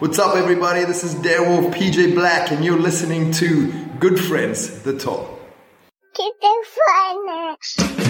What's up, everybody? This is Darewolf PJ Black, and you're listening to Good Friends, the Talk. Good Friends.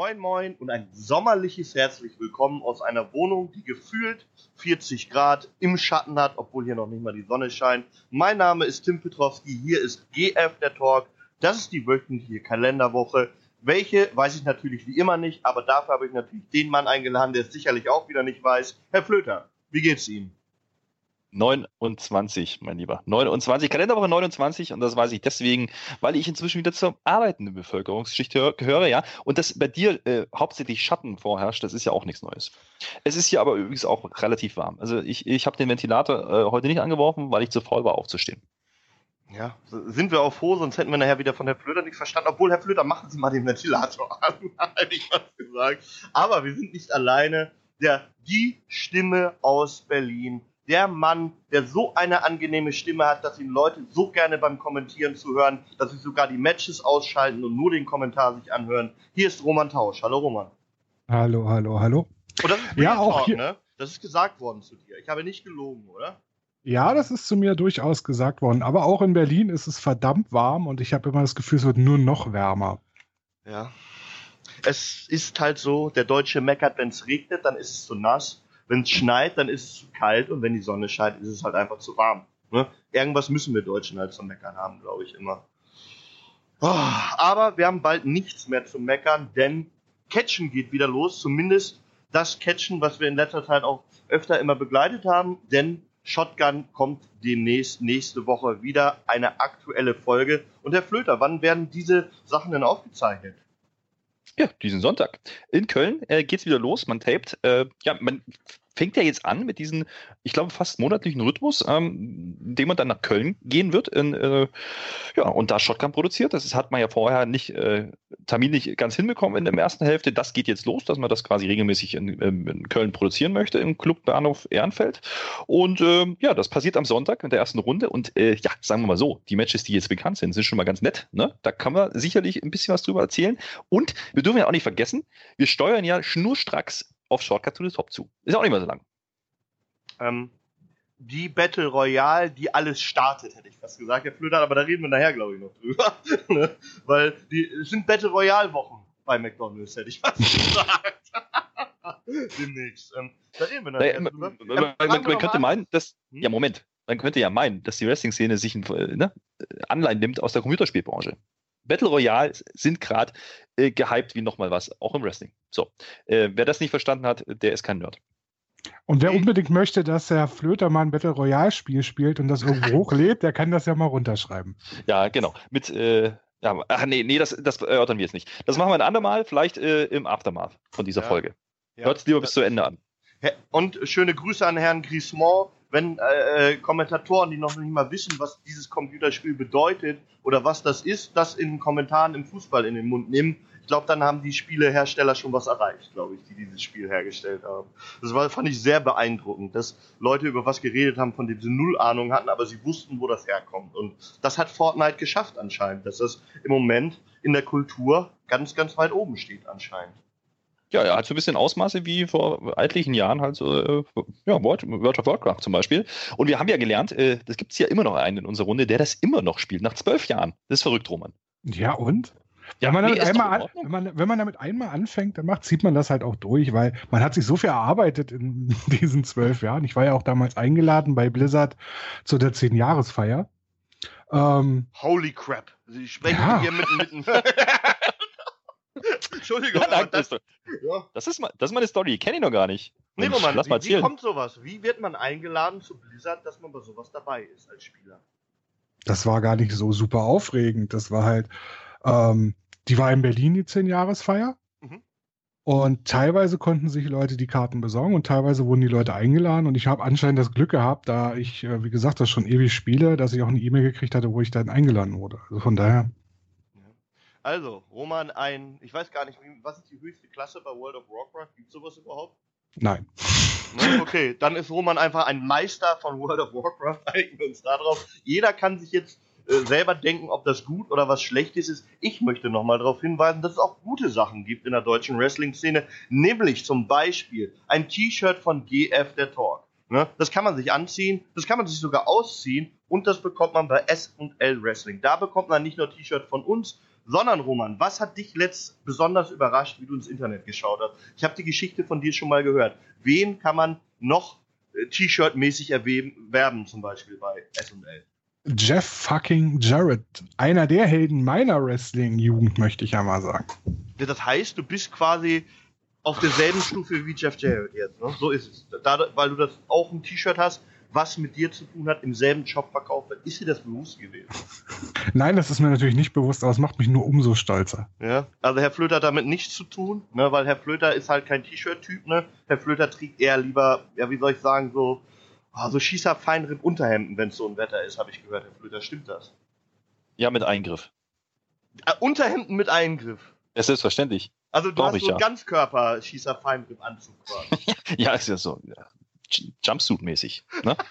Moin Moin und ein sommerliches herzlich willkommen aus einer Wohnung, die gefühlt 40 Grad im Schatten hat, obwohl hier noch nicht mal die Sonne scheint. Mein Name ist Tim Petrowski, hier ist GF der Talk. Das ist die wöchentliche Kalenderwoche. Welche weiß ich natürlich wie immer nicht, aber dafür habe ich natürlich den Mann eingeladen, der es sicherlich auch wieder nicht weiß. Herr Flöter, wie geht's Ihnen? 29, mein Lieber. 29, Kalenderwoche 29 und das weiß ich deswegen, weil ich inzwischen wieder zur arbeitenden Bevölkerungsschicht gehöre, ja. Und dass bei dir äh, hauptsächlich Schatten vorherrscht, das ist ja auch nichts Neues. Es ist hier aber übrigens auch relativ warm. Also ich, ich habe den Ventilator äh, heute nicht angeworfen, weil ich zu faul war aufzustehen. Ja, sind wir auf froh, sonst hätten wir nachher wieder von Herrn Flöter nichts verstanden. Obwohl, Herr Flöter, machen Sie mal den Ventilator an, hätte ich was gesagt. Aber wir sind nicht alleine. Der, die Stimme aus Berlin der Mann, der so eine angenehme Stimme hat, dass ihn Leute so gerne beim Kommentieren zuhören, dass sie sogar die Matches ausschalten und nur den Kommentar sich anhören. Hier ist Roman Tausch. Hallo Roman. Hallo, hallo, hallo. Und das ist ja, auch Talk, hier. Ne? Das ist gesagt worden zu dir. Ich habe nicht gelogen, oder? Ja, das ist zu mir durchaus gesagt worden. Aber auch in Berlin ist es verdammt warm und ich habe immer das Gefühl, es wird nur noch wärmer. Ja. Es ist halt so, der Deutsche meckert, wenn es regnet, dann ist es zu nass. Wenn es schneit, dann ist es zu kalt und wenn die Sonne scheint, ist es halt einfach zu warm. Ne? Irgendwas müssen wir Deutschen halt zum Meckern haben, glaube ich immer. Oh, aber wir haben bald nichts mehr zu meckern, denn Catchen geht wieder los. Zumindest das Catchen, was wir in letzter Zeit auch öfter immer begleitet haben, denn Shotgun kommt demnächst nächste Woche wieder eine aktuelle Folge. Und Herr Flöter, wann werden diese Sachen denn aufgezeichnet? Ja, diesen Sonntag. In Köln äh, es wieder los. Man tapet. Äh, ja, man fängt ja jetzt an mit diesem, ich glaube, fast monatlichen Rhythmus, ähm, dem man dann nach Köln gehen wird in, äh, ja, und da Shotgun produziert. Das hat man ja vorher nicht äh, terminlich ganz hinbekommen in der ersten Hälfte. Das geht jetzt los, dass man das quasi regelmäßig in, ähm, in Köln produzieren möchte, im Club Bahnhof Ehrenfeld. Und ähm, ja, das passiert am Sonntag in der ersten Runde. Und äh, ja, sagen wir mal so, die Matches, die jetzt bekannt sind, sind schon mal ganz nett. Ne? Da kann man sicherlich ein bisschen was drüber erzählen. Und wir dürfen ja auch nicht vergessen, wir steuern ja schnurstracks auf Shortcut to the Top zu. Ist auch nicht mehr so lang. Ähm, die Battle Royale, die alles startet, hätte ich fast gesagt, Herr Flöter, aber da reden wir nachher, glaube ich, noch drüber. ne? Weil die es sind Battle Royale Wochen bei McDonalds, hätte ich fast gesagt. Demnächst. Ähm, da reden wir nachher naja, drüber. Man, man, man, man könnte meinen, dass. Hm? Ja, Moment. Man könnte ja meinen, dass die Wrestling-Szene sich ein, äh, ne, Anleihen nimmt aus der Computerspielbranche. Battle Royale sind gerade äh, gehypt wie nochmal was, auch im Wrestling. So, äh, wer das nicht verstanden hat, der ist kein Nerd. Und wer unbedingt möchte, dass Herr Flöter mal ein Battle Royale Spiel spielt und das irgendwo hochlädt, der kann das ja mal runterschreiben. Ja, genau. Mit, äh, ja, ach nee, nee, das, das erörtern wir jetzt nicht. Das machen wir ein andermal, vielleicht äh, im Aftermath von dieser ja. Folge. Ja. Hört es lieber bis zu Ende an. Und schöne Grüße an Herrn Grismont, wenn äh, äh, Kommentatoren, die noch nicht mal wissen, was dieses Computerspiel bedeutet oder was das ist, das in Kommentaren im Fußball in den Mund nehmen. Ich glaube, dann haben die Spielehersteller schon was erreicht, glaube ich, die dieses Spiel hergestellt haben. Das war, fand ich sehr beeindruckend, dass Leute über was geredet haben, von dem sie null Ahnung hatten, aber sie wussten, wo das herkommt. Und das hat Fortnite geschafft anscheinend, dass das im Moment in der Kultur ganz, ganz weit oben steht anscheinend. Ja, er hat so ein bisschen Ausmaße wie vor etlichen Jahren halt so, äh, ja, World, World of Warcraft zum Beispiel. Und wir haben ja gelernt, äh, das gibt es ja immer noch einen in unserer Runde, der das immer noch spielt, nach zwölf Jahren. Das ist verrückt, Roman. Ja, und? Ja, wenn, man nee, einmal an, wenn, man, wenn man damit einmal anfängt, dann macht, zieht man das halt auch durch, weil man hat sich so viel erarbeitet in diesen zwölf Jahren. Ich war ja auch damals eingeladen bei Blizzard zu der Zehn-Jahresfeier. Ähm, Holy crap. Sie sprechen ja. hier mitten, mitten. Entschuldigung. Ja, danke, das, ja. das, ist, das ist meine Story, kenne ich noch gar nicht. Nee, Roman, Lass mal wie, wie kommt sowas? Wie wird man eingeladen zu Blizzard, dass man bei sowas dabei ist als Spieler? Das war gar nicht so super aufregend. Das war halt, ähm, die war in Berlin, die 10-Jahresfeier. Mhm. Und teilweise konnten sich Leute die Karten besorgen und teilweise wurden die Leute eingeladen. Und ich habe anscheinend das Glück gehabt, da ich, äh, wie gesagt, das schon ewig spiele, dass ich auch eine E-Mail gekriegt hatte, wo ich dann eingeladen wurde. Also von daher. Also, Roman, ein, ich weiß gar nicht, was ist die höchste Klasse bei World of Warcraft? Gibt es sowas überhaupt? Nein. Okay, dann ist Roman einfach ein Meister von World of Warcraft. Einigen wir uns darauf. Jeder kann sich jetzt äh, selber denken, ob das gut oder was Schlechtes ist. Ich möchte nochmal darauf hinweisen, dass es auch gute Sachen gibt in der deutschen Wrestling-Szene. Nämlich zum Beispiel ein T-Shirt von GF der Talk. Ne? Das kann man sich anziehen, das kann man sich sogar ausziehen und das bekommt man bei S&L Wrestling. Da bekommt man nicht nur T-Shirt von uns, sondern Roman, was hat dich letzt besonders überrascht, wie du ins Internet geschaut hast? Ich habe die Geschichte von dir schon mal gehört. Wen kann man noch äh, T-Shirt-mäßig erwerben, zum Beispiel bei S&L? Jeff fucking Jarrett. Einer der Helden meiner Wrestling-Jugend, möchte ich ja mal sagen. Das heißt, du bist quasi auf derselben Stufe wie Jeff Jarrett jetzt. Ne? So ist es. Da, weil du das auch ein T-Shirt hast, was mit dir zu tun hat, im selben Job verkauft wird. Ist dir das bewusst gewesen? Nein, das ist mir natürlich nicht bewusst, aber es macht mich nur umso stolzer. Ja, also Herr Flöter hat damit nichts zu tun, ne, weil Herr Flöter ist halt kein T-Shirt-Typ, ne? Herr Flöter trägt eher lieber, ja, wie soll ich sagen, so, oh, so schießer feinripp Unterhemden, wenn es so ein Wetter ist, habe ich gehört, Herr Flöter. Stimmt das? Ja, mit Eingriff. Äh, Unterhemden mit Eingriff. Ja, selbstverständlich. Also du Glaub hast so einen ja. Ganzkörper-Schießer Feinripp-Anzug quasi. ja, ist ja so. Ja. Jumpsuit-mäßig. Ne?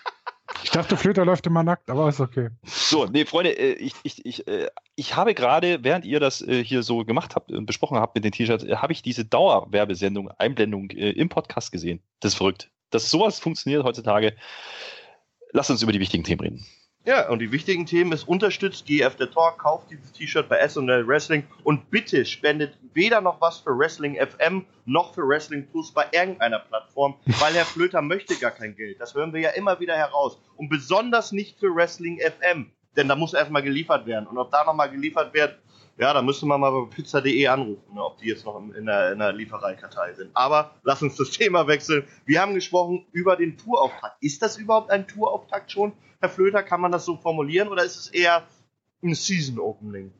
Ich dachte, Flöter läuft immer nackt, aber ist okay. So, nee, Freunde, äh, ich, ich, ich, äh, ich habe gerade, während ihr das äh, hier so gemacht habt und besprochen habt mit den T-Shirts, habe ich diese Dauerwerbesendung, Einblendung im Podcast gesehen. Das ist verrückt. Dass sowas funktioniert heutzutage. Lasst uns über die wichtigen Themen reden. Ja, und die wichtigen Themen ist unterstützt GF The Talk, kauft dieses T-Shirt bei SNL Wrestling und bitte spendet weder noch was für Wrestling FM noch für Wrestling Plus bei irgendeiner Plattform, weil Herr Flöter möchte gar kein Geld. Das hören wir ja immer wieder heraus. Und besonders nicht für Wrestling FM, denn da muss erstmal geliefert werden. Und ob da nochmal geliefert wird, ja, da müsste man mal bei pizza.de anrufen, ne, ob die jetzt noch in der, in der Liefereikartei sind. Aber lass uns das Thema wechseln. Wir haben gesprochen über den Tourauftakt. Ist das überhaupt ein Tourauftakt schon, Herr Flöter? Kann man das so formulieren oder ist es eher ein Season Opening?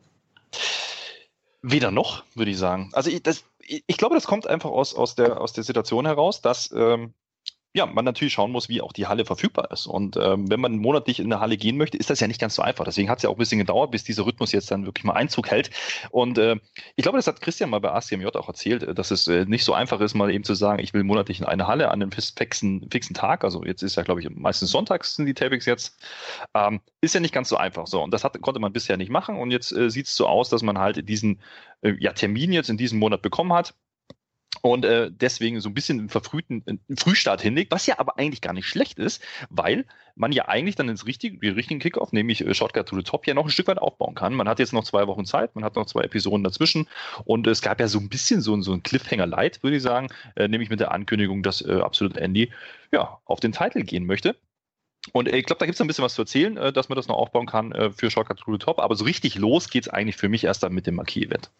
Weder noch, würde ich sagen. Also ich, das, ich, ich, glaube, das kommt einfach aus, aus, der, aus der Situation heraus, dass ähm, ja, man natürlich schauen muss, wie auch die Halle verfügbar ist. Und ähm, wenn man monatlich in eine Halle gehen möchte, ist das ja nicht ganz so einfach. Deswegen hat es ja auch ein bisschen gedauert, bis dieser Rhythmus jetzt dann wirklich mal Einzug hält. Und äh, ich glaube, das hat Christian mal bei ACMJ auch erzählt, äh, dass es äh, nicht so einfach ist, mal eben zu sagen, ich will monatlich in eine Halle an einem fixen, fixen Tag. Also jetzt ist ja, glaube ich, meistens sonntags sind die Tapings jetzt. Ähm, ist ja nicht ganz so einfach. So, und das hat, konnte man bisher nicht machen. Und jetzt äh, sieht es so aus, dass man halt diesen äh, ja, Termin jetzt in diesem Monat bekommen hat und äh, deswegen so ein bisschen einen verfrühten einen Frühstart hinlegt, was ja aber eigentlich gar nicht schlecht ist, weil man ja eigentlich dann ins richtige, den richtigen Kickoff, nämlich äh, Shotgun to the Top, ja noch ein Stück weit aufbauen kann. Man hat jetzt noch zwei Wochen Zeit, man hat noch zwei Episoden dazwischen und es gab ja so ein bisschen so, so ein Cliffhanger-Light, würde ich sagen, äh, nämlich mit der Ankündigung, dass äh, absolut Andy ja auf den Titel gehen möchte. Und äh, ich glaube, da gibt es ein bisschen was zu erzählen, äh, dass man das noch aufbauen kann äh, für Shotgun to the Top, aber so richtig los geht es eigentlich für mich erst dann mit dem Marquis-Event.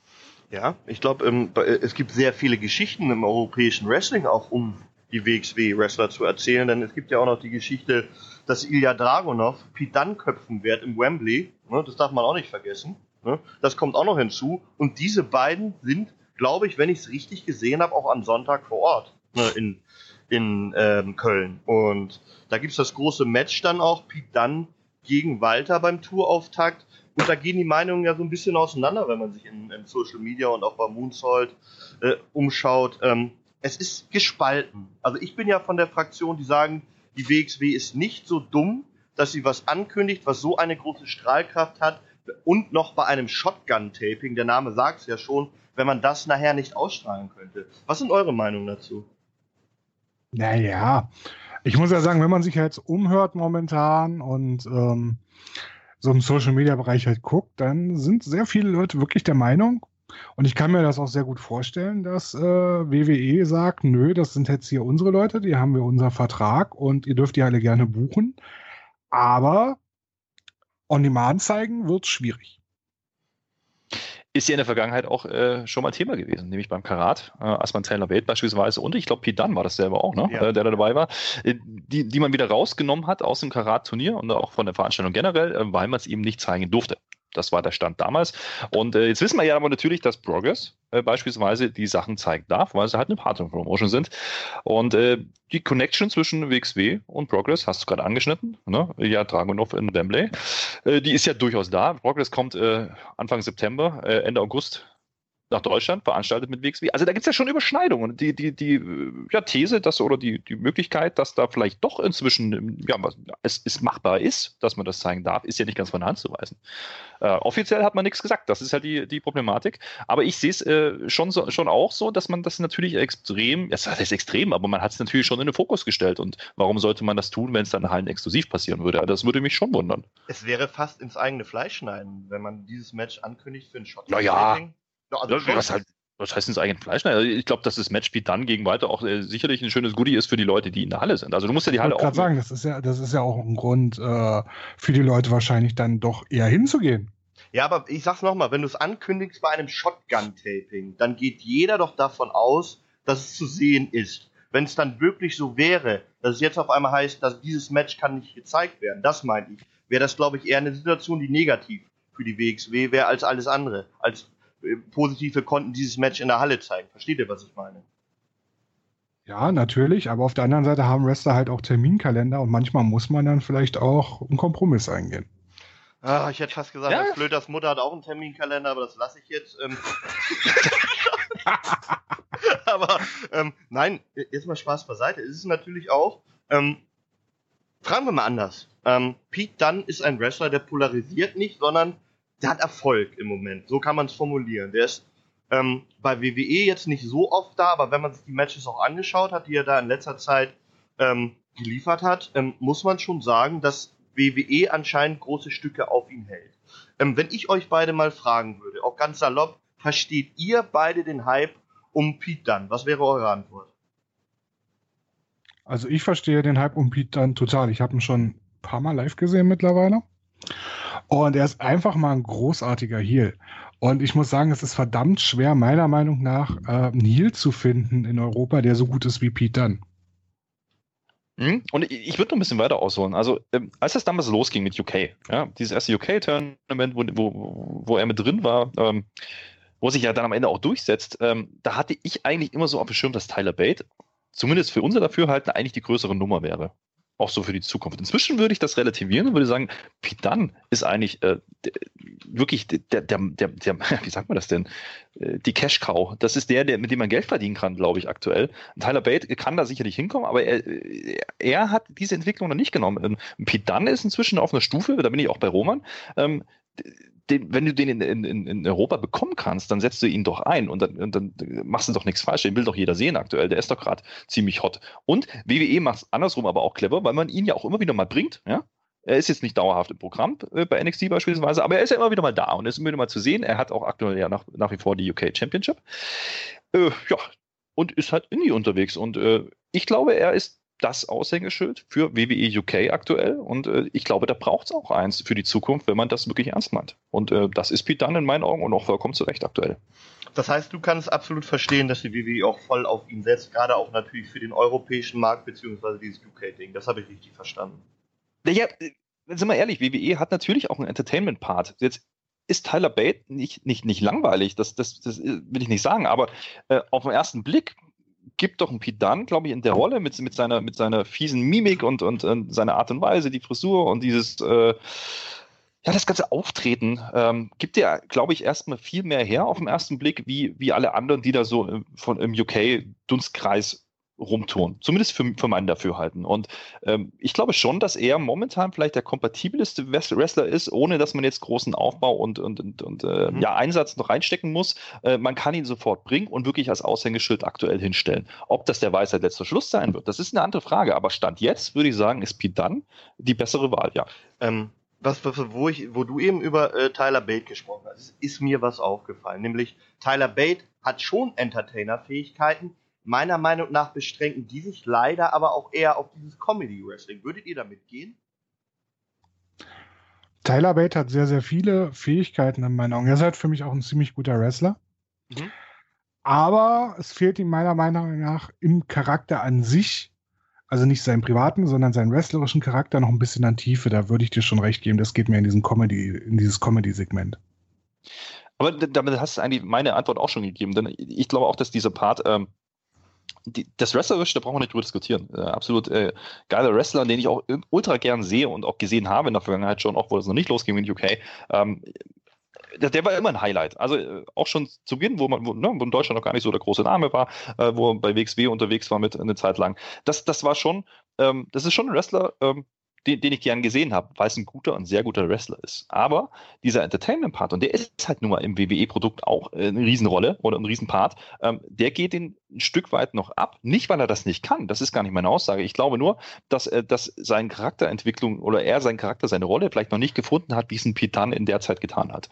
Ja, ich glaube, ähm, äh, es gibt sehr viele Geschichten im europäischen Wrestling auch um die WXW-Wrestler zu erzählen, denn es gibt ja auch noch die Geschichte, dass Ilya Dragunov Pete Dunne köpfen wird im Wembley. Ne, das darf man auch nicht vergessen. Ne, das kommt auch noch hinzu. Und diese beiden sind, glaube ich, wenn ich es richtig gesehen habe, auch am Sonntag vor Ort ne, in, in ähm, Köln. Und da gibt's das große Match dann auch, Pete Dunne gegen Walter beim Tourauftakt. Und da gehen die Meinungen ja so ein bisschen auseinander, wenn man sich in, in Social Media und auch bei Moonsault äh, umschaut. Ähm, es ist gespalten. Also ich bin ja von der Fraktion, die sagen, die WXW ist nicht so dumm, dass sie was ankündigt, was so eine große Strahlkraft hat und noch bei einem Shotgun-Taping, der Name sagt es ja schon, wenn man das nachher nicht ausstrahlen könnte. Was sind eure Meinungen dazu? Naja, ich muss ja sagen, wenn man sich jetzt umhört momentan und ähm, so im Social Media Bereich halt guckt, dann sind sehr viele Leute wirklich der Meinung, und ich kann mir das auch sehr gut vorstellen, dass äh, WWE sagt, nö, das sind jetzt hier unsere Leute, die haben wir unser Vertrag und ihr dürft die alle gerne buchen. Aber on demand zeigen wird schwierig ist ja in der Vergangenheit auch äh, schon mal Thema gewesen, nämlich beim Karat, äh, Asman Taylor Wade beispielsweise und ich glaube Dunn war das selber auch, ne? Ja. Äh, der da dabei war, äh, die, die man wieder rausgenommen hat aus dem Karat-Turnier und auch von der Veranstaltung generell, äh, weil man es eben nicht zeigen durfte. Das war der Stand damals. Und äh, jetzt wissen wir ja aber natürlich, dass Progress äh, beispielsweise die Sachen zeigen darf, weil sie halt eine Partner-Promotion sind. Und äh, die Connection zwischen WXW und Progress, hast du gerade angeschnitten, ne? ja, Dragunov in Wembley, äh, die ist ja durchaus da. Progress kommt äh, Anfang September, äh, Ende August nach Deutschland, veranstaltet mit WXW. Also da gibt es ja schon Überschneidungen. Die, die, die ja, These, dass oder die, die Möglichkeit, dass da vielleicht doch inzwischen ja, es, es machbar ist, dass man das zeigen darf, ist ja nicht ganz von der Hand zu weisen. Äh, offiziell hat man nichts gesagt, das ist halt die, die Problematik. Aber ich sehe es äh, schon, so, schon auch so, dass man das natürlich extrem, das heißt extrem, aber man hat es natürlich schon in den Fokus gestellt. Und warum sollte man das tun, wenn es dann Hallen exklusiv passieren würde? Das würde mich schon wundern. Es wäre fast ins eigene Fleisch schneiden, wenn man dieses Match ankündigt für ein Shot. Naja. Ja, also was, halt, was heißt ins eigene Fleisch? Also ich glaube, dass das Match dann gegen Walter auch äh, sicherlich ein schönes Goodie ist für die Leute, die in der Halle sind. Also du musst ja die Halle auch. Ich sagen, das ist ja, das ist ja auch ein Grund äh, für die Leute wahrscheinlich dann doch eher hinzugehen. Ja, aber ich sag's nochmal, wenn du es ankündigst bei einem Shotgun-Taping, dann geht jeder doch davon aus, dass es zu sehen ist. Wenn es dann wirklich so wäre, dass es jetzt auf einmal heißt, dass dieses Match kann nicht gezeigt werden, das meinte ich, wäre das, glaube ich, eher eine Situation, die negativ für die WXW wäre als alles andere. Als positive konnten dieses Match in der Halle zeigen. Versteht ihr, was ich meine? Ja, natürlich, aber auf der anderen Seite haben Wrestler halt auch Terminkalender und manchmal muss man dann vielleicht auch einen Kompromiss eingehen. Ah, ich hätte fast gesagt, ja. Flöters Mutter hat auch einen Terminkalender, aber das lasse ich jetzt. Ähm. aber ähm, nein, jetzt mal Spaß beiseite. Es ist natürlich auch, ähm, fragen wir mal anders. Ähm, Pete Dunn ist ein Wrestler, der polarisiert nicht, sondern der hat Erfolg im Moment. So kann man es formulieren. Der ist ähm, bei WWE jetzt nicht so oft da, aber wenn man sich die Matches auch angeschaut hat, die er da in letzter Zeit ähm, geliefert hat, ähm, muss man schon sagen, dass WWE anscheinend große Stücke auf ihn hält. Ähm, wenn ich euch beide mal fragen würde, auch ganz salopp, versteht ihr beide den Hype um Pete Dunn? Was wäre eure Antwort? Also ich verstehe den Hype um Pete Dunn total. Ich habe ihn schon ein paar Mal live gesehen mittlerweile. Und er ist einfach mal ein großartiger Heel. Und ich muss sagen, es ist verdammt schwer, meiner Meinung nach, äh, einen Heel zu finden in Europa, der so gut ist wie Pete Dunne. Mhm. Und ich, würde noch ein bisschen weiter ausholen. Also, ähm, als das damals losging mit UK, ja, dieses erste UK-Tournament, wo, wo, wo er mit drin war, ähm, wo sich ja dann am Ende auch durchsetzt, ähm, da hatte ich eigentlich immer so auf dem Schirm, dass Tyler Bate, zumindest für unser Dafürhalten, eigentlich die größere Nummer wäre auch so für die Zukunft. Inzwischen würde ich das relativieren und würde sagen, Pidan ist eigentlich äh, wirklich der, der, der, der, wie sagt man das denn? Äh, die Cash Cow. Das ist der, der, mit dem man Geld verdienen kann, glaube ich, aktuell. Tyler Bate kann da sicherlich hinkommen, aber er, er hat diese Entwicklung noch nicht genommen. Pidan ist inzwischen auf einer Stufe, da bin ich auch bei Roman. Ähm, den, wenn du den in, in, in Europa bekommen kannst, dann setzt du ihn doch ein und dann, und dann machst du doch nichts falsch. Den will doch jeder sehen aktuell. Der ist doch gerade ziemlich hot. Und WWE macht es andersrum aber auch clever, weil man ihn ja auch immer wieder mal bringt. Ja? Er ist jetzt nicht dauerhaft im Programm äh, bei NXT beispielsweise, aber er ist ja immer wieder mal da und ist immer wieder mal zu sehen. Er hat auch aktuell ja nach, nach wie vor die UK Championship. Äh, ja, und ist halt Indie unterwegs. Und äh, ich glaube, er ist das Aushängeschild für WWE UK aktuell. Und äh, ich glaube, da braucht es auch eins für die Zukunft, wenn man das wirklich ernst meint. Und äh, das ist Pete Dunne in meinen Augen und auch vollkommen zurecht aktuell. Das heißt, du kannst absolut verstehen, dass die WWE auch voll auf ihn setzt, gerade auch natürlich für den europäischen Markt beziehungsweise dieses UK-Ding. Das habe ich richtig verstanden. Ja, äh, sind wir ehrlich, WWE hat natürlich auch einen Entertainment-Part. Jetzt ist Tyler Bate nicht, nicht, nicht langweilig, das, das, das äh, will ich nicht sagen, aber äh, auf den ersten Blick gibt doch ein Dunn, glaube ich, in der Rolle mit, mit, seiner, mit seiner fiesen Mimik und, und, und seiner Art und Weise, die Frisur und dieses, äh, ja, das ganze Auftreten ähm, gibt ja, glaube ich, erstmal viel mehr her auf den ersten Blick, wie, wie alle anderen, die da so äh, von, im UK-Dunstkreis rumtun. Zumindest für, für meinen Dafürhalten. Und ähm, ich glaube schon, dass er momentan vielleicht der kompatibelste Wrestler ist, ohne dass man jetzt großen Aufbau und, und, und, und äh, mhm. ja, Einsatz noch reinstecken muss. Äh, man kann ihn sofort bringen und wirklich als Aushängeschild aktuell hinstellen. Ob das der Weisheit letzter Schluss sein wird, das ist eine andere Frage. Aber Stand jetzt würde ich sagen, ist Dunn die bessere Wahl, ja. Ähm, was, wo, ich, wo du eben über äh, Tyler Bate gesprochen hast, ist mir was aufgefallen. Nämlich, Tyler Bate hat schon Entertainer-Fähigkeiten, meiner Meinung nach beschränken die sich leider aber auch eher auf dieses Comedy-Wrestling. Würdet ihr damit gehen? Tyler Bate hat sehr, sehr viele Fähigkeiten in meinen Augen. Er ist halt für mich auch ein ziemlich guter Wrestler. Mhm. Aber es fehlt ihm meiner Meinung nach im Charakter an sich also nicht seinen privaten, sondern seinen wrestlerischen Charakter noch ein bisschen an Tiefe. Da würde ich dir schon recht geben. Das geht mir in diesen Comedy, in dieses Comedy-Segment. Aber damit hast du eigentlich meine Antwort auch schon gegeben, denn ich glaube auch, dass dieser Part, ähm, die, das Wrestlerische, da brauchen wir nicht drüber diskutieren. Äh, absolut äh, geiler Wrestler, den ich auch ultra gern sehe und auch gesehen habe in der Vergangenheit schon, auch wo es noch nicht losging in UK. Ähm, der, der, war immer ein Highlight. Also äh, auch schon zu Beginn, wo man, wo, ne, wo in Deutschland noch gar nicht so der große Name war, äh, wo er bei WXW unterwegs war mit eine Zeit lang. Das, das war schon, ähm, das ist schon ein Wrestler, ähm, den, den ich gern gesehen habe, weil es ein guter und sehr guter Wrestler ist. Aber dieser Entertainment-Part, und der ist halt nun mal im WWE-Produkt auch äh, eine Riesenrolle oder ein Riesenpart, ähm, der geht den ein Stück weit noch ab. Nicht, weil er das nicht kann, das ist gar nicht meine Aussage. Ich glaube nur, dass, äh, dass seine Charakterentwicklung oder er seinen Charakter, seine Rolle vielleicht noch nicht gefunden hat, wie es ein Pitan in der Zeit getan hat.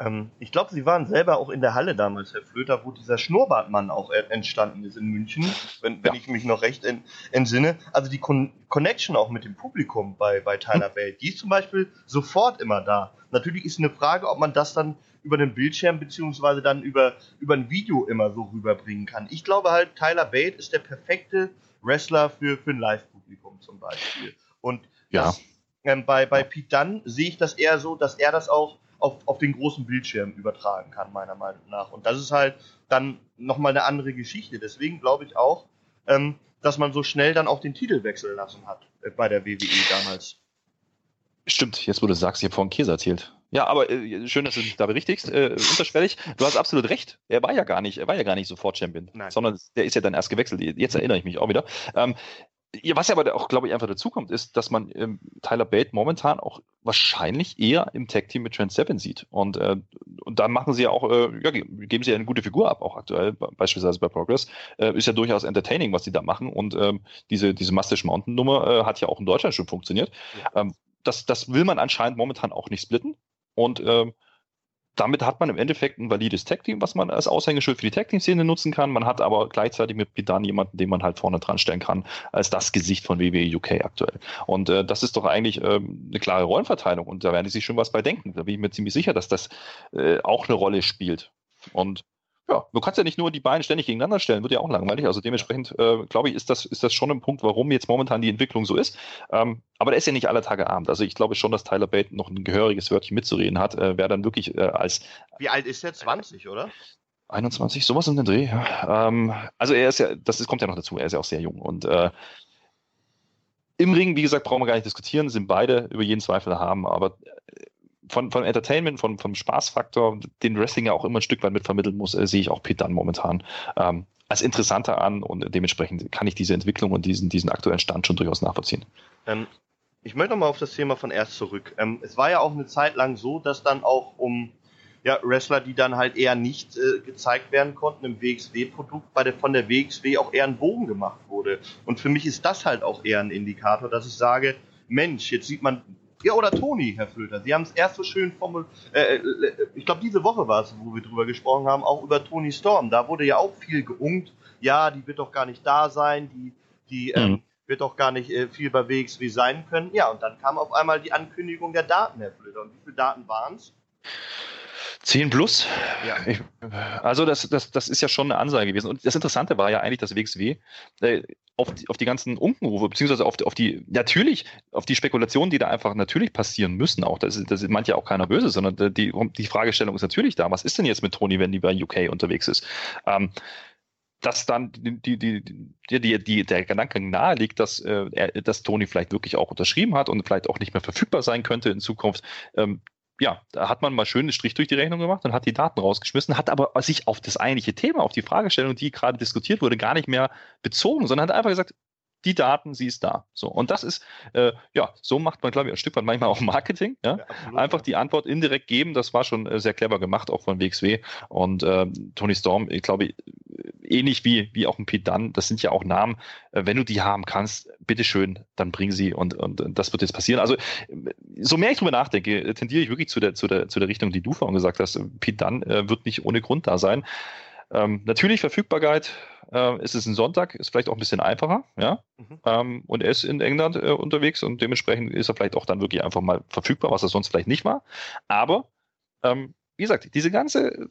Ähm, ich glaube, Sie waren selber auch in der Halle damals, Herr Flöter, wo dieser Schnurrbartmann auch entstanden ist in München, wenn, wenn ja. ich mich noch recht entsinne. Also die Con Connection auch mit dem Publikum bei, bei Tyler hm. Bate, die ist zum Beispiel sofort immer da. Natürlich ist eine Frage, ob man das dann über den Bildschirm beziehungsweise dann über, über ein Video immer so rüberbringen kann. Ich glaube halt, Tyler Bate ist der perfekte Wrestler für, für ein Live-Publikum zum Beispiel. Und ja. das, ähm, bei, bei Pete Dunn sehe ich das eher so, dass er das auch auf, auf den großen Bildschirm übertragen kann, meiner Meinung nach. Und das ist halt dann nochmal eine andere Geschichte. Deswegen glaube ich auch, ähm, dass man so schnell dann auch den Titel wechseln lassen hat äh, bei der WWE damals. Stimmt, jetzt wo du sagst, ich habe vorhin Käse erzählt. Ja, aber äh, schön, dass du dich da berichtigst. Äh, unterschwellig, du hast absolut recht. Er war ja gar nicht, er war ja gar nicht sofort Champion, Nein. sondern der ist ja dann erst gewechselt. Jetzt erinnere ich mich auch wieder. Ähm, was ja aber auch, glaube ich, einfach dazu kommt, ist, dass man ähm, Tyler Bate momentan auch wahrscheinlich eher im Tag-Team mit Trent Seven sieht. Und, äh, und da machen sie ja auch, äh, ja, geben sie ja eine gute Figur ab, auch aktuell, beispielsweise bei Progress. Äh, ist ja durchaus entertaining, was sie da machen. Und ähm, diese, diese Mustache Mountain-Nummer äh, hat ja auch in Deutschland schon funktioniert. Ja. Ähm, das, das will man anscheinend momentan auch nicht splitten. Und ähm, damit hat man im Endeffekt ein valides Tag-Team, was man als Aushängeschild für die Tag-Team-Szene nutzen kann. Man hat aber gleichzeitig mit Pidan jemanden, den man halt vorne dran stellen kann, als das Gesicht von WWE UK aktuell. Und äh, das ist doch eigentlich äh, eine klare Rollenverteilung und da werden die sich schon was bei denken. Da bin ich mir ziemlich sicher, dass das äh, auch eine Rolle spielt. Und ja, du kannst ja nicht nur die beiden ständig gegeneinander stellen, wird ja auch langweilig. Also dementsprechend, äh, glaube ich, ist das, ist das schon ein Punkt, warum jetzt momentan die Entwicklung so ist. Ähm, aber der ist ja nicht alle Tage Abend. Also ich glaube schon, dass Tyler Bate noch ein gehöriges Wörtchen mitzureden hat, äh, wer dann wirklich äh, als. Wie alt ist er? 20, oder? 21, sowas in den Dreh, ja. Ähm, also er ist ja, das ist, kommt ja noch dazu, er ist ja auch sehr jung. Und äh, im Ring, wie gesagt, brauchen wir gar nicht diskutieren, sind beide über jeden Zweifel haben, aber äh, von, von Entertainment, von, vom Spaßfaktor, den Wrestling ja auch immer ein Stück weit mit vermitteln muss, äh, sehe ich auch Pete dann momentan ähm, als interessanter an und dementsprechend kann ich diese Entwicklung und diesen, diesen aktuellen Stand schon durchaus nachvollziehen. Ähm, ich möchte nochmal auf das Thema von erst zurück. Ähm, es war ja auch eine Zeit lang so, dass dann auch um ja, Wrestler, die dann halt eher nicht äh, gezeigt werden konnten im WXW-Produkt, bei der, von der WXW auch eher ein Bogen gemacht wurde. Und für mich ist das halt auch eher ein Indikator, dass ich sage, Mensch, jetzt sieht man ja, oder Toni, Herr Flöter. Sie haben es erst so schön formuliert. Äh, äh, ich glaube, diese Woche war es, wo wir drüber gesprochen haben, auch über Toni Storm. Da wurde ja auch viel geungt. Ja, die wird doch gar nicht da sein. Die, die ähm, mhm. ähm, wird doch gar nicht äh, viel bei WXW sein können. Ja, und dann kam auf einmal die Ankündigung der Daten, Herr Flöter. Und wie viele Daten waren es? 10 plus. Ja. Ich, also das, das, das ist ja schon eine Ansage gewesen. Und das Interessante war ja eigentlich, dass WXW äh, auf, die, auf die ganzen Unkenrufe, beziehungsweise auf, auf die, natürlich, auf die Spekulationen, die da einfach natürlich passieren müssen, auch, das das ist manche auch keiner böse, sondern die, die Fragestellung ist natürlich da, was ist denn jetzt mit Toni, wenn die bei UK unterwegs ist? Ähm, dass dann die, die, die, die, die, der Gedanke nahe liegt, dass, äh, er, dass Toni vielleicht wirklich auch unterschrieben hat und vielleicht auch nicht mehr verfügbar sein könnte in Zukunft. Ähm, ja, da hat man mal schön einen Strich durch die Rechnung gemacht und hat die Daten rausgeschmissen, hat aber sich auf das eigentliche Thema, auf die Fragestellung, die gerade diskutiert wurde, gar nicht mehr bezogen, sondern hat einfach gesagt, die Daten, sie ist da. So. Und das ist, äh, ja, so macht man, glaube ich, ein Stück weit manchmal auch Marketing. Ja? ja Einfach die Antwort indirekt geben, das war schon äh, sehr clever gemacht, auch von WXW. Und äh, Tony Storm, ich glaube, äh, ähnlich wie, wie auch ein Pete Dunn, das sind ja auch Namen, äh, wenn du die haben kannst, bitteschön, dann bring sie und, und, und das wird jetzt passieren. Also, so mehr ich drüber nachdenke, tendiere ich wirklich zu der, zu der, zu der Richtung, die du vorhin gesagt hast. Pete Dunn äh, wird nicht ohne Grund da sein. Ähm, natürlich Verfügbarkeit, äh, es ist ein Sonntag, ist vielleicht auch ein bisschen einfacher, ja. Mhm. Ähm, und er ist in England äh, unterwegs und dementsprechend ist er vielleicht auch dann wirklich einfach mal verfügbar, was er sonst vielleicht nicht war. Aber ähm, wie gesagt, diese ganze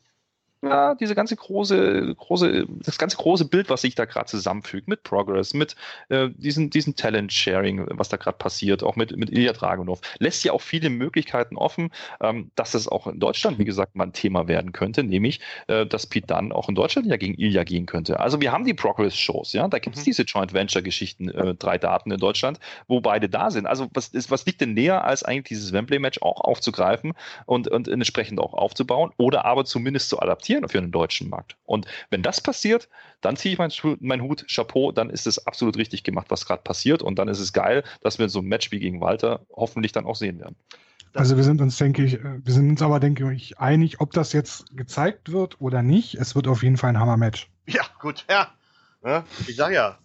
ja, diese ganze große, große, das ganze große Bild, was sich da gerade zusammenfügt, mit Progress, mit äh, diesen, diesen Talent-Sharing, was da gerade passiert, auch mit, mit Ilya Dragunov, lässt ja auch viele Möglichkeiten offen, ähm, dass das auch in Deutschland, wie gesagt, mal ein Thema werden könnte, nämlich, äh, dass Pete dann auch in Deutschland ja gegen Ilya gehen könnte. Also wir haben die Progress-Shows, ja, da gibt es mhm. diese Joint Venture-Geschichten, äh, drei Daten in Deutschland, wo beide da sind. Also was, ist, was liegt denn näher, als eigentlich dieses Wembley-Match auch aufzugreifen und, und entsprechend auch aufzubauen oder aber zumindest zu adaptieren? Adaptieren für den deutschen Markt. Und wenn das passiert, dann ziehe ich meinen mein Hut, Chapeau, dann ist es absolut richtig gemacht, was gerade passiert. Und dann ist es geil, dass wir so ein Match wie gegen Walter hoffentlich dann auch sehen werden. Also wir sind uns, denke ich, wir sind uns aber, denke ich, einig, ob das jetzt gezeigt wird oder nicht. Es wird auf jeden Fall ein Hammer-Match. Ja, gut, ja. Ich sag ja.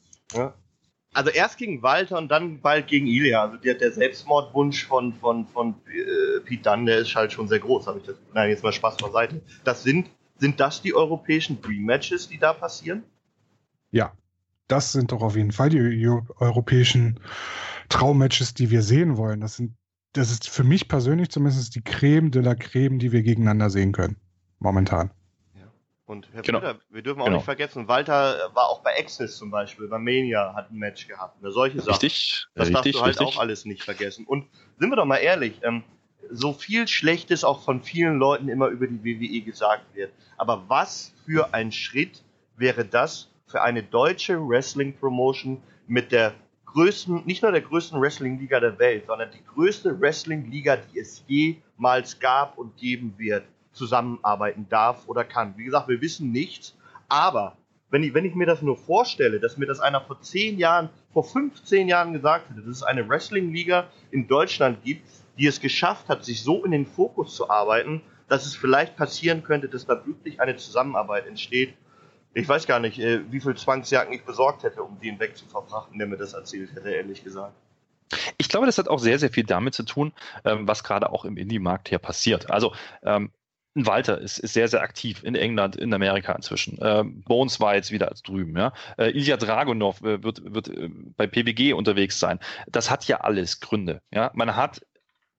Also erst gegen Walter und dann bald gegen Ilya. Also der, der Selbstmordwunsch von, von, von äh, Pete Dunn, der ist halt schon sehr groß, habe ich das. Nein, jetzt mal Spaß beiseite. Das sind sind das die europäischen Dream Matches, die da passieren? Ja, das sind doch auf jeden Fall die, europäischen Traummatches, die wir sehen wollen. Das sind, das ist für mich persönlich zumindest die Creme de la Creme, die wir gegeneinander sehen können. Momentan. Und Herr genau. Brüder, wir dürfen auch genau. nicht vergessen, Walter war auch bei Access zum Beispiel, bei Mania hat ein Match gehabt. Solche Sachen. Richtig. Das richtig, darfst du halt richtig. auch alles nicht vergessen. Und sind wir doch mal ehrlich, ähm, so viel Schlechtes auch von vielen Leuten immer über die WWE gesagt wird. Aber was für ein Schritt wäre das für eine deutsche Wrestling-Promotion mit der größten, nicht nur der größten Wrestling-Liga der Welt, sondern die größte Wrestling-Liga, die es jemals gab und geben wird, zusammenarbeiten darf oder kann. Wie gesagt, wir wissen nichts, aber wenn ich, wenn ich mir das nur vorstelle, dass mir das einer vor 10 Jahren, vor 15 Jahren gesagt hätte, dass es eine Wrestling-Liga in Deutschland gibt, die es geschafft hat, sich so in den Fokus zu arbeiten, dass es vielleicht passieren könnte, dass da wirklich eine Zusammenarbeit entsteht. Ich weiß gar nicht, äh, wie viel Zwangsjacken ich besorgt hätte, um den wegzuverfrachten, der mir das erzählt hätte, ehrlich gesagt. Ich glaube, das hat auch sehr, sehr viel damit zu tun, ähm, was gerade auch im Indie-Markt hier passiert. Also ähm, Walter ist, ist sehr, sehr aktiv in England, in Amerika inzwischen. Ähm, Bones war jetzt wieder drüben. Ja? Äh, Ilya Dragunov äh, wird, wird äh, bei PBG unterwegs sein. Das hat ja alles Gründe. Ja? Man hat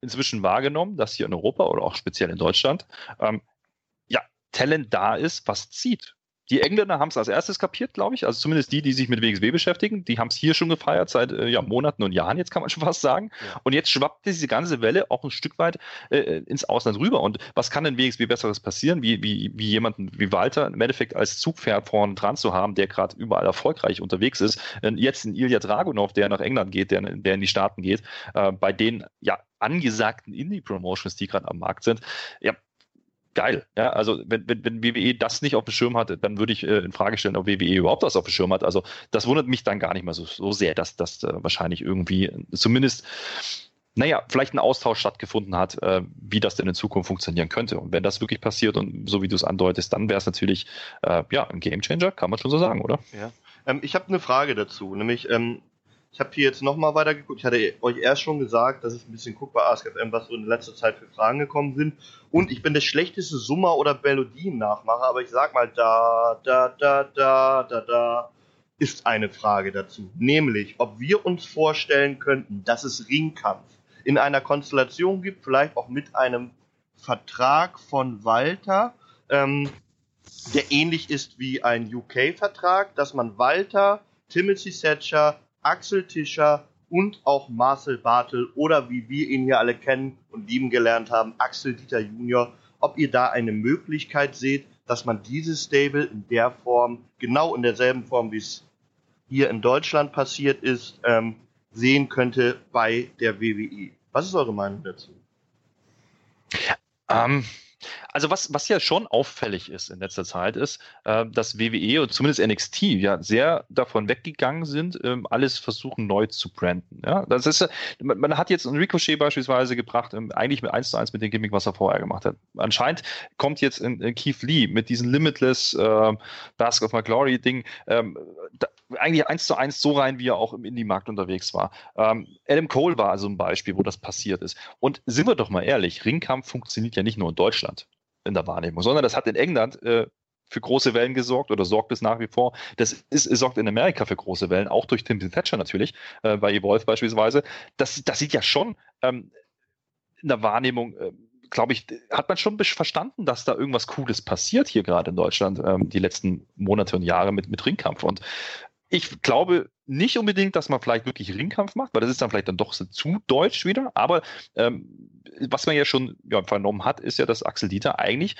inzwischen wahrgenommen, dass hier in Europa oder auch speziell in Deutschland ähm, ja, Talent da ist, was zieht. Die Engländer haben es als erstes kapiert, glaube ich. Also zumindest die, die sich mit WXW beschäftigen, die haben es hier schon gefeiert seit äh, ja, Monaten und Jahren, jetzt kann man schon fast sagen. Ja. Und jetzt schwappt diese ganze Welle auch ein Stück weit äh, ins Ausland rüber. Und was kann denn WXW Besseres passieren, wie, wie, wie jemanden wie Walter im Endeffekt als Zugpferd vorne dran zu haben, der gerade überall erfolgreich unterwegs ist. Äh, jetzt ein Ilya Dragunov, der nach England geht, der, der in die Staaten geht, äh, bei den ja angesagten Indie-Promotions, die gerade am Markt sind. Ja, geil. Ja, also wenn, wenn, wenn WWE das nicht auf dem Schirm hat, dann würde ich äh, in Frage stellen, ob WWE überhaupt das auf dem Schirm hat. Also das wundert mich dann gar nicht mehr so, so sehr, dass das äh, wahrscheinlich irgendwie zumindest naja, vielleicht ein Austausch stattgefunden hat, äh, wie das denn in Zukunft funktionieren könnte. Und wenn das wirklich passiert und so wie du es andeutest, dann wäre es natürlich äh, ja ein Gamechanger, kann man schon so sagen, oder? Ja. Ähm, ich habe eine Frage dazu, nämlich ähm, ich habe hier jetzt nochmal weiter geguckt. Ich hatte euch erst schon gesagt, dass ich ein bisschen gucke bei AskFM, was so in letzter Zeit für Fragen gekommen sind. Und ich bin der schlechteste Summer- oder Melodien-Nachmacher, aber ich sag mal da, da, da, da, da, da, ist eine Frage dazu. Nämlich, ob wir uns vorstellen könnten, dass es Ringkampf in einer Konstellation gibt, vielleicht auch mit einem Vertrag von Walter, ähm, der ähnlich ist wie ein UK-Vertrag, dass man Walter, Timothy Thatcher, Axel Tischer und auch Marcel Bartel oder wie wir ihn hier alle kennen und lieben gelernt haben, Axel Dieter Junior, ob ihr da eine Möglichkeit seht, dass man dieses Stable in der Form, genau in derselben Form, wie es hier in Deutschland passiert ist, ähm, sehen könnte bei der WWE. Was ist eure Meinung dazu? Ähm, also was, was ja schon auffällig ist in letzter Zeit, ist, äh, dass WWE und zumindest NXT ja sehr davon weggegangen sind, ähm, alles versuchen neu zu branden. Ja? Das ist, man, man hat jetzt einen Ricochet beispielsweise gebracht, ähm, eigentlich mit 1 zu 1 mit dem Gimmick, was er vorher gemacht hat. Anscheinend kommt jetzt in, in Keith Lee mit diesem Limitless äh, Bask of My Glory Ding ähm, da, eigentlich 1 zu 1 so rein, wie er auch im Indie-Markt unterwegs war. Ähm, Adam Cole war also ein Beispiel, wo das passiert ist. Und sind wir doch mal ehrlich, Ringkampf funktioniert ja nicht nur in Deutschland in der Wahrnehmung, sondern das hat in England äh, für große Wellen gesorgt oder sorgt bis nach wie vor. Das ist, sorgt in Amerika für große Wellen, auch durch Tim Thatcher natürlich, äh, bei Evolve beispielsweise. Das, das sieht ja schon ähm, in der Wahrnehmung äh, glaube ich, hat man schon verstanden, dass da irgendwas Cooles passiert hier gerade in Deutschland ähm, die letzten Monate und Jahre mit, mit Ringkampf. Und ich glaube nicht unbedingt, dass man vielleicht wirklich Ringkampf macht, weil das ist dann vielleicht dann doch so zu deutsch wieder. Aber ähm, was man ja schon ja, vernommen hat, ist ja, dass Axel Dieter eigentlich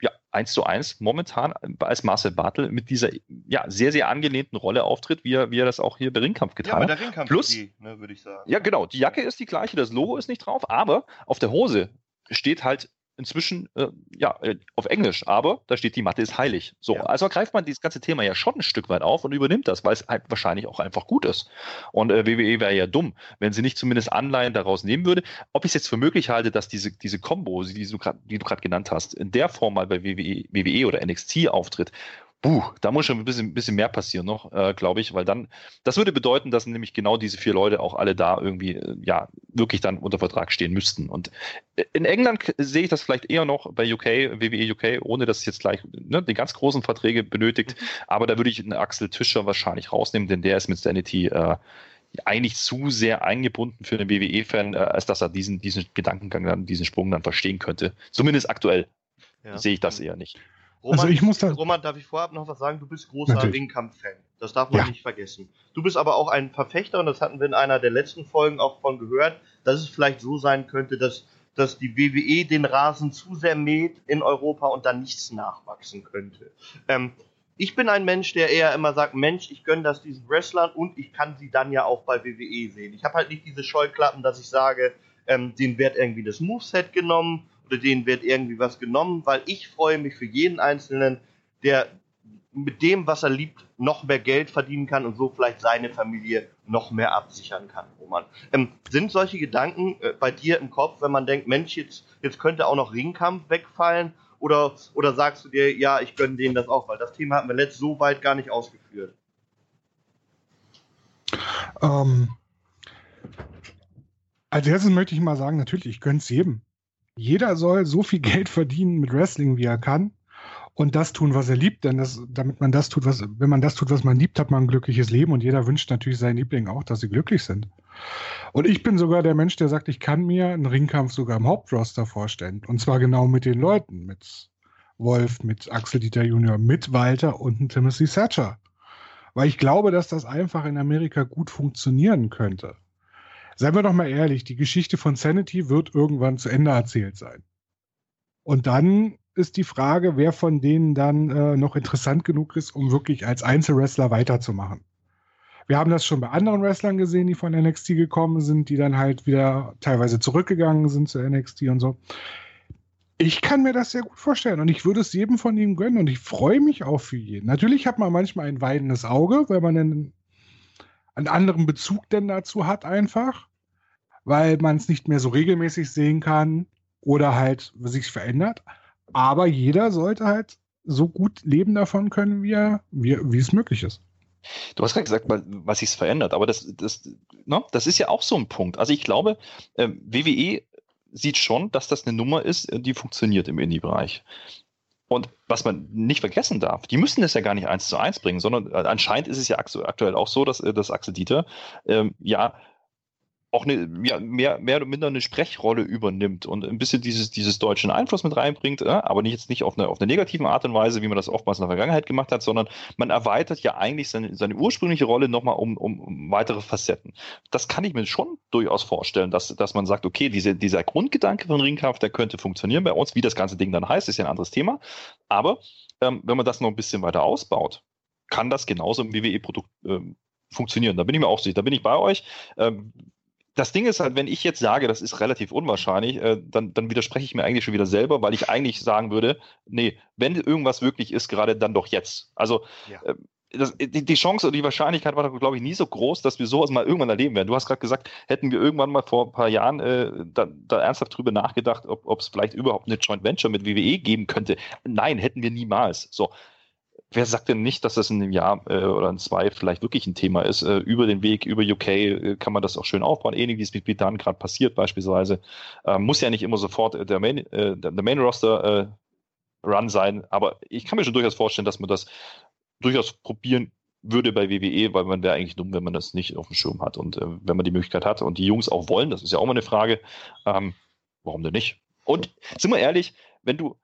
ja, eins zu eins momentan als Marcel Bartel mit dieser ja, sehr, sehr angelehnten Rolle auftritt, wie er, wie er das auch hier bei Ringkampf getan hat. Ja, der Ringkampf Plus, ne, würde ich sagen. Ja, genau. Die Jacke ist die gleiche, das Logo ist nicht drauf, aber auf der Hose steht halt inzwischen äh, ja äh, auf Englisch, aber da steht die Matte ist heilig. So, ja. also greift man dieses ganze Thema ja schon ein Stück weit auf und übernimmt das, weil es halt wahrscheinlich auch einfach gut ist. Und äh, WWE wäre ja dumm, wenn sie nicht zumindest Anleihen daraus nehmen würde. Ob ich es jetzt für möglich halte, dass diese diese Combo, die du gerade genannt hast, in der Form mal bei WWE, WWE oder NXT auftritt, Puh, da muss schon ein bisschen, bisschen mehr passieren noch, äh, glaube ich, weil dann, das würde bedeuten, dass nämlich genau diese vier Leute auch alle da irgendwie, äh, ja, wirklich dann unter Vertrag stehen müssten. Und äh, in England sehe ich das vielleicht eher noch bei UK, WWE UK, ohne dass es jetzt gleich ne, die ganz großen Verträge benötigt. Mhm. Aber da würde ich einen Axel Tischer wahrscheinlich rausnehmen, denn der ist mit Sanity äh, eigentlich zu sehr eingebunden für einen WWE-Fan, äh, als dass er diesen, diesen Gedankengang dann, diesen Sprung dann verstehen könnte. Zumindest aktuell ja. sehe ich das eher nicht. Roman, also ich muss da Roman, darf ich vorab noch was sagen? Du bist großer Ringkampf-Fan. Das darf man ja. nicht vergessen. Du bist aber auch ein Verfechter, und das hatten wir in einer der letzten Folgen auch von gehört, dass es vielleicht so sein könnte, dass, dass die WWE den Rasen zu sehr mäht in Europa und dann nichts nachwachsen könnte. Ähm, ich bin ein Mensch, der eher immer sagt, Mensch, ich gönne das diesen Wrestlern und ich kann sie dann ja auch bei WWE sehen. Ich habe halt nicht diese Scheuklappen, dass ich sage, ähm, denen wird irgendwie das Moveset genommen oder denen wird irgendwie was genommen, weil ich freue mich für jeden Einzelnen, der mit dem, was er liebt, noch mehr Geld verdienen kann und so vielleicht seine Familie noch mehr absichern kann, Roman. Ähm, sind solche Gedanken äh, bei dir im Kopf, wenn man denkt, Mensch, jetzt, jetzt könnte auch noch Ringkampf wegfallen? Oder, oder sagst du dir, ja, ich gönne denen das auch? Weil das Thema hatten wir letzt so weit gar nicht ausgeführt. Ähm, als erstes möchte ich mal sagen, natürlich, ich gönne es jedem. Jeder soll so viel Geld verdienen mit Wrestling, wie er kann. Und das tun, was er liebt, denn das, damit man das tut, was, wenn man das tut, was man liebt, hat man ein glückliches Leben und jeder wünscht natürlich seinen Lieblingen auch, dass sie glücklich sind. Und ich bin sogar der Mensch, der sagt, ich kann mir einen Ringkampf sogar im Hauptroster vorstellen. Und zwar genau mit den Leuten, mit Wolf, mit Axel Dieter Junior, mit Walter und Timothy Thatcher. Weil ich glaube, dass das einfach in Amerika gut funktionieren könnte. Seien wir doch mal ehrlich, die Geschichte von Sanity wird irgendwann zu Ende erzählt sein. Und dann ist die Frage, wer von denen dann äh, noch interessant genug ist, um wirklich als Einzelwrestler weiterzumachen. Wir haben das schon bei anderen Wrestlern gesehen, die von NXT gekommen sind, die dann halt wieder teilweise zurückgegangen sind zu NXT und so. Ich kann mir das sehr gut vorstellen und ich würde es jedem von ihnen gönnen und ich freue mich auch für jeden. Natürlich hat man manchmal ein weidendes Auge, weil man dann einen anderen Bezug denn dazu hat einfach, weil man es nicht mehr so regelmäßig sehen kann oder halt sich verändert. Aber jeder sollte halt so gut leben davon können, wie, wie, wie es möglich ist. Du hast gerade gesagt, was sich verändert, aber das, das, ne, das ist ja auch so ein Punkt. Also ich glaube, äh, WWE sieht schon, dass das eine Nummer ist, die funktioniert im Indie-Bereich. Und was man nicht vergessen darf, die müssen das ja gar nicht eins zu eins bringen, sondern äh, anscheinend ist es ja aktuell auch so, dass, äh, dass Axel Dieter ähm, ja auch eine, ja, mehr, mehr oder minder eine Sprechrolle übernimmt und ein bisschen dieses, dieses deutschen Einfluss mit reinbringt, äh, aber nicht, jetzt nicht auf eine, auf eine negativen Art und Weise, wie man das oftmals in der Vergangenheit gemacht hat, sondern man erweitert ja eigentlich seine, seine ursprüngliche Rolle nochmal um, um, weitere Facetten. Das kann ich mir schon durchaus vorstellen, dass, dass man sagt, okay, diese, dieser Grundgedanke von Ringkampf, der könnte funktionieren bei uns. Wie das ganze Ding dann heißt, ist ja ein anderes Thema. Aber ähm, wenn man das noch ein bisschen weiter ausbaut, kann das genauso im WWE-Produkt ähm, funktionieren. Da bin ich mir auch sicher. Da bin ich bei euch. Ähm, das Ding ist halt, wenn ich jetzt sage, das ist relativ unwahrscheinlich, äh, dann, dann widerspreche ich mir eigentlich schon wieder selber, weil ich eigentlich sagen würde, nee, wenn irgendwas wirklich ist, gerade dann doch jetzt. Also ja. äh, das, die, die, Chance oder die Wahrscheinlichkeit war, glaube ich, nie so groß, dass wir sowas mal irgendwann erleben werden. Du hast gerade gesagt, hätten wir irgendwann mal vor ein paar Jahren äh, da, da, ernsthaft drüber nachgedacht, ob es vielleicht überhaupt eine Joint Venture mit WWE geben könnte. Nein, hätten wir niemals. So, wer sagt denn nicht, dass das in einem Jahr äh, oder in zwei vielleicht wirklich ein Thema ist? Äh, über den Weg, über UK äh, kann man das auch schön aufbauen, ähnlich wie es mit Britann gerade passiert beispielsweise. Ähm, muss ja nicht immer sofort äh, der Main, äh, der Main Roster äh, Run sein, aber ich kann mir schon durchaus vorstellen, dass man das durchaus probieren würde bei WWE, weil man wäre eigentlich dumm, wenn man das nicht auf dem Schirm hat und wenn man die Möglichkeit hat und die Jungs auch wollen, das ist ja auch mal eine Frage, ähm, warum denn nicht? Und sind wir ehrlich, wenn du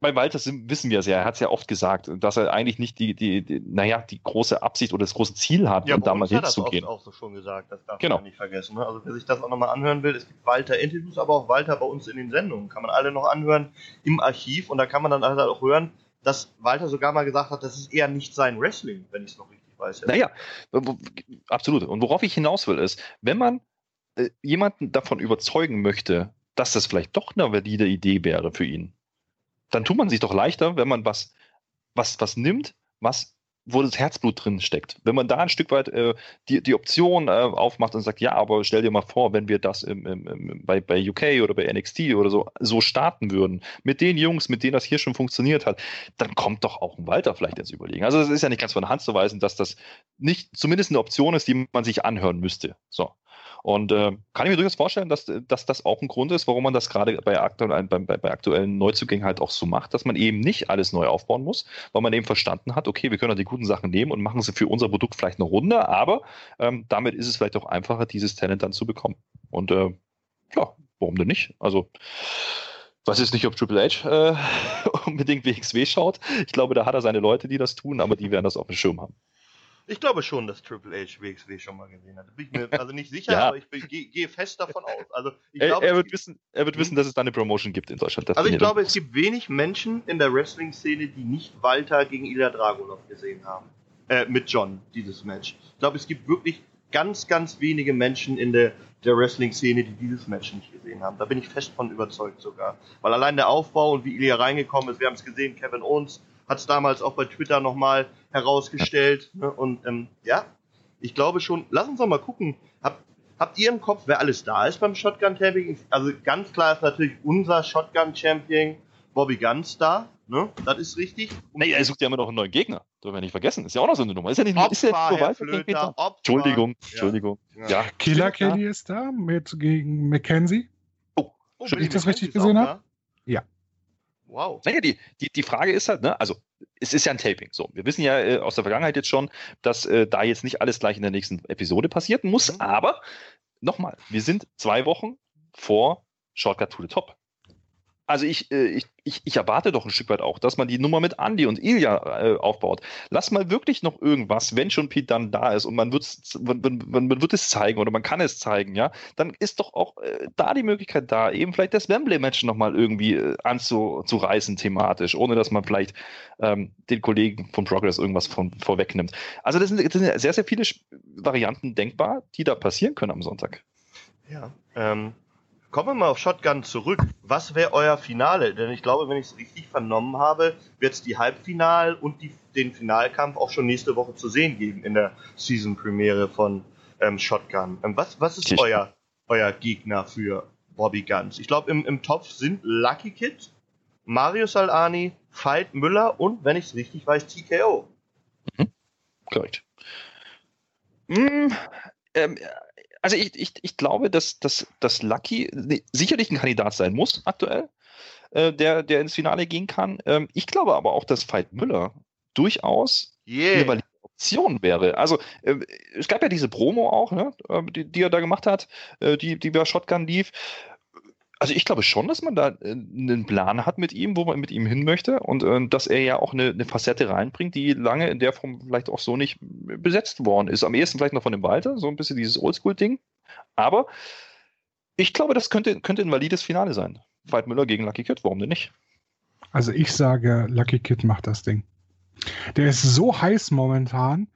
bei Walter wissen wir es ja, er hat es ja oft gesagt, dass er eigentlich nicht die, die, die, naja, die große Absicht oder das große Ziel hat, ja, um da mal hinzugehen. Ja, das auch so schon gesagt, das darf genau. man nicht vergessen. Ne? Also wer sich das auch nochmal anhören will, es gibt Walter-Interviews, aber auch Walter bei uns in den Sendungen, kann man alle noch anhören im Archiv und da kann man dann halt auch hören, dass Walter sogar mal gesagt hat, das ist eher nicht sein Wrestling, wenn ich es noch richtig weiß. Ja. Naja, absolut. Und worauf ich hinaus will, ist, wenn man äh, jemanden davon überzeugen möchte, dass das vielleicht doch eine valide Idee wäre für ihn, dann tut man sich doch leichter, wenn man was, was, was nimmt, was wo das Herzblut drin steckt. Wenn man da ein Stück weit äh, die, die Option äh, aufmacht und sagt, ja, aber stell dir mal vor, wenn wir das im, im, im, bei, bei UK oder bei NXT oder so so starten würden, mit den Jungs, mit denen das hier schon funktioniert hat, dann kommt doch auch ein Walter vielleicht ins Überlegen. Also es ist ja nicht ganz von der Hand zu weisen, dass das nicht zumindest eine Option ist, die man sich anhören müsste. So. Und äh, kann ich mir durchaus vorstellen, dass, dass das auch ein Grund ist, warum man das gerade bei, aktuellen, bei, bei, aktuellen Neuzugängen halt auch so macht, dass man eben nicht alles neu aufbauen muss, weil man eben verstanden hat, okay, wir können die guten Sachen nehmen und machen sie für unser Produkt vielleicht eine Runde, aber ähm, damit ist es vielleicht auch einfacher, dieses Talent dann zu bekommen. Und äh, ja, warum denn nicht? Also weiß jetzt nicht, ob Triple H äh, unbedingt WXW schaut. Ich glaube, da hat er seine Leute, die das tun, aber die werden das auf dem Schirm haben. Ich glaube schon, dass Triple H WXW schon mal gesehen hat. Bin ich mir also nicht sicher, ja. aber ich gehe geh fest davon aus. Also ich glaube, er, wird wissen, er wird wissen, dass es da eine Promotion gibt in Deutschland. Also ich glaube, es gibt wenig Menschen in der Wrestling-Szene, die nicht Walter gegen Ilya Dragunov gesehen haben. Äh, mit John, dieses Match. Ich glaube, es gibt wirklich ganz, ganz wenige Menschen in der, der Wrestling-Szene, die dieses Match nicht gesehen haben. Da bin ich fest von überzeugt sogar. Weil allein der Aufbau und wie Ilya reingekommen ist, wir haben es gesehen, Kevin Owens hat es damals auch bei Twitter nochmal herausgestellt. Ne? Und ähm, ja, ich glaube schon, lass uns doch mal gucken. Habt, habt ihr im Kopf, wer alles da ist beim Shotgun Champion? Also ganz klar ist natürlich unser Shotgun Champion Bobby Guns da. Ne? Das ist richtig. Nee, er sucht ja immer noch einen neuen Gegner. Dürfen wir nicht vergessen. Ist ja auch noch so eine Nummer. Ist ja nicht, Opfer, ist ja nicht so weit. Flöter, Opfer. Entschuldigung, ja. Entschuldigung. Ja. ja. Killer Kelly ist da mit gegen Mackenzie. Oh, oh ich das richtig gesehen habe? Ja. Wow. Naja, die, die, die Frage ist halt, ne, also es ist ja ein Taping. So, wir wissen ja äh, aus der Vergangenheit jetzt schon, dass äh, da jetzt nicht alles gleich in der nächsten Episode passieren muss, mhm. aber nochmal, wir sind zwei Wochen vor Shortcut to the Top also ich, äh, ich, ich, ich erwarte doch ein Stück weit auch, dass man die Nummer mit Andy und Ilja äh, aufbaut. Lass mal wirklich noch irgendwas, wenn schon Pete dann da ist und man, man, man, man wird es zeigen oder man kann es zeigen, ja, dann ist doch auch äh, da die Möglichkeit da, eben vielleicht das Wembley-Match nochmal irgendwie äh, anzureißen thematisch, ohne dass man vielleicht ähm, den Kollegen von Progress irgendwas von, vorwegnimmt. Also das sind, das sind sehr, sehr viele Varianten denkbar, die da passieren können am Sonntag. Ja, ähm, Kommen wir mal auf Shotgun zurück. Was wäre euer Finale? Denn ich glaube, wenn ich es richtig vernommen habe, wird es die Halbfinal und die, den Finalkampf auch schon nächste Woche zu sehen geben in der Season-Premiere von ähm, Shotgun. Ähm, was, was ist euer, euer Gegner für Bobby Guns? Ich glaube, im, im Topf sind Lucky Kid, Mario Salani, Veit Müller und, wenn ich es richtig weiß, TKO. Mhm. Korrekt. Mm, ähm, also ich, ich, ich glaube, dass, dass, dass Lucky sicherlich ein Kandidat sein muss aktuell, äh, der, der ins Finale gehen kann. Ähm, ich glaube aber auch, dass Veit Müller durchaus yeah. eine valide Option wäre. Also äh, es gab ja diese Promo auch, ne, äh, die, die er da gemacht hat, äh, die, die bei Shotgun lief. Also ich glaube schon, dass man da äh, einen Plan hat mit ihm, wo man mit ihm hin möchte und äh, dass er ja auch eine, eine, Facette reinbringt, die lange in der Form vielleicht auch so nicht besetzt worden ist. Am ehesten vielleicht noch von dem Walter, so ein bisschen dieses Oldschool-Ding. Aber ich glaube, das könnte, könnte ein valides Finale sein. Veit Müller gegen Lucky Kid, warum denn nicht? Also ich sage, Lucky Kid macht das Ding. Der ist so heiß momentan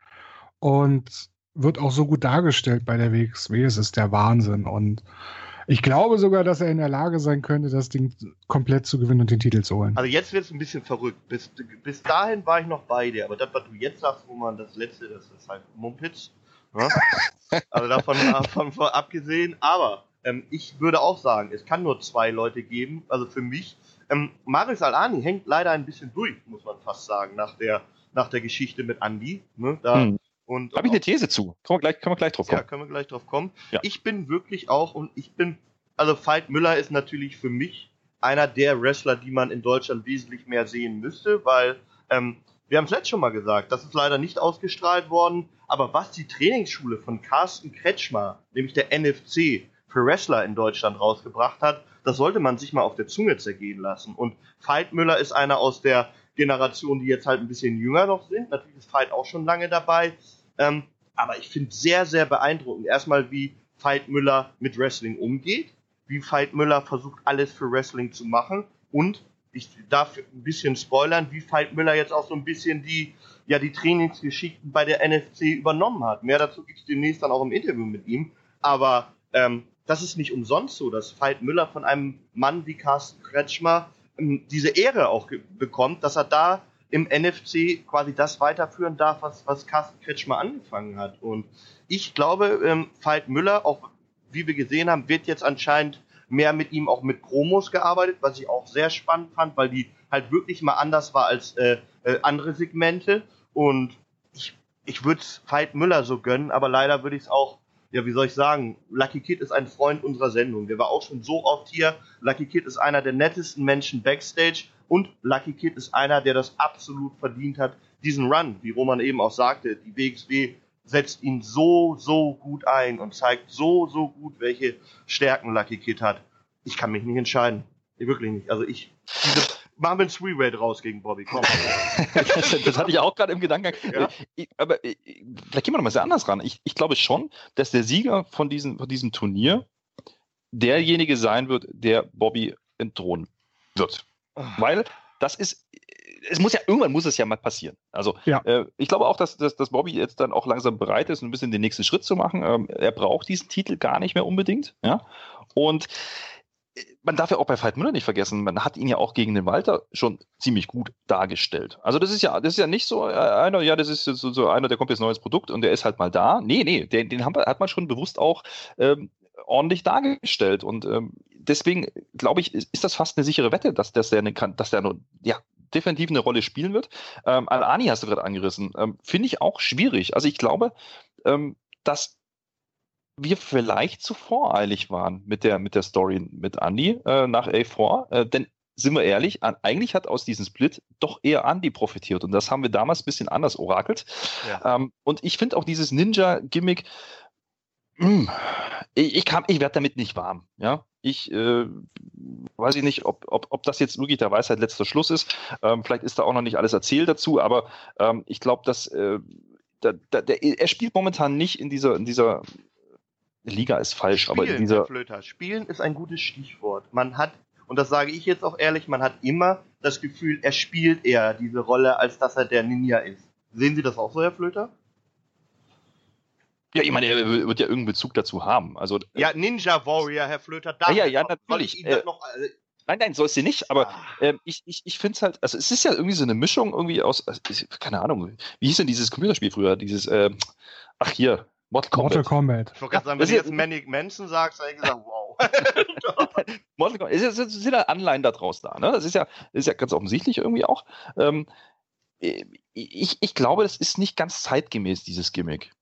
und wird auch so gut dargestellt bei der WXW. Es ist der Wahnsinn und ich glaube sogar, dass er in der Lage sein könnte, das Ding komplett zu gewinnen und den Titel zu holen. Also jetzt wird es ein bisschen verrückt. Bis, bis dahin war ich noch bei dir, aber das, was du jetzt sagst, wo man das letzte, das ist halt Mumpitz. Ne? also davon, davon abgesehen. Aber ähm, ich würde auch sagen, es kann nur zwei Leute geben. Also für mich, ähm, Marius Alani hängt leider ein bisschen durch, muss man fast sagen, nach der, nach der Geschichte mit Andy. Ne? Da hm. Und Habe ich eine These zu. Können wir gleich, können wir gleich drauf kommen. Ja, können wir gleich drauf kommen. Ja. Ich bin wirklich auch, und ich bin, also Veit Müller ist natürlich für mich einer der Wrestler, die man in Deutschland wesentlich mehr sehen müsste, weil ähm, wir haben es letztes schon mal gesagt, das ist leider nicht ausgestrahlt worden, aber was die Trainingsschule von Carsten Kretschmer, nämlich der NFC, für Wrestler in Deutschland rausgebracht hat, das sollte man sich mal auf der Zunge zergehen lassen. Und Veit Müller ist einer aus der Generation, die jetzt halt ein bisschen jünger noch sind. Natürlich ist Veit auch schon lange dabei. Ähm, aber ich finde sehr, sehr beeindruckend. Erstmal, wie Veit Müller mit Wrestling umgeht, wie Veit Müller versucht, alles für Wrestling zu machen und ich darf ein bisschen spoilern, wie Veit Müller jetzt auch so ein bisschen die, ja, die Trainingsgeschichten bei der NFC übernommen hat. Mehr dazu gibt es demnächst dann auch im Interview mit ihm. Aber ähm, das ist nicht umsonst so, dass Veit Müller von einem Mann wie Carsten Kretschmer diese Ehre auch bekommt, dass er da im NFC quasi das weiterführen darf, was, was Carsten Kretschmer angefangen hat. Und ich glaube, ähm, Veit Müller, auch wie wir gesehen haben, wird jetzt anscheinend mehr mit ihm auch mit Promos gearbeitet, was ich auch sehr spannend fand, weil die halt wirklich mal anders war als äh, äh, andere Segmente. Und ich, ich würde es Veit Müller so gönnen, aber leider würde ich es auch ja, wie soll ich sagen, Lucky Kid ist ein Freund unserer Sendung. Der war auch schon so oft hier. Lucky Kid ist einer der nettesten Menschen backstage und Lucky Kid ist einer, der das absolut verdient hat, diesen Run, wie Roman eben auch sagte. Die WXW setzt ihn so, so gut ein und zeigt so, so gut, welche Stärken Lucky Kid hat. Ich kann mich nicht entscheiden. Wirklich nicht. Also ich, diese, machen wir ein Three-Way draus gegen Bobby. Komm. das, das, hatte ich auch gerade im Gedanken. Ja? Ich, aber ich, vielleicht gehen wir noch mal sehr anders ran. Ich, ich, glaube schon, dass der Sieger von diesem, von diesem Turnier derjenige sein wird, der Bobby entthronen wird. Ach. Weil das ist, es muss ja, irgendwann muss es ja mal passieren. Also ja. äh, ich glaube auch, dass, dass, dass Bobby jetzt dann auch langsam bereit ist, ein bisschen den nächsten Schritt zu machen. Ähm, er braucht diesen Titel gar nicht mehr unbedingt. Ja? Und man darf ja auch bei Veit Müller nicht vergessen, man hat ihn ja auch gegen den Walter schon ziemlich gut dargestellt. Also das ist ja, das ist ja nicht so äh, einer, ja, das ist so, so einer, der kommt jetzt neues Produkt und der ist halt mal da. Nee, nee, den, den haben, hat man schon bewusst auch ähm, ordentlich dargestellt. Und ähm, deswegen glaube ich, ist das fast eine sichere Wette, dass, dass der eine, dass der nur, ja, definitiv eine Rolle spielen wird. Ähm, Al-Ani hast du gerade angerissen. Ähm, Finde ich auch schwierig. Also ich glaube, ähm, dass wir vielleicht zu voreilig waren mit der, mit der Story mit Andy äh, nach A4. Äh, denn sind wir ehrlich, eigentlich hat aus diesem Split doch eher Andy profitiert. Und das haben wir damals ein bisschen anders orakelt. Ja. Ähm, und ich finde auch dieses Ninja-Gimmick, hm, ich, ich, ich werde damit nicht warm. Ja? Ich äh, weiß ich nicht, ob, ob, ob das jetzt wirklich der Weisheit letzter Schluss ist. Ähm, vielleicht ist da auch noch nicht alles erzählt dazu, aber ähm, ich glaube, dass äh, da, da, der, er spielt momentan nicht in dieser, in dieser Liga ist falsch, Spielen, aber dieser. Flöter. Spielen ist ein gutes Stichwort. Man hat, und das sage ich jetzt auch ehrlich, man hat immer das Gefühl, er spielt eher diese Rolle, als dass er der Ninja ist. Sehen Sie das auch so, Herr Flöter? Ja, ich meine, er wird ja irgendeinen Bezug dazu haben. Also, äh, ja, Ninja Warrior, Herr Flöter, da. Ja, ja, natürlich. Äh, noch, äh, nein, nein, soll es sie nicht, aber ah. äh, ich, ich, ich finde es halt, also es ist ja irgendwie so eine Mischung irgendwie aus, also, keine Ahnung, wie hieß denn dieses Computerspiel früher? Dieses, äh, ach hier, Mortal Kombat. Mortal Kombat. Ich wollte gerade sagen, wenn du jetzt Manic Mansion sagst, hätte ich gesagt, wow. Mortal Kombat. Es sind ja Anleihen da draußen da. Ne? Das ist ja, das ist ja ganz offensichtlich irgendwie auch. Ähm, ich, ich glaube, das ist nicht ganz zeitgemäß, dieses Gimmick.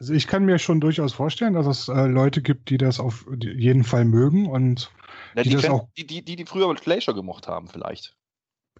Also ich kann mir schon durchaus vorstellen, dass es äh, Leute gibt, die das auf jeden Fall mögen und Na, die, die, das auch die, die, die früher mit Glacier gemocht haben, vielleicht.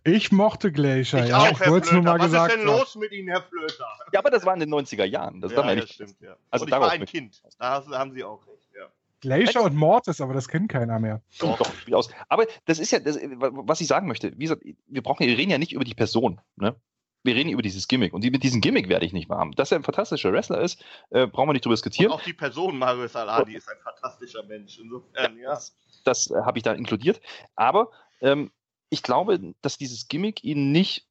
Ich mochte Glacier, ich ja. Auch, ich wollte es nur mal Was gesagt. Was ist denn los mit Ihnen, Herr Flöter? Ja, aber das war in den 90er Jahren. Das, ja, ja, das stimmt, ja. Also und ich war ein Kind. Da haben Sie auch recht, ja. Glacier und Mortis, aber das kennt keiner mehr. Doch, doch, aus. Aber das ist ja, das, was ich sagen möchte. Wie gesagt, wir brauchen, wir reden ja nicht über die Person, ne? Wir reden über dieses Gimmick. Und mit diesem Gimmick werde ich nicht warm. Dass er ein fantastischer Wrestler ist, äh, brauchen wir nicht drüber diskutieren. Und auch die Person Mario Saladi ist ein fantastischer Mensch. Insofern, ja. Das, das äh, habe ich da inkludiert. Aber ähm, ich glaube, dass dieses Gimmick ihn nicht,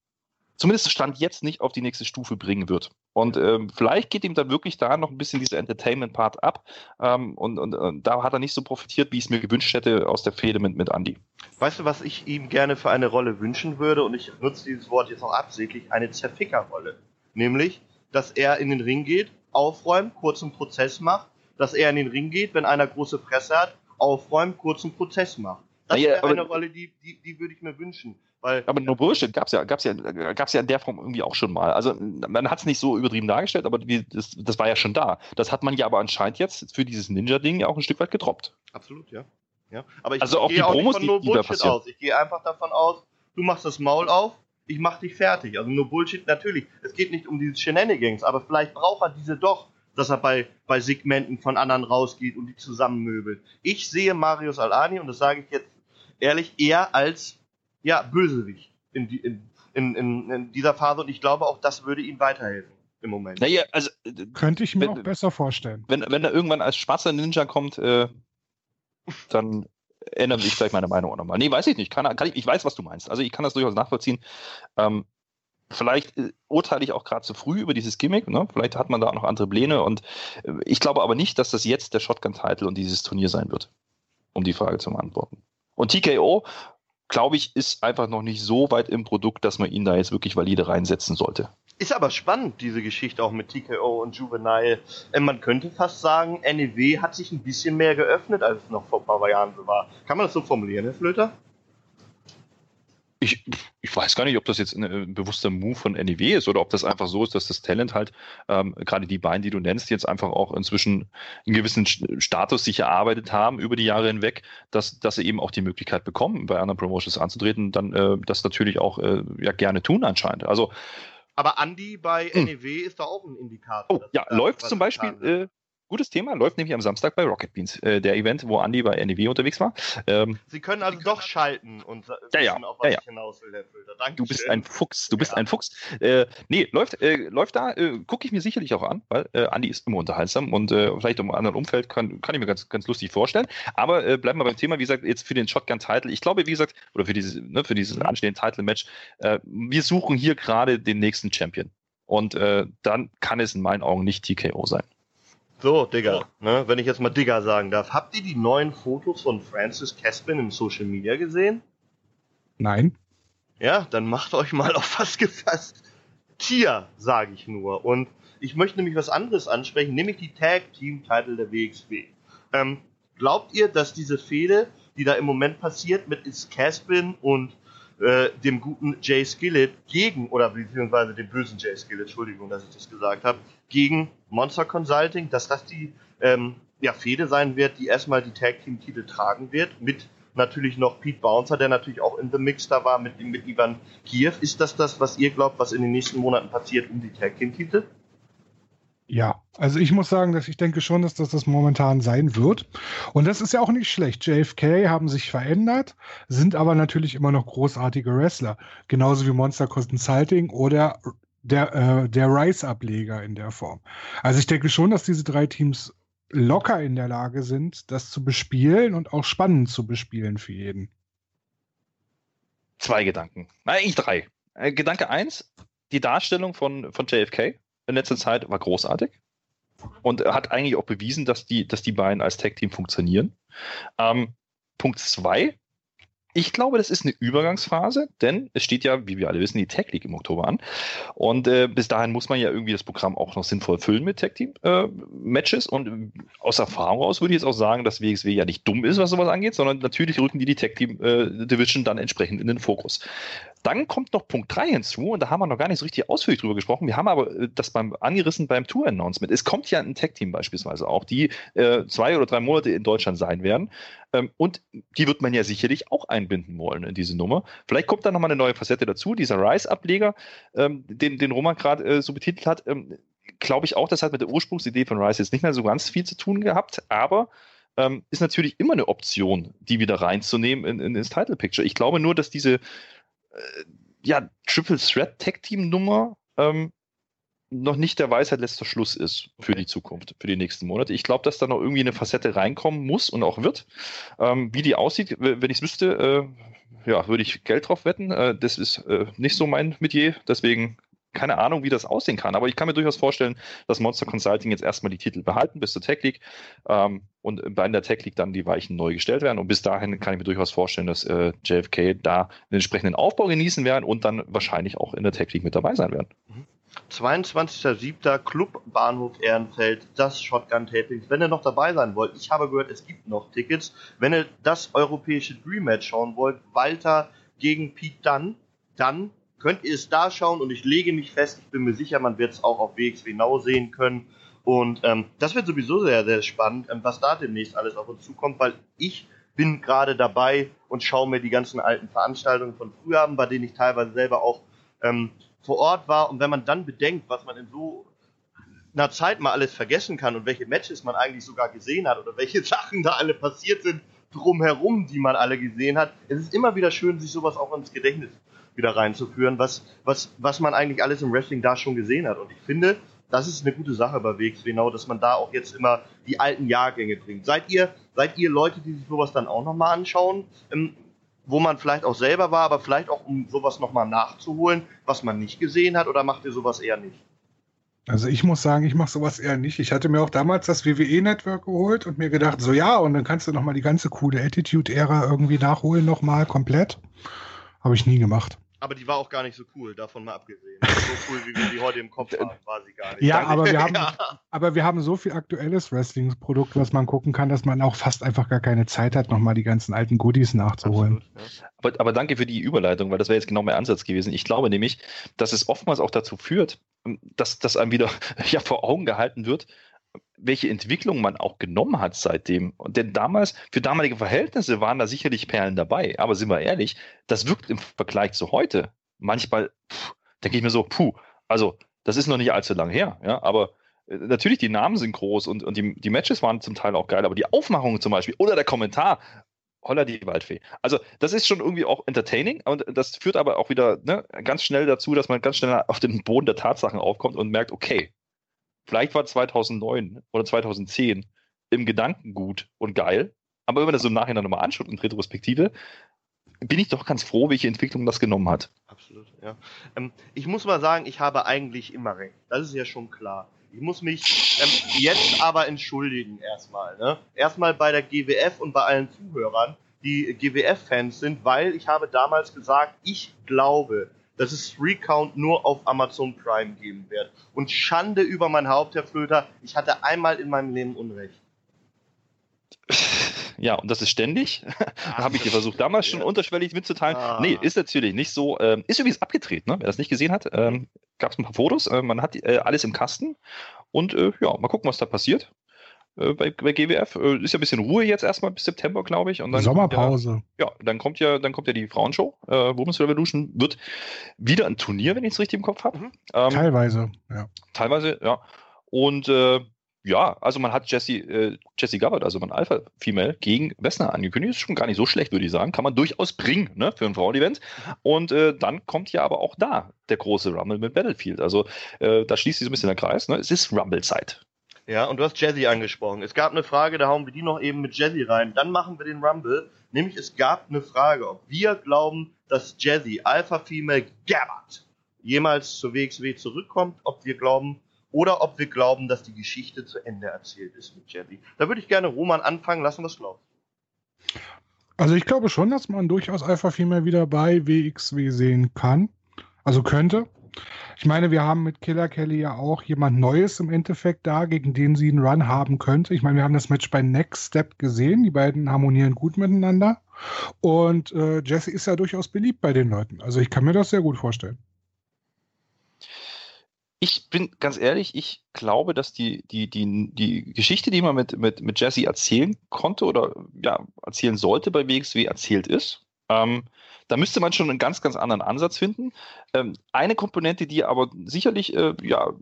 zumindest Stand jetzt nicht auf die nächste Stufe bringen wird. Und ähm, vielleicht geht ihm dann wirklich da noch ein bisschen dieser Entertainment-Part ab. Ähm, und, und, und, da hat er nicht so profitiert, wie ich es mir gewünscht hätte aus der Fehde mit, mit Andy. Weißt du, was ich ihm gerne für eine Rolle wünschen würde? Und ich nutze dieses Wort jetzt auch absichtlich, eine Zerficker-Rolle. Nämlich, dass er in den Ring geht, aufräumt, kurzen Prozess macht, dass er in den Ring geht, wenn einer große Fresse hat, aufräumt, kurzen Prozess macht. Das naja, wäre eine Rolle, die, die, die würde ich mir wünschen. Weil, aber No Bullshit gab es ja, gab's ja, gab's ja in der Form irgendwie auch schon mal. Also man hat es nicht so übertrieben dargestellt, aber wie, das, das war ja schon da. Das hat man ja aber anscheinend jetzt für dieses Ninja-Ding ja auch ein Stück weit gedroppt. Absolut, ja. ja. Aber ich also auch die auch Promos, nicht von No die, Bullshit aus. Ich gehe einfach davon aus, du machst das Maul auf, ich mach dich fertig. Also No Bullshit natürlich. Es geht nicht um diese Shenanigans, aber vielleicht braucht er diese doch dass er bei, bei Segmenten von anderen rausgeht und die zusammenmöbelt. Ich sehe Marius Alani, und das sage ich jetzt ehrlich, eher als ja, Bösewicht in, die, in, in, in, dieser Phase und ich glaube auch, das würde ihm weiterhelfen im Moment. Naja, also, Könnte ich mir wenn, auch besser vorstellen. Wenn, wenn er irgendwann als schwarzer Ninja kommt, äh, dann ändert sich vielleicht meine Meinung auch nochmal. Nee, weiß ich nicht. Kann, kann ich, ich weiß, was du meinst. Also ich kann das durchaus nachvollziehen. Ähm, vielleicht äh, urteile ich auch gerade zu früh über dieses Gimmick. Ne? Vielleicht hat man da auch noch andere Pläne. Und äh, ich glaube aber nicht, dass das jetzt der Shotgun-Title und dieses Turnier sein wird. Um die Frage zu beantworten. Und TKO, glaube ich, ist einfach noch nicht so weit im Produkt, dass man ihn da jetzt wirklich valide reinsetzen sollte. Ist aber spannend, diese Geschichte auch mit TKO und Juvenile. Äh, man könnte fast sagen, NEW hat sich ein bisschen mehr geöffnet, als es noch vor ein paar Jahren so war. Kann man das so formulieren, Herr Flöter? Ich, ich weiß gar nicht, ob das jetzt ein, ein bewusster Move von NEW ist oder ob das einfach so ist, dass das Talent halt, ähm, gerade die beiden, die du nennst, jetzt einfach auch inzwischen einen gewissen Status sich erarbeitet haben über die Jahre hinweg, dass, dass sie eben auch die Möglichkeit bekommen, bei anderen Promotions anzutreten, dann äh, das natürlich auch äh, ja gerne tun anscheinend. Also aber Andy bei hm. NEW ist da auch ein Indikator. Oh, ja, läuft zum Beispiel, äh, gutes Thema, läuft nämlich am Samstag bei Rocket Beans, äh, der Event, wo Andy bei NEW unterwegs war. Ähm, Sie können also doch schalten und wissen, ja, ja, auf was ja, ich hinaus will, Herr Filter. Danke Du bist ein Fuchs, du bist ein Fuchs. Äh, nee, läuft, äh, läuft da, äh, gucke ich mir sicherlich auch an, weil äh, Andy ist immer unterhaltsam und äh, vielleicht im anderen Umfeld kann, kann ich mir ganz, ganz lustig vorstellen. Aber äh, bleiben wir beim Thema, wie gesagt, jetzt für den Shotgun-Title. Ich glaube, wie gesagt, oder für dieses, ne, für dieses anstehende Title-Match, äh, wir suchen hier gerade den nächsten Champion. Und äh, dann kann es in meinen Augen nicht TKO sein. So, Digga, ne, wenn ich jetzt mal Digga sagen darf. Habt ihr die neuen Fotos von Francis Caspin im Social Media gesehen? Nein. Ja, dann macht euch mal auf was gefasst. Tier, sage ich nur. Und ich möchte nämlich was anderes ansprechen, nämlich die Tag Team Title der WXW. Ähm, glaubt ihr, dass diese Fehde, die da im Moment passiert mit Is Caspin und äh, dem guten Jay Skillett gegen, oder beziehungsweise dem bösen Jay Skillett, Entschuldigung, dass ich das gesagt habe, gegen Monster Consulting, dass das die ähm, ja, Fehde sein wird, die erstmal die Tag Team Titel tragen wird, mit natürlich noch Pete Bouncer, der natürlich auch in The Mix da war, mit, mit Ivan Kiev. Ist das das, was ihr glaubt, was in den nächsten Monaten passiert um die Tag Team Titel? Ja, also ich muss sagen, dass ich denke schon, dass das das momentan sein wird. Und das ist ja auch nicht schlecht. JFK haben sich verändert, sind aber natürlich immer noch großartige Wrestler. Genauso wie Monster Consulting oder der, äh, der Rice-Ableger in der Form. Also ich denke schon, dass diese drei Teams locker in der Lage sind, das zu bespielen und auch spannend zu bespielen für jeden. Zwei Gedanken. Eigentlich drei. Äh, Gedanke eins, die Darstellung von, von JFK in letzter Zeit war großartig und hat eigentlich auch bewiesen, dass die, dass die beiden als Tag-Team funktionieren. Ähm, Punkt zwei, ich glaube, das ist eine Übergangsphase, denn es steht ja, wie wir alle wissen, die Tech League im Oktober an. Und äh, bis dahin muss man ja irgendwie das Programm auch noch sinnvoll füllen mit Tech Team äh, Matches. Und äh, aus Erfahrung aus würde ich jetzt auch sagen, dass WXW ja nicht dumm ist, was sowas angeht, sondern natürlich rücken die die Tech Team äh, Division dann entsprechend in den Fokus. Dann kommt noch Punkt 3 hinzu, und da haben wir noch gar nicht so richtig ausführlich drüber gesprochen. Wir haben aber äh, das beim angerissen beim Tour-Announcement. Es kommt ja ein Tech-Team beispielsweise auch, die äh, zwei oder drei Monate in Deutschland sein werden. Ähm, und die wird man ja sicherlich auch einbinden wollen in diese Nummer. Vielleicht kommt da nochmal eine neue Facette dazu. Dieser Rise-Ableger, ähm, den, den Roman gerade äh, so betitelt hat, ähm, glaube ich auch, das hat mit der Ursprungsidee von Rise jetzt nicht mehr so ganz viel zu tun gehabt, aber ähm, ist natürlich immer eine Option, die wieder reinzunehmen in, in, ins Title Picture. Ich glaube nur, dass diese äh, ja, Triple Threat Tag Team Nummer ähm, noch nicht der Weisheit letzter Schluss ist für die Zukunft, für die nächsten Monate. Ich glaube, dass da noch irgendwie eine Facette reinkommen muss und auch wird. Ähm, wie die aussieht, wenn ich es wüsste, äh, ja, würde ich Geld drauf wetten. Äh, das ist äh, nicht so mein Metier, deswegen keine Ahnung, wie das aussehen kann, aber ich kann mir durchaus vorstellen, dass Monster Consulting jetzt erstmal die Titel behalten bis zur Tech League ähm, und bei der Tech League dann die Weichen neu gestellt werden. Und bis dahin kann ich mir durchaus vorstellen, dass äh, JFK da einen entsprechenden Aufbau genießen werden und dann wahrscheinlich auch in der Tech League mit dabei sein werden. 22.07. Club Bahnhof Ehrenfeld, das Shotgun Tapings. Wenn ihr noch dabei sein wollt, ich habe gehört, es gibt noch Tickets. Wenn ihr das europäische Dream Match schauen wollt, Walter gegen Pete Dunn, dann könnt ihr es da schauen und ich lege mich fest, ich bin mir sicher, man wird es auch auf WXW Now sehen können. Und ähm, das wird sowieso sehr, sehr spannend, ähm, was da demnächst alles auf uns zukommt, weil ich bin gerade dabei und schaue mir die ganzen alten Veranstaltungen von früher an, bei denen ich teilweise selber auch ähm, vor Ort war. Und wenn man dann bedenkt, was man in so einer Zeit mal alles vergessen kann und welche Matches man eigentlich sogar gesehen hat oder welche Sachen da alle passiert sind drumherum, die man alle gesehen hat. Es ist immer wieder schön, sich sowas auch ins Gedächtnis wieder reinzuführen, was, was, was man eigentlich alles im Wrestling da schon gesehen hat. Und ich finde, das ist eine gute Sache bei WXW, genau, dass man da auch jetzt immer die alten Jahrgänge bringt. Seid ihr, seid ihr Leute, die sich sowas dann auch nochmal anschauen? Ähm, wo man vielleicht auch selber war, aber vielleicht auch um sowas nochmal nachzuholen, was man nicht gesehen hat, oder macht ihr sowas eher nicht? Also ich muss sagen, ich mache sowas eher nicht. Ich hatte mir auch damals das WWE-Network geholt und mir gedacht, so ja, und dann kannst du nochmal die ganze coole Attitude-Ära irgendwie nachholen, nochmal komplett. Habe ich nie gemacht. Aber die war auch gar nicht so cool, davon mal abgesehen. So cool, wie wir die heute im Kopf haben, war sie gar nicht. Ja, aber wir, haben, ja. aber wir haben so viel aktuelles Wrestling-Produkt, was man gucken kann, dass man auch fast einfach gar keine Zeit hat, nochmal die ganzen alten Goodies nachzuholen. Absolut, ja. aber, aber danke für die Überleitung, weil das wäre jetzt genau mein Ansatz gewesen. Ich glaube nämlich, dass es oftmals auch dazu führt, dass, dass einem wieder ja, vor Augen gehalten wird, welche Entwicklung man auch genommen hat seitdem. Und denn damals, für damalige Verhältnisse waren da sicherlich Perlen dabei. Aber sind wir ehrlich, das wirkt im Vergleich zu heute manchmal, denke ich mir so, puh, also das ist noch nicht allzu lang her, ja, aber äh, natürlich, die Namen sind groß und, und die, die Matches waren zum Teil auch geil, aber die Aufmachung zum Beispiel oder der Kommentar, holla die Waldfee. Also, das ist schon irgendwie auch entertaining und das führt aber auch wieder ne, ganz schnell dazu, dass man ganz schnell auf den Boden der Tatsachen aufkommt und merkt, okay, vielleicht war 2009 oder 2010 im Gedanken gut und geil, aber wenn man das so im Nachhinein nochmal anschaut in Retrospektive, bin ich doch ganz froh, welche Entwicklung das genommen hat. Absolut, ja. Ähm, ich muss mal sagen, ich habe eigentlich immer recht. Das ist ja schon klar. Ich muss mich ähm, jetzt aber entschuldigen erstmal. Ne? Erstmal bei der GWF und bei allen Zuhörern, die GWF-Fans sind, weil ich habe damals gesagt, ich glaube, dass es Recount nur auf Amazon Prime geben wird. Und Schande über mein Haupt, Herr Flöter, ich hatte einmal in meinem Leben Unrecht. Ja, und das ist ständig. Habe ich dir versucht, damals schon ja. unterschwellig mitzuteilen. Ah. Nee, ist natürlich nicht so. Ähm, ist übrigens abgedreht, ne? wer das nicht gesehen hat. Ähm, Gab es ein paar Fotos. Äh, man hat äh, alles im Kasten. Und äh, ja, mal gucken, was da passiert. Äh, bei, bei GWF äh, ist ja ein bisschen Ruhe jetzt erstmal bis September, glaube ich. Und dann Sommerpause. Ja, ja, dann kommt ja, dann kommt ja die Frauenshow. Äh, Women's Revolution wird wieder ein Turnier, wenn ich es richtig im Kopf habe. Mhm. Ähm, teilweise, ja. Teilweise, ja. Und äh, ja, also man hat Jesse, äh, Jesse Gabbard, also man Alpha-Female, gegen Wessner angekündigt. Ist schon gar nicht so schlecht, würde ich sagen. Kann man durchaus bringen ne, für ein Frauen-Event. Und äh, dann kommt ja aber auch da der große Rumble mit Battlefield. Also äh, da schließt sich so ein bisschen der Kreis. Ne? Es ist Rumble-Zeit. Ja, und du hast Jesse angesprochen. Es gab eine Frage, da hauen wir die noch eben mit Jesse rein. Dann machen wir den Rumble. Nämlich es gab eine Frage, ob wir glauben, dass Jesse, Alpha-Female Gabbard, jemals zur WXW zurückkommt. Ob wir glauben, oder ob wir glauben, dass die Geschichte zu Ende erzählt ist mit Jesse. Da würde ich gerne Roman anfangen lassen, was glaubst Also ich glaube schon, dass man durchaus Alpha Female wieder bei WXW sehen kann. Also könnte. Ich meine, wir haben mit Killer Kelly ja auch jemand Neues im Endeffekt da, gegen den sie einen Run haben könnte. Ich meine, wir haben das Match bei Next Step gesehen. Die beiden harmonieren gut miteinander. Und äh, Jesse ist ja durchaus beliebt bei den Leuten. Also ich kann mir das sehr gut vorstellen. Ich bin ganz ehrlich, ich glaube, dass die, die, die, die Geschichte, die man mit, mit, mit Jesse erzählen konnte oder ja, erzählen sollte bei WXW, erzählt ist. Ähm, da müsste man schon einen ganz, ganz anderen Ansatz finden. Ähm, eine Komponente, die aber sicherlich äh, ja,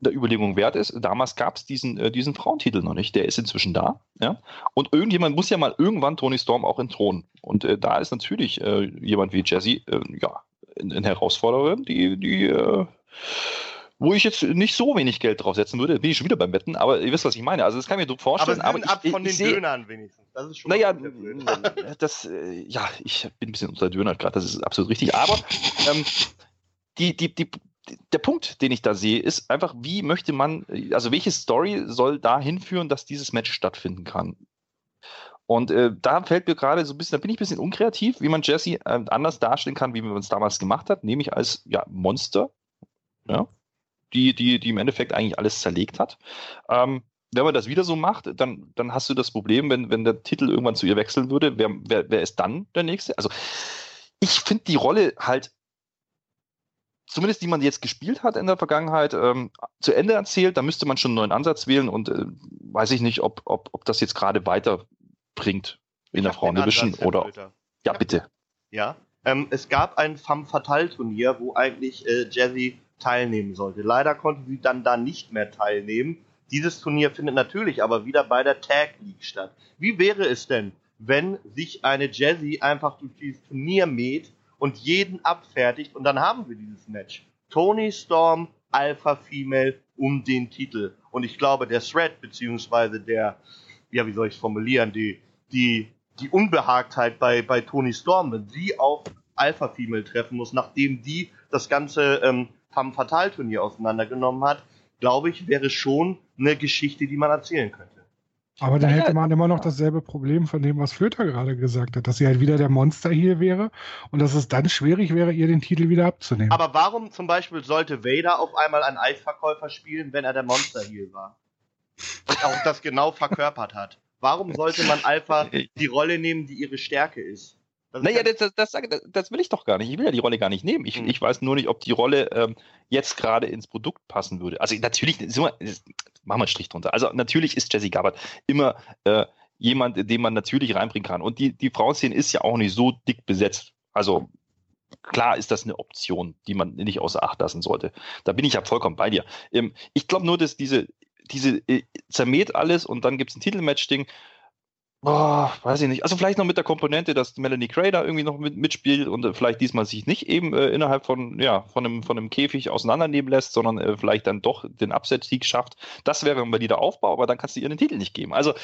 der Überlegung wert ist, damals gab es diesen, äh, diesen Frauentitel noch nicht. Der ist inzwischen da. Ja? Und irgendjemand muss ja mal irgendwann Tony Storm auch entthronen. Und äh, da ist natürlich äh, jemand wie Jesse äh, ja, eine Herausforderin, die, die äh, wo ich jetzt nicht so wenig Geld draufsetzen würde, bin ich schon wieder beim Wetten, aber ihr wisst, was ich meine. Also das kann ich mir vorstellen. Aber, aber ab ich, von ich, den Dönern wenigstens. Das ist schon naja, das, äh, ja, ich bin ein bisschen unter Döner gerade, das ist absolut richtig. Aber ähm, die, die, die, der Punkt, den ich da sehe, ist einfach, wie möchte man, also welche Story soll da hinführen, dass dieses Match stattfinden kann? Und äh, da fällt mir gerade so ein bisschen, da bin ich ein bisschen unkreativ, wie man Jesse äh, anders darstellen kann, wie man es damals gemacht hat, nämlich als ja, Monster. Ja, die, die, die im Endeffekt eigentlich alles zerlegt hat. Ähm, wenn man das wieder so macht, dann, dann hast du das Problem, wenn, wenn der Titel irgendwann zu ihr wechseln würde, wer, wer, wer ist dann der Nächste? Also ich finde die Rolle halt, zumindest die man jetzt gespielt hat in der Vergangenheit, ähm, zu Ende erzählt. Da müsste man schon einen neuen Ansatz wählen und äh, weiß ich nicht, ob, ob, ob das jetzt gerade weiterbringt in ich der Frauendivision oder. Ja, bitte. Ja, ähm, es gab ein Femme Fatale Turnier, wo eigentlich äh, Jazzy teilnehmen sollte. Leider konnte sie dann da nicht mehr teilnehmen. Dieses Turnier findet natürlich aber wieder bei der Tag League statt. Wie wäre es denn, wenn sich eine Jazzy einfach durch dieses Turnier mäht und jeden abfertigt und dann haben wir dieses Match. Tony Storm, Alpha Female um den Titel. Und ich glaube, der Thread, beziehungsweise der, ja, wie soll ich es formulieren, die, die, die Unbehagtheit bei, bei Tony Storm, wenn sie auf Alpha Female treffen muss, nachdem die das ganze ähm, Femme Fatal Turnier auseinandergenommen hat, glaube ich, wäre schon eine Geschichte, die man erzählen könnte. Aber dann hätte man immer noch dasselbe Problem von dem, was Flöter gerade gesagt hat, dass sie halt wieder der Monster hier wäre und dass es dann schwierig wäre, ihr den Titel wieder abzunehmen. Aber warum zum Beispiel sollte Vader auf einmal einen Eisverkäufer spielen, wenn er der Monster hier war? Und auch das genau verkörpert hat. Warum sollte man Alpha die Rolle nehmen, die ihre Stärke ist? Das naja, das, das, das, will ich doch gar nicht. Ich will ja die Rolle gar nicht nehmen. Ich, hm. ich weiß nur nicht, ob die Rolle ähm, jetzt gerade ins Produkt passen würde. Also natürlich, machen wir einen Strich drunter. Also natürlich ist Jesse Gabbard immer äh, jemand, den man natürlich reinbringen kann. Und die, die Frauenszene ist ja auch nicht so dick besetzt. Also klar ist das eine Option, die man nicht außer Acht lassen sollte. Da bin ich ja vollkommen bei dir. Ähm, ich glaube nur, dass diese, diese äh, zermäht alles und dann gibt es ein Titelmatch-Ding Boah, weiß ich nicht. Also vielleicht noch mit der Komponente, dass Melanie Cray da irgendwie noch mit, mitspielt und äh, vielleicht diesmal sich nicht eben äh, innerhalb von, ja, von einem, von einem Käfig auseinandernehmen lässt, sondern äh, vielleicht dann doch den Upset-Sieg schafft. Das wäre ein valider Aufbau, aber dann kannst du ihr den Titel nicht geben. Also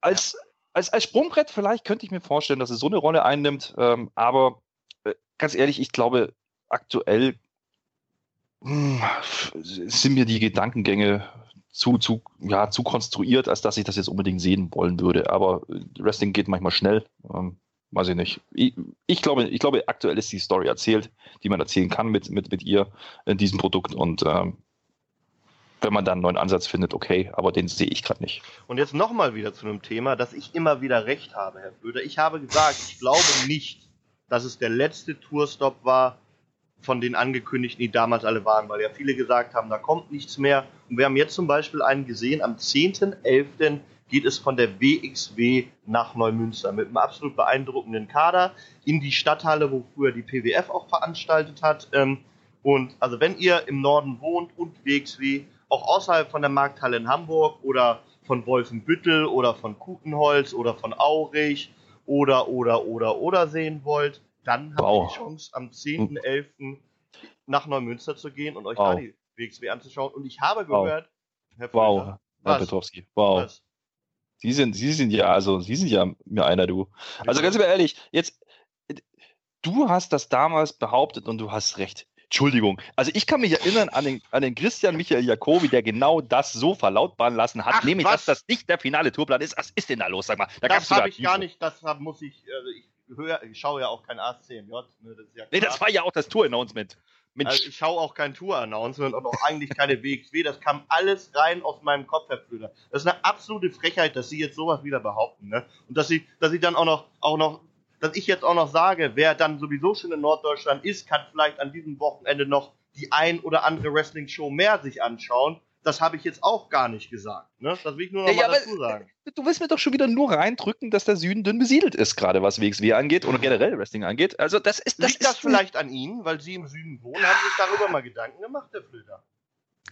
als, als, als Sprungbrett vielleicht könnte ich mir vorstellen, dass es so eine Rolle einnimmt, ähm, aber äh, ganz ehrlich, ich glaube, aktuell mh, hm, sind mir die Gedankengänge zu, zu, ja, zu konstruiert, als dass ich das jetzt unbedingt sehen wollen würde. Aber Wrestling geht manchmal schnell. Ähm, weiß ich nicht. Ich, ich, glaube, ich glaube, aktuell ist die Story erzählt, die man erzählen kann mit, mit, mit ihr in diesem Produkt. Und ähm, wenn man dann einen neuen Ansatz findet, okay, aber den sehe ich gerade nicht. Und jetzt nochmal wieder zu einem Thema, dass ich immer wieder recht habe, Herr Flöter. Ich habe gesagt, ich glaube nicht, dass es der letzte Tourstop war, von den angekündigten, die damals alle waren, weil ja viele gesagt haben, da kommt nichts mehr. Und wir haben jetzt zum Beispiel einen gesehen, am 10.11. geht es von der WXW nach Neumünster mit einem absolut beeindruckenden Kader in die Stadthalle, wo früher die PWF auch veranstaltet hat. Ähm, und also wenn ihr im Norden wohnt und WXW, auch außerhalb von der Markthalle in Hamburg oder von Wolfenbüttel oder von Kutenholz oder von Aurich oder, oder, oder, oder sehen wollt, dann habt wow. ihr die Chance, am 10.11. nach Neumünster zu gehen und euch wow. da die WXW anzuschauen. Und ich habe gehört, wow. Herr Wow, Herr Petrowski, wow. Was? Sie sind, Sie sind ja, also, Sie sind ja mir einer, du. Also ganz ehrlich, jetzt, du hast das damals behauptet und du hast recht. Entschuldigung. Also ich kann mich erinnern an den, an den Christian Michael Jacobi, der genau das so verlautbaren lassen hat, Ach, nämlich, was? dass das nicht der finale Tourplan ist. Was ist denn da los? Sag mal. Da das habe ich gar nicht, das muss ich, also ich höre, ich schaue ja auch kein ASCMJ. Ne, das ja nee, das war ja auch das Tour-Announcement. Also ich schaue auch kein Tour-Announcement und auch eigentlich keine WXW. Das kam alles rein aus meinem Kopf, Herr Flöter. Das ist eine absolute Frechheit, dass Sie jetzt sowas wieder behaupten. Ne? Und dass Sie, dass Sie dann auch noch, auch noch, dass ich jetzt auch noch sage, wer dann sowieso schon in Norddeutschland ist, kann vielleicht an diesem Wochenende noch die ein oder andere Wrestling-Show mehr sich anschauen das habe ich jetzt auch gar nicht gesagt. Ne? Das will ich nur noch ja, mal dazu sagen. Du willst mir doch schon wieder nur reindrücken, dass der Süden dünn besiedelt ist, gerade was WXW angeht und generell Wrestling angeht. Also das ist das. Liegt ist das vielleicht an Ihnen, weil Sie im Süden wohnen? Haben Sie sich darüber mal Gedanken gemacht, Herr Flöter?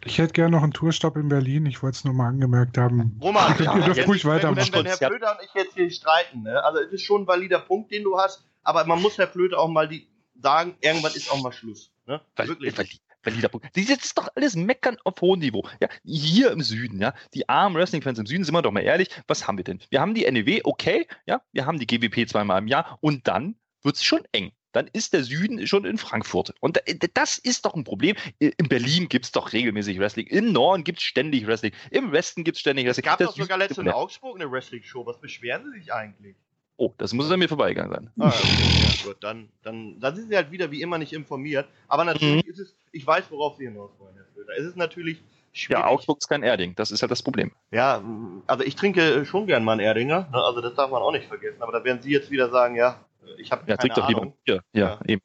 Ich hätte gerne noch einen Tourstopp in Berlin. Ich wollte es nur mal angemerkt haben. Roman, ihr dürft ruhig weitermachen. Wenn, wenn, Herr Flöter und ich jetzt hier streiten, ne? also es ist schon ein valider Punkt, den du hast, aber man muss Herr Flöter auch mal die sagen, irgendwann ist auch mal Schluss. Ne? Wirklich valider Punkt. Das ist doch alles Meckern auf hohem Niveau. Ja, hier im Süden, ja, die armen Wrestling-Fans im Süden, sind wir doch mal ehrlich, was haben wir denn? Wir haben die NEW, okay, ja, wir haben die GWP zweimal im Jahr und dann wird es schon eng. Dann ist der Süden schon in Frankfurt. Und das ist doch ein Problem. In Berlin gibt es doch regelmäßig Wrestling. Im Norden gibt es ständig Wrestling. Im Westen gibt es ständig Wrestling. Es gab doch sogar letzte in Augsburg eine Wrestling-Show. Was beschweren Sie sich eigentlich? Oh, das muss an mir vorbeigegangen sein. Ah, okay, ja, gut, dann, dann, dann sind sie halt wieder wie immer nicht informiert. Aber natürlich mhm. ist es, ich weiß, worauf sie hinaus wollen, Herr Flöter. Es ist natürlich schwierig. Ja, Augsburg ist kein Erding, das ist halt das Problem. Ja, also ich trinke schon gern mal einen Erdinger, ne? also das darf man auch nicht vergessen. Aber da werden Sie jetzt wieder sagen, ja, ich habe ja, keine Ahnung. Doch lieber. Ja, ja, eben.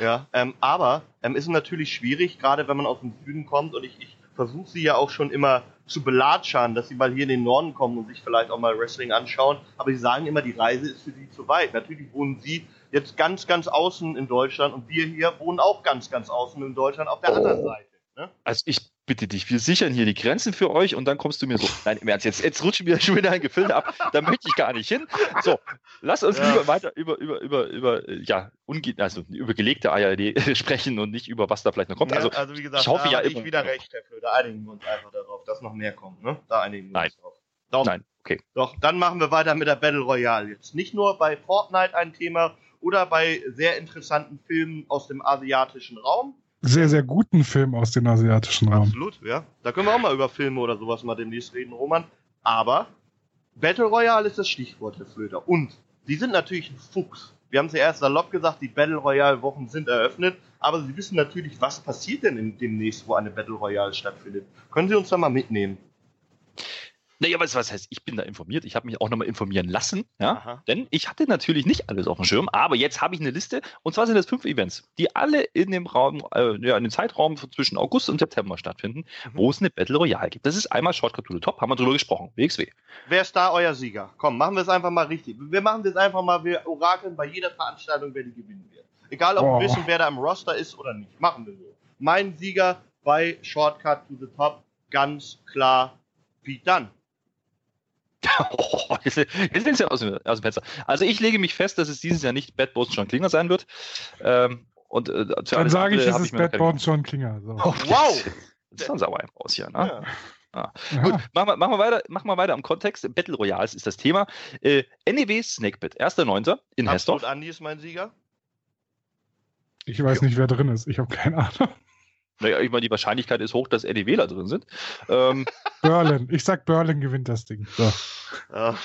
Ja, ähm, aber ähm, ist natürlich schwierig, gerade wenn man aus dem Süden kommt und ich, ich versuche sie ja auch schon immer zu belatschern, dass sie mal hier in den Norden kommen und sich vielleicht auch mal Wrestling anschauen. Aber sie sagen immer, die Reise ist für sie zu weit. Natürlich wohnen sie jetzt ganz, ganz außen in Deutschland und wir hier wohnen auch ganz, ganz außen in Deutschland auf der oh. anderen Seite. Ne? Also ich bitte dich, wir sichern hier die Grenzen für euch und dann kommst du mir so, nein, im Ernst, jetzt, jetzt rutschen wir schon wieder ein Gefilde ab, da möchte ich gar nicht hin. So, lass uns ja. lieber weiter über, über, über, über, ja, unge also über gelegte Eier sprechen und nicht über was da vielleicht noch kommt. Also, ja, also wie gesagt, ich hoffe ja immer. Ich wieder recht, Herr Flöter, einigen wir uns einfach darauf, dass noch mehr kommt, ne? Da einigen wir nein. uns drauf. Doch. Nein, okay. Doch, dann machen wir weiter mit der Battle Royale jetzt. Nicht nur bei Fortnite ein Thema oder bei sehr interessanten Filmen aus dem asiatischen Raum, sehr, sehr guten Film aus dem asiatischen Raum. Absolut, ja. Da können wir auch mal über Filme oder sowas mal demnächst reden, Roman. Aber Battle Royale ist das Stichwort, Herr Flöter. Und Sie sind natürlich ein Fuchs. Wir haben es ja erst salopp gesagt, die Battle Royale Wochen sind eröffnet, aber Sie wissen natürlich, was passiert denn demnächst, wo eine Battle Royale stattfindet. Können Sie uns da mal mitnehmen? Naja, was, was heißt, ich bin da informiert. Ich habe mich auch nochmal informieren lassen, ja. Aha. Denn ich hatte natürlich nicht alles auf dem Schirm, aber jetzt habe ich eine Liste und zwar sind das fünf Events, die alle in dem Raum, äh, ja, in dem Zeitraum zwischen August und September stattfinden, mhm. wo es eine Battle Royale gibt. Das ist einmal Shortcut to the Top, haben wir drüber gesprochen, WXW. Wer ist da euer Sieger? Komm, machen wir es einfach mal richtig. Wir machen das einfach mal, wir orakeln bei jeder Veranstaltung, wer die gewinnen wird. Egal, ob oh. wir wissen, wer da im Roster ist oder nicht. Machen wir so. Mein Sieger bei Shortcut to the Top, ganz klar, Pete Dunn. Oh, jetzt, jetzt ja aus, aus dem Fenster. Also ich lege mich fest, dass es dieses Jahr nicht Bad Bones John Klinger sein wird. Ähm, und, äh, Dann sage ich, es ist Bad Bones John Klinger. So. Oh, wow! Das ist dann sauer aus hier, ne? Ja. Ah. Gut, machen wir, machen, wir weiter, machen wir weiter am Kontext. Battle Royale ist das Thema. Äh, NEW Snakebit, 1.9. in Hessdorf. Andi ist mein Sieger. Ich weiß jo. nicht, wer drin ist. Ich habe keine Ahnung. Naja, ich meine, die Wahrscheinlichkeit ist hoch, dass NEWler drin sind. Ähm, Berlin. Ich sag, Berlin gewinnt das Ding. So. Ja,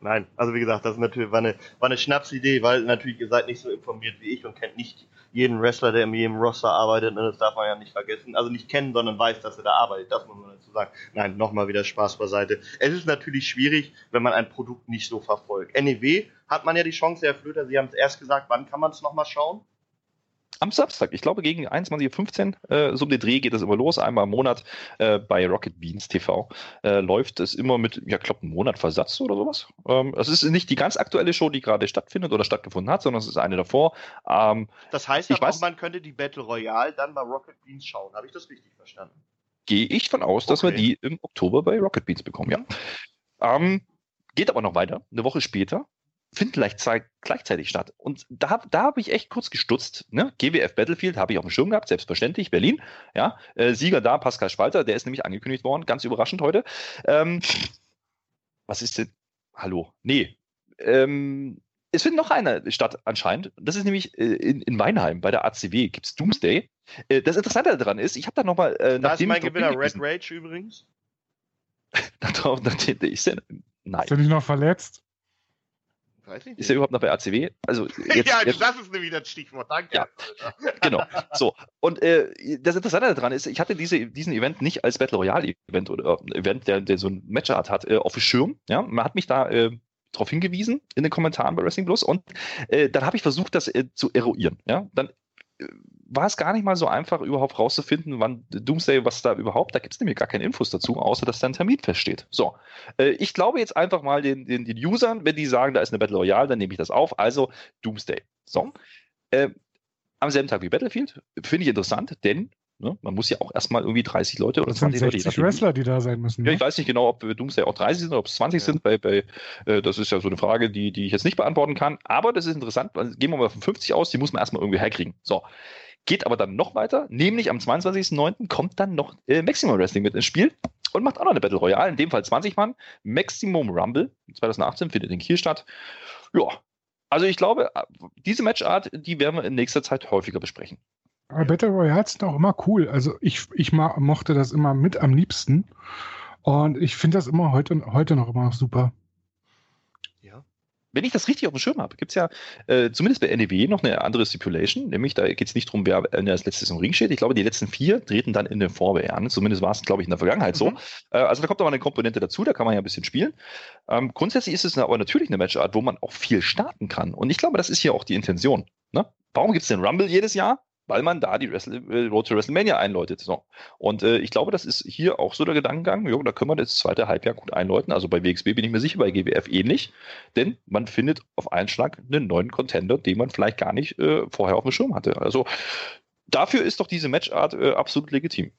nein, also wie gesagt, das ist natürlich, war eine, war eine Schnapsidee, weil natürlich ihr seid nicht so informiert wie ich und kennt nicht jeden Wrestler, der in jedem Roster arbeitet. Und das darf man ja nicht vergessen. Also nicht kennen, sondern weiß, dass er da arbeitet. Das muss man dazu sagen. Nein, nochmal wieder Spaß beiseite. Es ist natürlich schwierig, wenn man ein Produkt nicht so verfolgt. NEW hat man ja die Chance, Herr Flöter, Sie haben es erst gesagt, wann kann man es nochmal schauen? Am Samstag, ich glaube gegen 21.15 Uhr, äh, so um den Dreh geht es immer los, einmal im Monat äh, bei Rocket Beans TV. Äh, läuft es immer mit, ja, glaube einen Monat Versatz oder sowas. Ähm, es ist nicht die ganz aktuelle Show, die gerade stattfindet oder stattgefunden hat, sondern es ist eine davor. Ähm, das heißt ich weiß, auch, man könnte die Battle Royale dann bei Rocket Beans schauen. Habe ich das richtig verstanden? Gehe ich von aus, dass wir die im Oktober bei Rocket Beans bekommen, ja. Mhm. Ähm, geht aber noch weiter, eine Woche später finden gleichzeitig, gleichzeitig statt. Und da, da habe ich echt kurz gestutzt. Ne? GWF Battlefield habe ich auf dem Schirm gehabt, selbstverständlich, Berlin. Ja, äh, Sieger da, Pascal Spalter, der ist nämlich angekündigt worden, ganz überraschend heute. Ähm, was ist denn? Hallo? Nee. Ähm, es findet noch eine statt anscheinend. Das ist nämlich äh, in, in Weinheim bei der ACW gibt es Doomsday. Äh, das Interessante daran ist, ich habe da nochmal. Äh, da ist mein Gewinner Red Rage übrigens. darauf, ist der, nein. Ist er nicht noch verletzt? Ist er überhaupt noch bei ACW? Also jetzt, ja, jetzt, das ist nämlich das Stichwort. Danke. Ja, genau. So. Und äh, das Interessante daran ist, ich hatte diese, diesen Event nicht als Battle Royale Event oder äh, Event, der, der so ein Matchart hat, äh, auf dem Schirm. Ja, man hat mich da äh, darauf hingewiesen in den Kommentaren bei Wrestling Plus und äh, dann habe ich versucht, das äh, zu eruieren. Ja, dann war es gar nicht mal so einfach, überhaupt rauszufinden, wann Doomsday, was da überhaupt, da gibt es nämlich gar keine Infos dazu, außer dass da ein Termin feststeht. So, äh, ich glaube jetzt einfach mal den, den, den Usern, wenn die sagen, da ist eine Battle Royale, dann nehme ich das auf. Also Doomsday. So. Äh, am selben Tag wie Battlefield, finde ich interessant, denn Ne? Man muss ja auch erstmal irgendwie 30 Leute oder das 20 sind 60 Leute. Wrestler, die da sein müssen. Ja, ne? ich weiß nicht genau, ob Doomsday auch 30 sind oder ob es 20 ja. sind. Bei, bei, äh, das ist ja so eine Frage, die, die ich jetzt nicht beantworten kann. Aber das ist interessant. Gehen wir mal von 50 aus, die muss man erstmal irgendwie herkriegen. So. Geht aber dann noch weiter, nämlich am 22.09. kommt dann noch äh, Maximum Wrestling mit ins Spiel und macht auch noch eine Battle Royale, in dem Fall 20 Mann. Maximum Rumble 2018 findet in Kiel statt. Ja, also ich glaube, diese Matchart, die werden wir in nächster Zeit häufiger besprechen. Aber Battle Royale sind auch immer cool. Also ich, ich mochte das immer mit am liebsten. Und ich finde das immer heute, heute noch immer noch super wenn ich das richtig auf dem Schirm habe, gibt es ja äh, zumindest bei NEW noch eine andere Stipulation, nämlich da geht es nicht darum, wer als letztes im Ring steht. Ich glaube, die letzten vier treten dann in der Vorwehr an. Zumindest war es, glaube ich, in der Vergangenheit mhm. so. Äh, also da kommt aber eine Komponente dazu, da kann man ja ein bisschen spielen. Ähm, grundsätzlich ist es aber natürlich eine Matchart, wo man auch viel starten kann. Und ich glaube, das ist hier auch die Intention. Ne? Warum gibt es den Rumble jedes Jahr? Weil man da die Wrestle äh, Road to WrestleMania einläutet. So. Und äh, ich glaube, das ist hier auch so der Gedankengang. Jo, da können wir das zweite Halbjahr gut einläuten. Also bei WXB bin ich mir sicher, bei GWF ähnlich. Denn man findet auf einen Schlag einen neuen Contender, den man vielleicht gar nicht äh, vorher auf dem Schirm hatte. Also dafür ist doch diese Matchart äh, absolut legitim.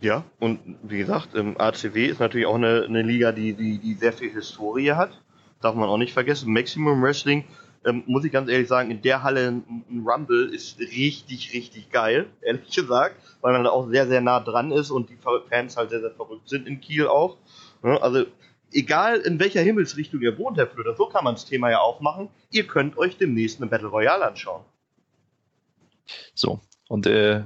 Ja, und wie gesagt, ähm, ACW ist natürlich auch eine, eine Liga, die, die, die sehr viel Historie hat. Darf man auch nicht vergessen. Maximum Wrestling ähm, muss ich ganz ehrlich sagen, in der Halle ein, Rumble ist richtig, richtig geil, ehrlich gesagt, weil man da auch sehr, sehr nah dran ist und die Fans halt sehr, sehr verrückt sind in Kiel auch. Ja, also, egal in welcher Himmelsrichtung ihr wohnt, Herr Flöter, so kann man das Thema ja aufmachen. Ihr könnt euch demnächst eine Battle Royale anschauen. So, und äh,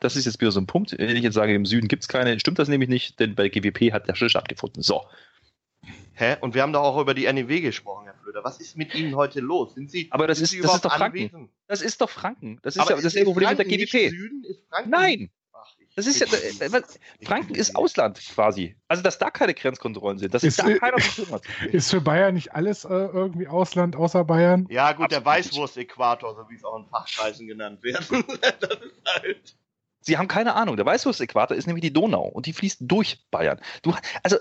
das ist jetzt wieder so ein Punkt. Wenn ich jetzt sage, im Süden gibt es keine, stimmt das nämlich nicht, denn bei GWP hat der schon stattgefunden. So, Hä? Und wir haben doch auch über die NEW gesprochen, Herr Flöter. Was ist mit Ihnen heute los? Sind Sie, aber das, sind ist, Sie das ist doch Franken. Anwesend? Das ist doch Franken. Das ist aber ja das ist Problem mit der GWP. Süden? Ist Franken Nein. Ach, das ist ja, äh, Franken ist Ausland quasi. Also, dass da keine Grenzkontrollen sind, dass ist, da keiner hat. Ist für Bayern nicht alles äh, irgendwie Ausland außer Bayern? Ja, gut, Absolut. der Weißwurst-Äquator, so wie es auch in Fachkreisen genannt wird. das ist halt. Sie haben keine Ahnung. Der Weißwurst-Äquator ist nämlich die Donau und die fließt durch Bayern. Du, also,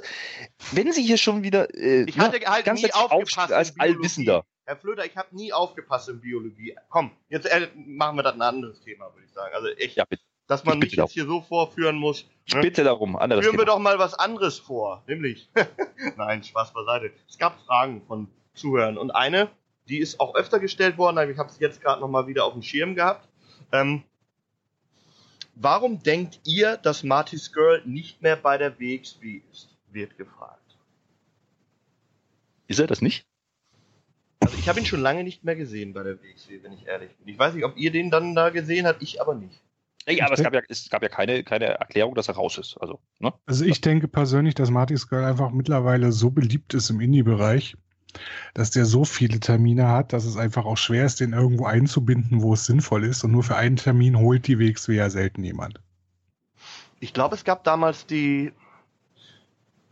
wenn Sie hier schon wieder äh, ich hatte halt ganz nie aufgepasst als Allwissender. Herr Flöter, ich habe nie aufgepasst in Biologie. Komm, jetzt äh, machen wir das ein anderes Thema, würde ich sagen. Also echt, ja, dass man mich jetzt hier so vorführen muss. Ich ne? bitte darum, anderes Führen Thema. wir doch mal was anderes vor, nämlich. Nein, Spaß beiseite. Es gab Fragen von Zuhörern und eine, die ist auch öfter gestellt worden, aber ich habe es jetzt gerade nochmal wieder auf dem Schirm gehabt. Ähm, Warum denkt ihr, dass Marty's Girl nicht mehr bei der WXW ist? Wird gefragt. Ist er das nicht? Also ich habe ihn schon lange nicht mehr gesehen bei der WXW, wenn ich ehrlich bin. Ich weiß nicht, ob ihr den dann da gesehen habt, ich aber nicht. Ja, aber es gab ja, es gab ja keine, keine Erklärung, dass er raus ist. Also, ne? also ich denke persönlich, dass Marty's Girl einfach mittlerweile so beliebt ist im Indie-Bereich, dass der so viele Termine hat, dass es einfach auch schwer ist, den irgendwo einzubinden, wo es sinnvoll ist. Und nur für einen Termin holt die WXW ja selten jemand. Ich glaube, es gab damals die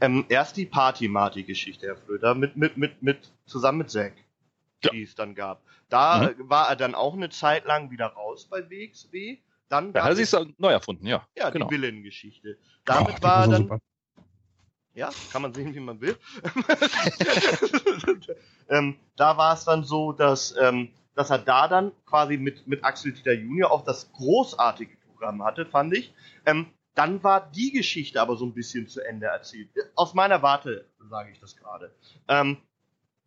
ähm, erst die Party-Marty-Geschichte, Herr Flöter, mit, mit, mit, mit, zusammen mit Zack, ja. die es dann gab. Da mhm. war er dann auch eine Zeit lang wieder raus bei WXW. Dann ja, hat er sich neu erfunden, ja. Ja, genau. die Villain-Geschichte. Damit oh, war er dann. Super. Ja, kann man sehen, wie man will. ähm, da war es dann so, dass, ähm, dass er da dann quasi mit, mit Axel Dieter Junior auch das großartige Programm hatte, fand ich. Ähm, dann war die Geschichte aber so ein bisschen zu Ende erzählt. Aus meiner Warte sage ich das gerade. Ähm,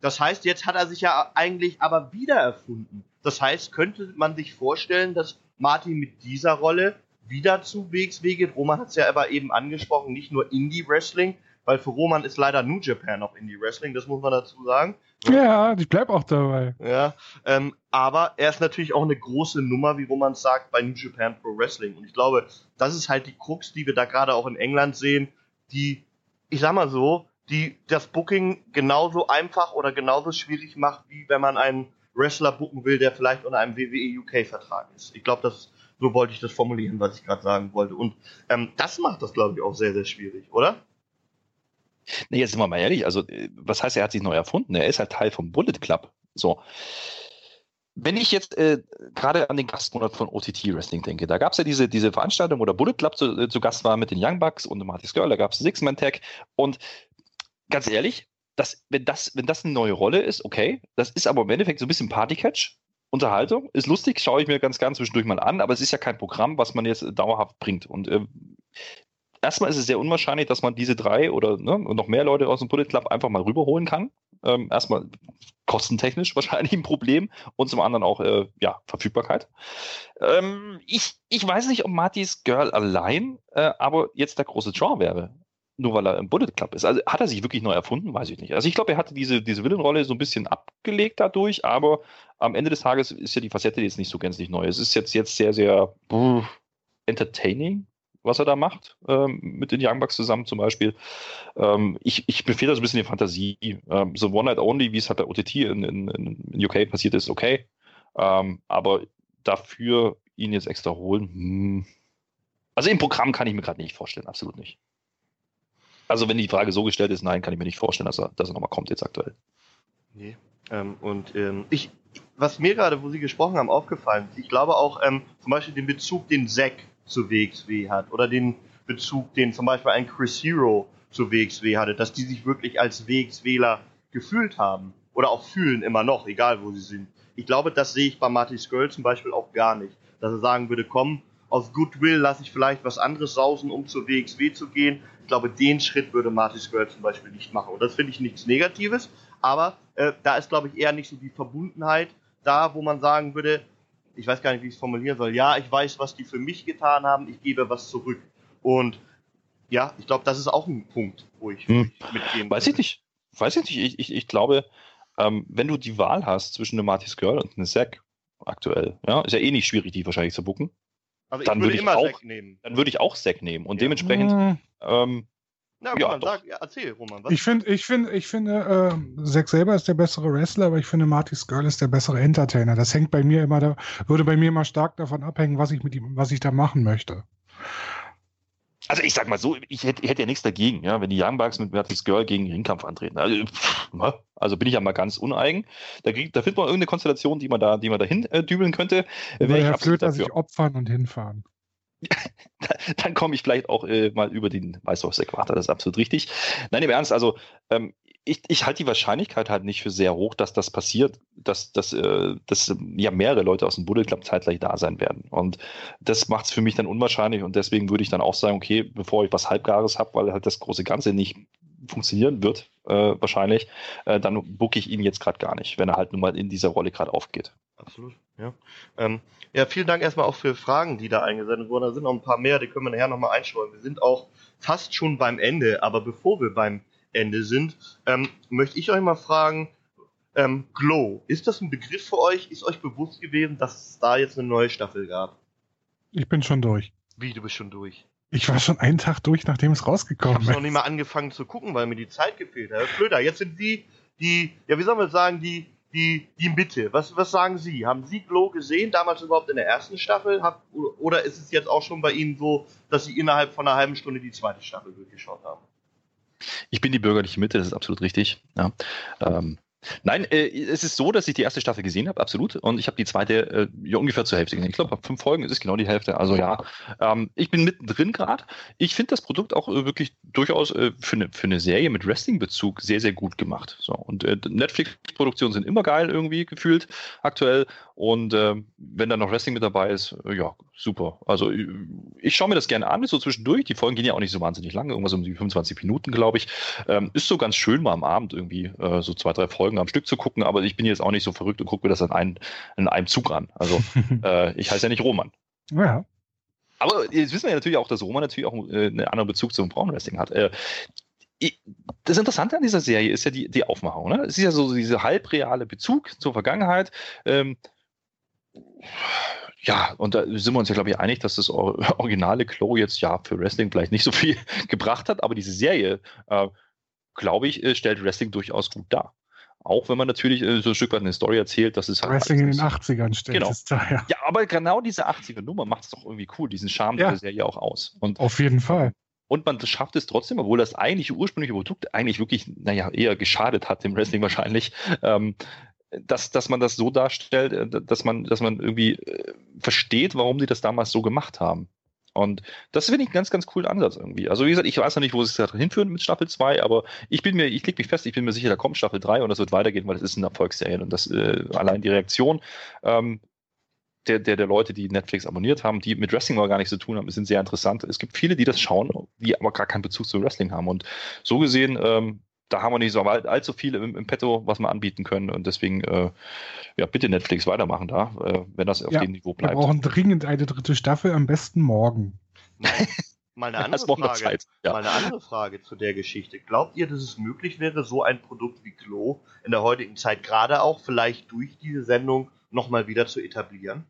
das heißt, jetzt hat er sich ja eigentlich aber wieder erfunden. Das heißt, könnte man sich vorstellen, dass Martin mit dieser Rolle wieder zu WXW geht. Roman hat es ja aber eben angesprochen, nicht nur Indie-Wrestling, weil für Roman ist leider New Japan noch Indie Wrestling, das muss man dazu sagen. Ja, ich bleib auch dabei. Ja, ähm, aber er ist natürlich auch eine große Nummer, wie Roman sagt, bei New Japan Pro Wrestling. Und ich glaube, das ist halt die Krux, die wir da gerade auch in England sehen, die, ich sag mal so, die das Booking genauso einfach oder genauso schwierig macht, wie wenn man einen Wrestler booken will, der vielleicht unter einem WWE UK-Vertrag ist. Ich glaube, das so wollte ich das formulieren, was ich gerade sagen wollte. Und ähm, das macht das, glaube ich, auch sehr, sehr schwierig, oder? Nee, jetzt sind wir mal ehrlich, also äh, was heißt, er hat sich neu erfunden? Er ist halt Teil vom Bullet Club. So. Wenn ich jetzt äh, gerade an den Gastmonat von OTT Wrestling denke, da gab es ja diese, diese Veranstaltung, wo der Bullet Club zu, äh, zu Gast war mit den Young Bucks und Marty's Girl, da gab es Six-Man-Tag und ganz ehrlich, das, wenn, das, wenn das eine neue Rolle ist, okay, das ist aber im Endeffekt so ein bisschen Party-Catch, Unterhaltung, ist lustig, schaue ich mir ganz gern zwischendurch mal an, aber es ist ja kein Programm, was man jetzt dauerhaft bringt. Und äh, erstmal ist es sehr unwahrscheinlich, dass man diese drei oder ne, noch mehr Leute aus dem Bullet Club einfach mal rüberholen kann. Ähm, erstmal kostentechnisch wahrscheinlich ein Problem und zum anderen auch äh, ja, Verfügbarkeit. Ähm, ich, ich weiß nicht, ob Martys Girl allein äh, aber jetzt der große Draw wäre. Nur weil er im Bullet Club ist. Also hat er sich wirklich neu erfunden? Weiß ich nicht. Also ich glaube, er hatte diese, diese Villain-Rolle so ein bisschen abgelegt dadurch, aber am Ende des Tages ist ja die Facette jetzt nicht so gänzlich neu. Es ist jetzt, jetzt sehr, sehr buh, entertaining, was er da macht, ähm, mit den Young Bucks zusammen zum Beispiel. Ähm, ich, ich befehle da so ein bisschen die Fantasie. Ähm, so One Night Only, wie es halt bei OTT in, in, in UK passiert ist, okay. Ähm, aber dafür ihn jetzt extra holen, hm. also im Programm kann ich mir gerade nicht vorstellen, absolut nicht. Also wenn die Frage so gestellt ist, nein, kann ich mir nicht vorstellen, dass er, dass er nochmal kommt jetzt aktuell. Nee. Ähm, und ähm, ich, was mir gerade, wo Sie gesprochen haben, aufgefallen ist, ich glaube auch zum Beispiel den Bezug, den Zack zu WXW hat oder den Bezug, den zum Beispiel ein Chris Hero zu WXW hatte, dass die sich wirklich als WXWler gefühlt haben oder auch fühlen immer noch, egal wo sie sind. Ich glaube, das sehe ich bei Marty Skrull zum Beispiel auch gar nicht, dass er sagen würde, komm, aus Goodwill lasse ich vielleicht was anderes sausen, um zur WXW zu gehen. Ich glaube, den Schritt würde Marty Skrull zum Beispiel nicht machen. Und das finde ich nichts Negatives, aber äh, da ist, glaube ich, eher nicht so die Verbundenheit da, wo man sagen würde, ich weiß gar nicht, wie ich es formulieren soll. Ja, ich weiß, was die für mich getan haben, ich gebe was zurück. Und ja, ich glaube, das ist auch ein Punkt, wo ich, hm. mitgehen Weiß ich nicht. Weiß ich nicht. Ich, ich, ich glaube, ähm, wenn du die Wahl hast zwischen einem Marty's Girl und einem Zack aktuell, ja, ist ja eh nicht schwierig, die wahrscheinlich zu bucken. Also dann würde ich immer auch, nehmen. Dann würde ich auch Zack nehmen. Und ja. dementsprechend, hm. ähm, na, ja, Roman, sag, ja, erzähl, Roman. Was? Ich finde, ich finde, ich finde, äh, Zack selber ist der bessere Wrestler, aber ich finde, Marty Skrull ist der bessere Entertainer. Das hängt bei mir immer, da, würde bei mir immer stark davon abhängen, was ich mit ihm, was ich da machen möchte. Also ich sag mal so, ich hätte, ich hätte ja nichts dagegen, ja, wenn die Young Bucks mit Marty Skrull gegen den Ringkampf antreten. Also, pff, ne? also, bin ich ja mal ganz uneigen. Da, krieg, da findet man irgendeine Konstellation, die man da, die man dahin äh, dübeln könnte. Wäre Herr Flöter sich opfern und hinfahren. dann komme ich vielleicht auch äh, mal über den Weißwurst-Äquator, das ist absolut richtig. Nein, im Ernst, also ähm, ich, ich halte die Wahrscheinlichkeit halt nicht für sehr hoch, dass das passiert, dass, dass, äh, dass ja mehrere Leute aus dem Buddle Club zeitgleich da sein werden. Und das macht es für mich dann unwahrscheinlich und deswegen würde ich dann auch sagen, okay, bevor ich was Halbgares habe, weil halt das große Ganze nicht funktionieren wird, äh, wahrscheinlich, äh, dann bucke ich ihn jetzt gerade gar nicht, wenn er halt nun mal in dieser Rolle gerade aufgeht. Absolut, ja. Ähm, ja, vielen Dank erstmal auch für Fragen, die da eingesendet wurden. Da sind noch ein paar mehr, die können wir nachher nochmal einstreuen. Wir sind auch fast schon beim Ende, aber bevor wir beim Ende sind, ähm, möchte ich euch mal fragen, ähm, Glow, ist das ein Begriff für euch? Ist euch bewusst gewesen, dass es da jetzt eine neue Staffel gab? Ich bin schon durch. Wie, du bist schon durch? Ich war schon einen Tag durch, nachdem es rausgekommen ist. Ich habe noch nicht mal angefangen zu gucken, weil mir die Zeit gefehlt hat. Flöter, jetzt sind die, die, ja, wie soll man sagen, die, die, die Mitte. Was, was sagen Sie? Haben Sie Glow gesehen, damals überhaupt in der ersten Staffel? Hab, oder ist es jetzt auch schon bei Ihnen so, dass Sie innerhalb von einer halben Stunde die zweite Staffel durchgeschaut haben? Ich bin die bürgerliche Mitte, das ist absolut richtig. Ja. Ähm, Nein, äh, es ist so, dass ich die erste Staffel gesehen habe, absolut. Und ich habe die zweite äh, ja, ungefähr zur Hälfte gesehen. Ich glaube, fünf Folgen ist genau die Hälfte. Also ja, ähm, ich bin mittendrin gerade. Ich finde das Produkt auch äh, wirklich durchaus äh, für, eine, für eine Serie mit Wrestling-Bezug sehr, sehr gut gemacht. So, und äh, Netflix-Produktionen sind immer geil irgendwie gefühlt aktuell. Und ähm, wenn da noch Wrestling mit dabei ist, äh, ja, super. Also ich, ich schaue mir das gerne an, so zwischendurch. Die Folgen gehen ja auch nicht so wahnsinnig lange, irgendwas um die 25 Minuten, glaube ich. Ähm, ist so ganz schön mal am Abend irgendwie so zwei, drei Folgen Folgen am Stück zu gucken, aber ich bin jetzt auch nicht so verrückt und gucke mir das an einem, in einem Zug an. Also äh, ich heiße ja nicht Roman. Ja. Aber jetzt wissen wir ja natürlich auch, dass Roman natürlich auch äh, einen anderen Bezug zum Frauenwrestling hat. Äh, das Interessante an dieser Serie ist ja die, die Aufmachung. Ne? Es ist ja so dieser halbreale Bezug zur Vergangenheit. Ähm, ja, und da sind wir uns ja, glaube ich, einig, dass das originale Chloe jetzt ja für Wrestling vielleicht nicht so viel gebracht hat, aber diese Serie, äh, glaube ich, äh, stellt Wrestling durchaus gut dar. Auch wenn man natürlich äh, so ein Stück weit eine Story erzählt, dass es halt. Wrestling in den 80ern stellt genau. es da, ja. Ja, aber genau diese 80er-Nummer macht es doch irgendwie cool, diesen Charme ja. der Serie auch aus. Und, Auf jeden Fall. Und man schafft es trotzdem, obwohl das eigentliche ursprüngliche Produkt eigentlich wirklich, naja, eher geschadet hat dem Wrestling wahrscheinlich, ähm, dass, dass man das so darstellt, äh, dass man, dass man irgendwie äh, versteht, warum die das damals so gemacht haben. Und das finde ich einen ganz, ganz coolen Ansatz irgendwie. Also wie gesagt, ich weiß noch nicht, wo es sich hinführen mit Staffel 2, aber ich bin mir, ich leg mich fest, ich bin mir sicher, da kommt Staffel 3 und das wird weitergehen, weil es ist eine Erfolgsserie und das äh, allein die Reaktion ähm, der, der, der Leute, die Netflix abonniert haben, die mit Wrestling aber gar nichts zu tun haben, sind sehr interessant. Es gibt viele, die das schauen, die aber gar keinen Bezug zu Wrestling haben. Und so gesehen ähm, da haben wir nicht so allzu viel im, im Petto, was wir anbieten können. Und deswegen, äh, ja, bitte Netflix weitermachen da, äh, wenn das auf ja, dem Niveau bleibt. Wir brauchen dringend eine dritte Staffel, am besten morgen. Mal eine, andere Frage, ja. mal eine andere Frage zu der Geschichte. Glaubt ihr, dass es möglich wäre, so ein Produkt wie Klo in der heutigen Zeit gerade auch vielleicht durch diese Sendung nochmal wieder zu etablieren?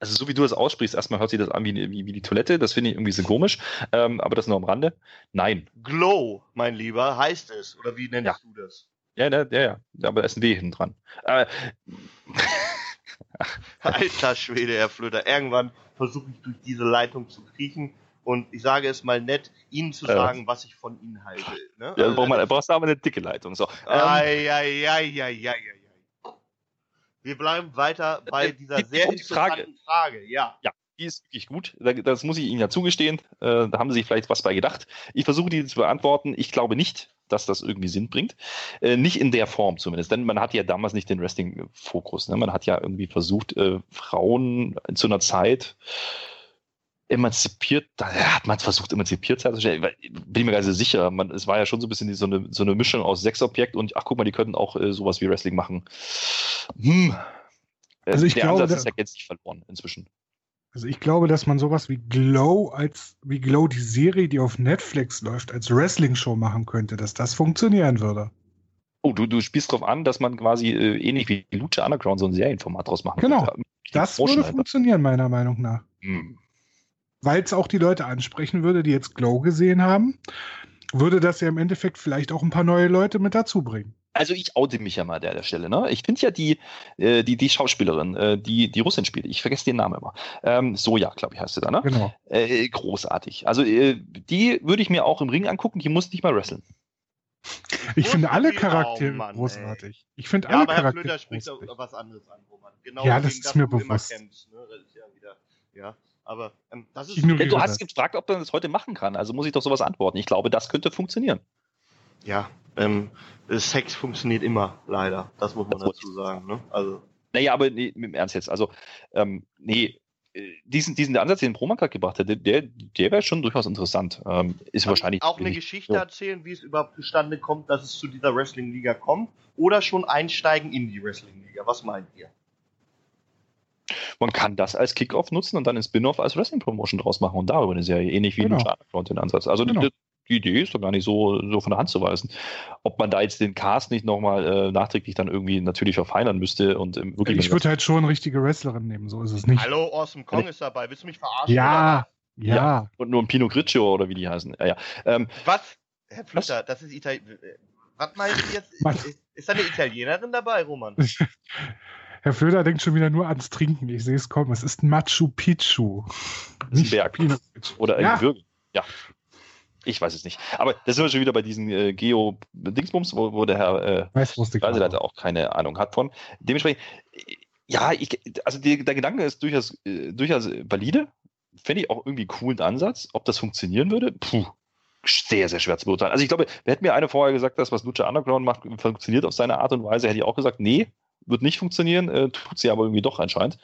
Also so wie du das aussprichst, erstmal hört sich das an wie, wie, wie die Toilette, das finde ich irgendwie so komisch, ähm, aber das nur am Rande. Nein. Glow, mein Lieber, heißt es, oder wie nennst ja. du das? Ja, ja, ja, ja, aber da ist ein W hinten dran. Äh, Alter Schwede, Herr Flöter, irgendwann versuche ich durch diese Leitung zu kriechen und ich sage es mal nett, Ihnen zu sagen, äh, was ich von Ihnen halte. Ne? Ja, also, brauchst du aber eine dicke Leitung. So. Ähm, ai, ai, ai, ai, ai, ai. Wir bleiben weiter bei Äh, dieser die- die sehr Frage- interessanten Frage. Ja. Ja, die ist wirklich gut. Da- Das muss ich Ihnen ja zugestehen. Äh, Da haben Sie sich vielleicht was bei gedacht. Ich versuche die zu beantworten. Ich glaube nicht, dass das irgendwie Sinn bringt. Äh, Nicht in der Form zumindest. Denn man hat ja damals nicht den Wrestling-Fokus. ne? Man hat ja irgendwie versucht, äh, Frauen zu einer Zeit emanzipiert, da hat man versucht, emanzipiert herzustellen. Bin ich mir gar nicht so sicher. Man, es war ja schon so ein bisschen so eine, so eine Mischung aus Sexobjekt und ach guck mal, die könnten auch äh, sowas wie Wrestling machen. Hm. Äh, Also ich der glaube, Ansatz ist ja gänzlich verloren inzwischen. Also ich glaube, dass man sowas wie Glow als wie Glow die Serie, die auf Netflix läuft, als Wrestling-Show machen könnte, dass das funktionieren würde. Oh, du, du spielst drauf an, dass man quasi äh, ähnlich wie Lucha Underground so ein Serienformat draus machen Genau. könnte. Das würde funktionieren, meiner Meinung nach. Hm. Weil es auch die Leute ansprechen würde, die jetzt Glow gesehen haben, würde das ja im Endeffekt vielleicht auch ein paar neue Leute mit dazu bringen. Also ich oute mich ja mal an der, der Stelle. Ne? Ich finde ja die, äh, die, die Schauspielerin, äh, die, die Russin spielt, ich vergesse den Namen immer. Ähm, Soja, glaube ich, heißt sie da, ne? Genau. Äh, großartig. Also äh, die würde ich mir auch im Ring angucken, die muss nicht mal wresteln. Ich finde alle Charaktere oh Mann, ey. großartig. Ich finde Ja, alle aber Herr Charaktere Flöter spricht auch großartig. was anderes an, Roman. Genau Ja, das ist mir bewusst. kämpfst, ne? Das ist ja wieder, ja. Aber ähm, das ist ignoriere du das. hast gefragt, ob man das heute machen kann. Also muss ich doch sowas antworten. Ich glaube, das könnte funktionieren. ja, ähm, Sex funktioniert immer, leider. Das muss man Das dazu sagen, ne? Also, Naja, aber nee, im Ernst jetzt. Also, ähm, nee, äh, diesen, diesen Ansatz, den Proman gerade gebracht hat, der, der wäre schon durchaus interessant. Ähm, ist kann wahrscheinlich auch eine Geschichte Ja. erzählen, wie es überhaupt zustande kommt, dass es zu dieser Wrestling-Liga kommt oder schon einsteigen in die Wrestling-Liga. Was meint ihr? Man kann das als Kickoff nutzen und dann ein Spin-off als Wrestling-Promotion draus machen und darüber eine Serie, ähnlich wie Genau. Underground den Ansatz. Also Genau. die, die Idee ist doch gar nicht so, so von der Hand zu weisen. Ob man da jetzt den Cast nicht nochmal äh, nachträglich dann irgendwie natürlich verfeinern müsste und ähm, wirklich. Ich würde halt schon richtige Wrestlerin nehmen, so ist es nicht. Hallo, Awesome Kong ist dabei. Willst du mich verarschen? Ja, oder ja. und nur ein Pinot Grigio oder wie die heißen. Ja, ja. Ähm, was? Herr Flütter, das ist Italien. Was meinen Sie jetzt? Ist, ist da eine Italienerin dabei, Roman? Herr Flöder denkt schon wieder nur ans Trinken. Ich sehe es kommen. Es ist Machu Picchu. ein Berg. Oder ein Ja. Ja. Ich weiß es nicht. Aber da sind wir schon wieder bei diesen äh, Geo-Dingsbums, wo, wo der Herr äh, Reiseleiter auch keine Ahnung hat von. Dementsprechend, äh, ja, ich, also die, der Gedanke ist durchaus, äh, durchaus valide. Fände ich auch irgendwie einen coolen Ansatz. Ob das funktionieren würde, puh, sehr, sehr schwer zu beurteilen. Also ich glaube, hätte mir einer vorher gesagt, dass was Lucha Underground macht, funktioniert auf seine Art und Weise, hätte ich auch gesagt, nee, wird nicht funktionieren, äh, tut sie aber irgendwie doch anscheinend.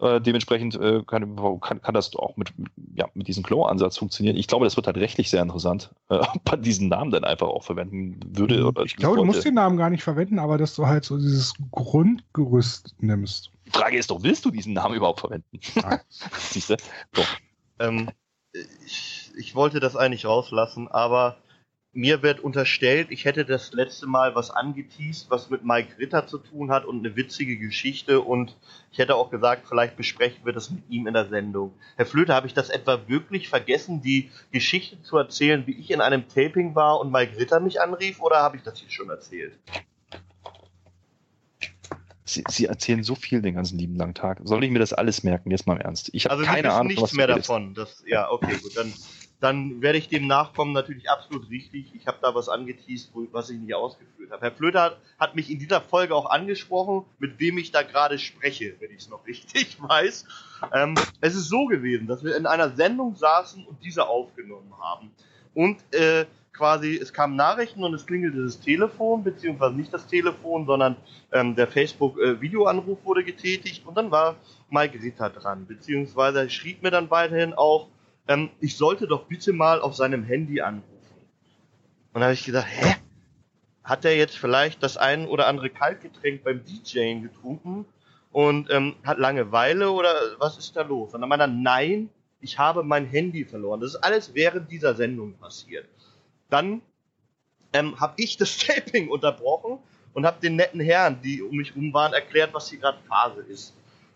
Äh, dementsprechend äh, kann, kann, kann das auch mit, ja, mit diesem Glow-Ansatz funktionieren. Ich glaube, das wird halt rechtlich sehr interessant, äh, ob man diesen Namen dann einfach auch verwenden würde. Oder. Ich glaube, du musst den Namen gar nicht verwenden, aber dass du halt so dieses Grundgerüst nimmst. Die Frage ist doch, willst du diesen Namen überhaupt verwenden? Nein. Siehst du? Doch. Ähm, ich, ich wollte das eigentlich rauslassen, aber mir wird unterstellt, ich hätte das letzte Mal was angeteased, was mit Mike Ritter zu tun hat und eine witzige Geschichte und ich hätte auch gesagt, vielleicht besprechen wir das mit ihm in der Sendung. Herr Flöte, habe ich das etwa wirklich vergessen, die Geschichte zu erzählen, wie ich in einem Taping war und Mike Ritter mich anrief oder habe ich das hier schon erzählt? Sie, Sie erzählen so viel den ganzen lieben langen Tag. Soll ich mir das alles merken? Jetzt mal im Ernst. Ich habe Also keine Ahnung, nichts was mehr davon. Das, ja, okay, gut. Dann, dann werde ich dem nachkommen, natürlich absolut richtig. Ich habe da was angeteased, was ich nicht ausgeführt habe. Herr Flöter hat, mich in dieser Folge auch angesprochen, mit wem ich da gerade spreche, wenn ich es noch richtig weiß. Ähm, es ist so gewesen, dass wir in einer Sendung saßen und diese aufgenommen haben. Und äh, quasi, es kamen Nachrichten und es klingelte das Telefon, beziehungsweise nicht das Telefon, sondern ähm, der Facebook-Videoanruf wurde getätigt und dann war Mike Ritter dran, beziehungsweise schrieb mir dann weiterhin auch, ähm, ich sollte doch bitte mal auf seinem Handy anrufen. Und da habe ich gedacht, hä? Hat er jetzt vielleicht das ein oder andere Kaltgetränk beim DJing getrunken und ähm, hat Langeweile oder was ist da los? Und dann meinte er, nein, ich habe mein Handy verloren. Das ist alles während dieser Sendung passiert. Dann ähm, habe ich das Taping unterbrochen und habe den netten Herren, die um mich rum waren, erklärt, was hier gerade Phase ist.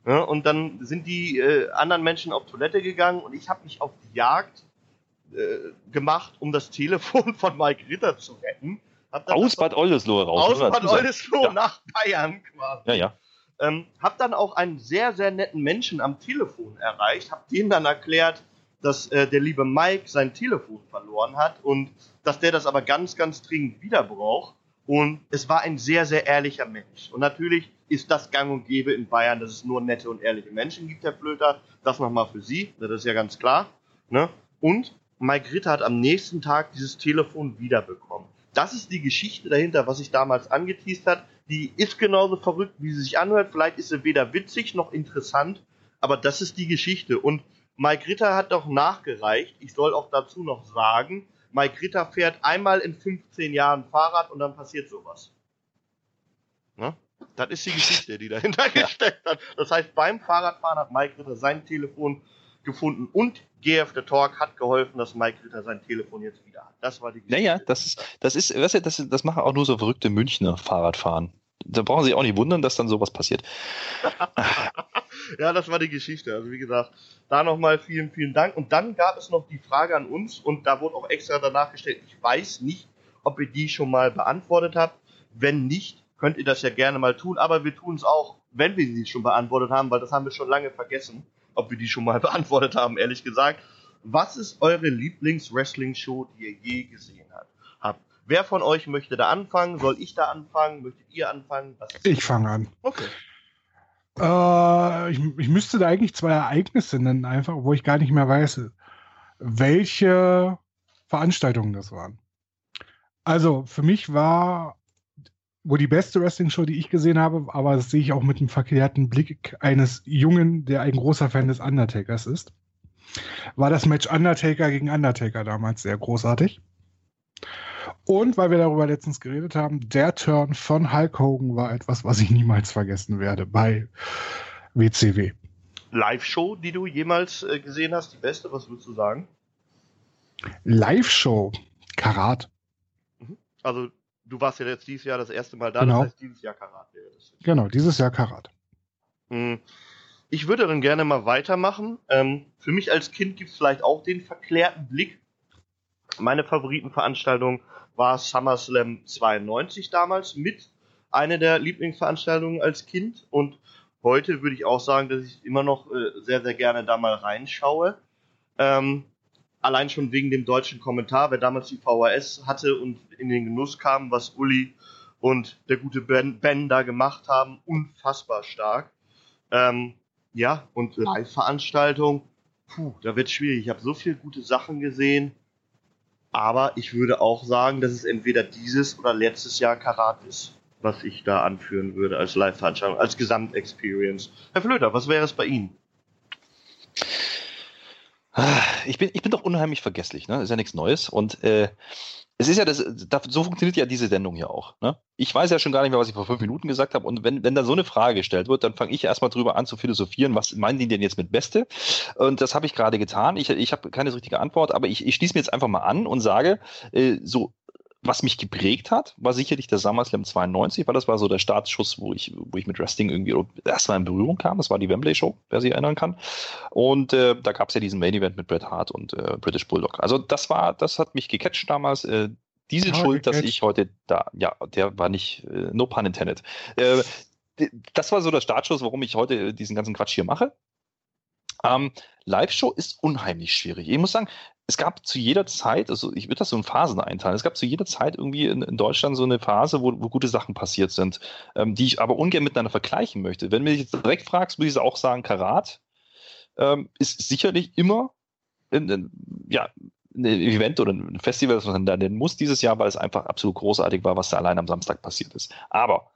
Ja, und dann sind die äh, anderen Menschen auf Toilette gegangen und ich habe mich auf die Jagd äh, gemacht, um das Telefon von Mike Ritter zu retten. Aus Bad Oldesloe raus. aus Bad. Oldesloe Ja. nach Bayern quasi. Ja, ja. Ähm, hab dann auch einen sehr, sehr netten Menschen am Telefon erreicht, hab dem dann erklärt, dass äh, der liebe Mike sein Telefon verloren hat und dass der das aber ganz, ganz dringend wieder braucht Und es war ein sehr, sehr ehrlicher Mensch. Und natürlich ist das gang und gäbe in Bayern, dass es nur nette und ehrliche Menschen gibt, Herr Flöter. Das nochmal für Sie, das ist ja ganz klar. Ne? Und Mike Ritter hat am nächsten Tag dieses Telefon wiederbekommen. Das ist die Geschichte dahinter, was sich damals angeteased hat. Die ist genauso verrückt, wie sie sich anhört. Vielleicht ist sie weder witzig noch interessant, aber das ist die Geschichte. Und Mike Ritter hat doch nachgereicht. Ich soll auch dazu noch sagen, Mike Ritter fährt einmal in 15 Jahren Fahrrad und dann passiert sowas. Ne? Das ist die Geschichte, die dahinter ja. gesteckt hat. Das heißt, beim Fahrradfahren hat Mike Ritter sein Telefon gefunden und GF The Talk hat geholfen, dass Mike Ritter sein Telefon jetzt wieder hat. Das war die Geschichte. Naja, das ist, das ist, weißt du, das, das machen auch nur so verrückte Münchner Fahrradfahren. Da brauchen Sie auch nicht wundern, dass dann sowas passiert. ja, das war die Geschichte. Also wie gesagt, da nochmal vielen, vielen Dank. Und dann gab es noch die Frage an uns und da wurde auch extra danach gestellt. Ich weiß nicht, ob ihr die schon mal beantwortet habt. Wenn nicht, könnt ihr das ja gerne mal tun. Aber wir tun es auch, wenn wir sie schon beantwortet haben, weil das haben wir schon lange vergessen, ob wir die schon mal beantwortet haben, ehrlich gesagt. Was ist eure Lieblings-Wrestling-Show, die ihr je gesehen habt? Wer von euch möchte da anfangen? Soll ich da anfangen? Möchtet ihr anfangen? ich fange an. Okay. Äh, ich, ich, müsste da eigentlich zwei Ereignisse nennen, einfach, wo ich gar nicht mehr weiß, welche Veranstaltungen das waren. Also für mich war wohl die beste Wrestling-Show, die ich gesehen habe, aber das sehe ich auch mit dem verkehrten Blick eines Jungen, der ein großer Fan des Undertakers ist. War das Match Undertaker gegen Undertaker damals sehr großartig. Und weil wir darüber letztens geredet haben, der Turn von Hulk Hogan war etwas, was ich niemals vergessen werde bei WCW. Live-Show, die du jemals äh, gesehen hast, die beste, was würdest du sagen? Live-Show, Karat. Mhm. Also du warst ja jetzt dieses Jahr das erste Mal da, genau. das heißt dieses Jahr Karat wäre das. Genau, dieses Jahr Karat. Mhm. Ich würde dann gerne mal weitermachen. Ähm, für mich als Kind gibt es vielleicht auch den verklärten Blick. Meine Favoritenveranstaltung war SummerSlam 92 damals mit eine der Lieblingsveranstaltungen als Kind und heute würde ich auch sagen, dass ich immer noch äh, sehr, sehr gerne da mal reinschaue. Ähm, allein schon wegen dem deutschen Kommentar, wer damals die VHS hatte und in den Genuss kam, was Uli und der gute Ben, ben da gemacht haben, unfassbar stark. Ähm, ja, und Live-Veranstaltung, puh, da wird schwierig. Ich habe so viele gute Sachen gesehen. Aber ich würde auch sagen, dass es entweder dieses oder letztes Jahr Karat ist, was ich da anführen würde als Live-Veranstaltung, als Gesamtexperience. Herr Flöter, was wäre es bei Ihnen? Ich bin, ich bin doch unheimlich vergesslich, ne? Ist ja nichts Neues. Und äh, es ist ja das, so funktioniert ja diese Sendung hier auch. Ne? Ich weiß ja schon gar nicht mehr, was ich vor fünf Minuten gesagt habe. Und wenn, wenn da so eine Frage gestellt wird, dann fange ich erstmal drüber an zu philosophieren, was meinen die denn jetzt mit Beste? Und das habe ich gerade getan. Ich, ich habe keine richtige Antwort, aber ich, ich schließe mir jetzt einfach mal an und sage, äh, so was mich geprägt hat, war sicherlich der SummerSlam 92, weil das war so der Startschuss, wo ich, wo ich mit Wrestling irgendwie erstmal in Berührung kam. Das war die Wembley Show, wer sich erinnern kann. Und äh, da gab es ja diesen Main Event mit Bret Hart und äh, British Bulldog. Also das war, das hat mich gecatcht damals. Äh, diese ja, Schuld, dass ich heute da, ja, der war nicht, äh, no pun intended. Äh, das war so der Startschuss, warum ich heute diesen ganzen Quatsch hier mache. Ähm, Live-Show ist unheimlich schwierig. Ich muss sagen, es gab zu jeder Zeit, also ich würde das so in Phasen einteilen, es gab zu jeder Zeit irgendwie in, in Deutschland so eine Phase, wo, wo gute Sachen passiert sind, ähm, die ich aber ungern miteinander vergleichen möchte. Wenn du mich jetzt direkt fragst, würde ich auch sagen, Karat ähm, ist sicherlich immer in, in, ja, ein Event oder ein Festival, das man da nennen muss dieses Jahr, weil es einfach absolut großartig war, was da allein am Samstag passiert ist. Aber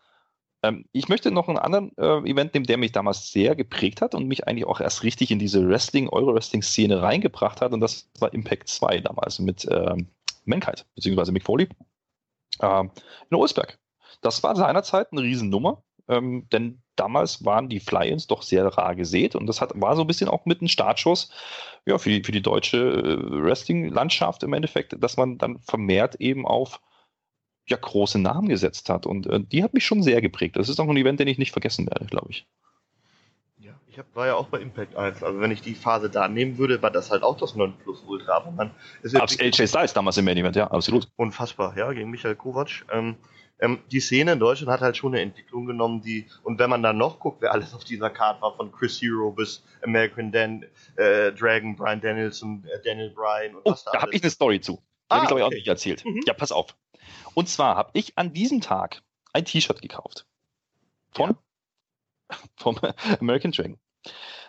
ähm, ich möchte noch einen anderen äh, Event nehmen, der mich damals sehr geprägt hat und mich eigentlich auch erst richtig in diese Wrestling, Euro-Wrestling-Szene reingebracht hat. Und das war Impact 2 damals mit ähm, Mankind, beziehungsweise Mick Foley äh, in Olsberg. Das war seinerzeit eine Riesennummer, ähm, denn damals waren die Fly-Ins doch sehr rar gesät und das hat, war so ein bisschen auch mit ein Startschuss ja, für, die, für die deutsche äh, Wrestling-Landschaft im Endeffekt, dass man dann vermehrt eben auf ja große Namen gesetzt hat. Und äh, die hat mich schon sehr geprägt. Das ist auch ein Event, den ich nicht vergessen werde, glaube ich. Ja, ich hab, war ja auch bei Impact 1. Also wenn ich die Phase da nehmen würde, war das halt auch das Nonplusultra. Aber man ist ja LJ Styles damals im Main Event, ja, absolut. Unfassbar, ja, gegen Michael Kovac. Ähm, ähm, die Szene in Deutschland hat halt schon eine Entwicklung genommen, die, und wenn man dann noch guckt, wer alles auf dieser Karte war, von Chris Hero bis American Dan, äh, Dragon, Brian Danielson, äh, Daniel Bryan und oh, was da Da habe ich eine Story zu. Die ah, habe ich, glaube ich, okay. auch nicht erzählt. Mhm. Ja, pass auf. Und zwar habe ich an diesem Tag ein T-Shirt gekauft. Von, ja. vom American Dragon.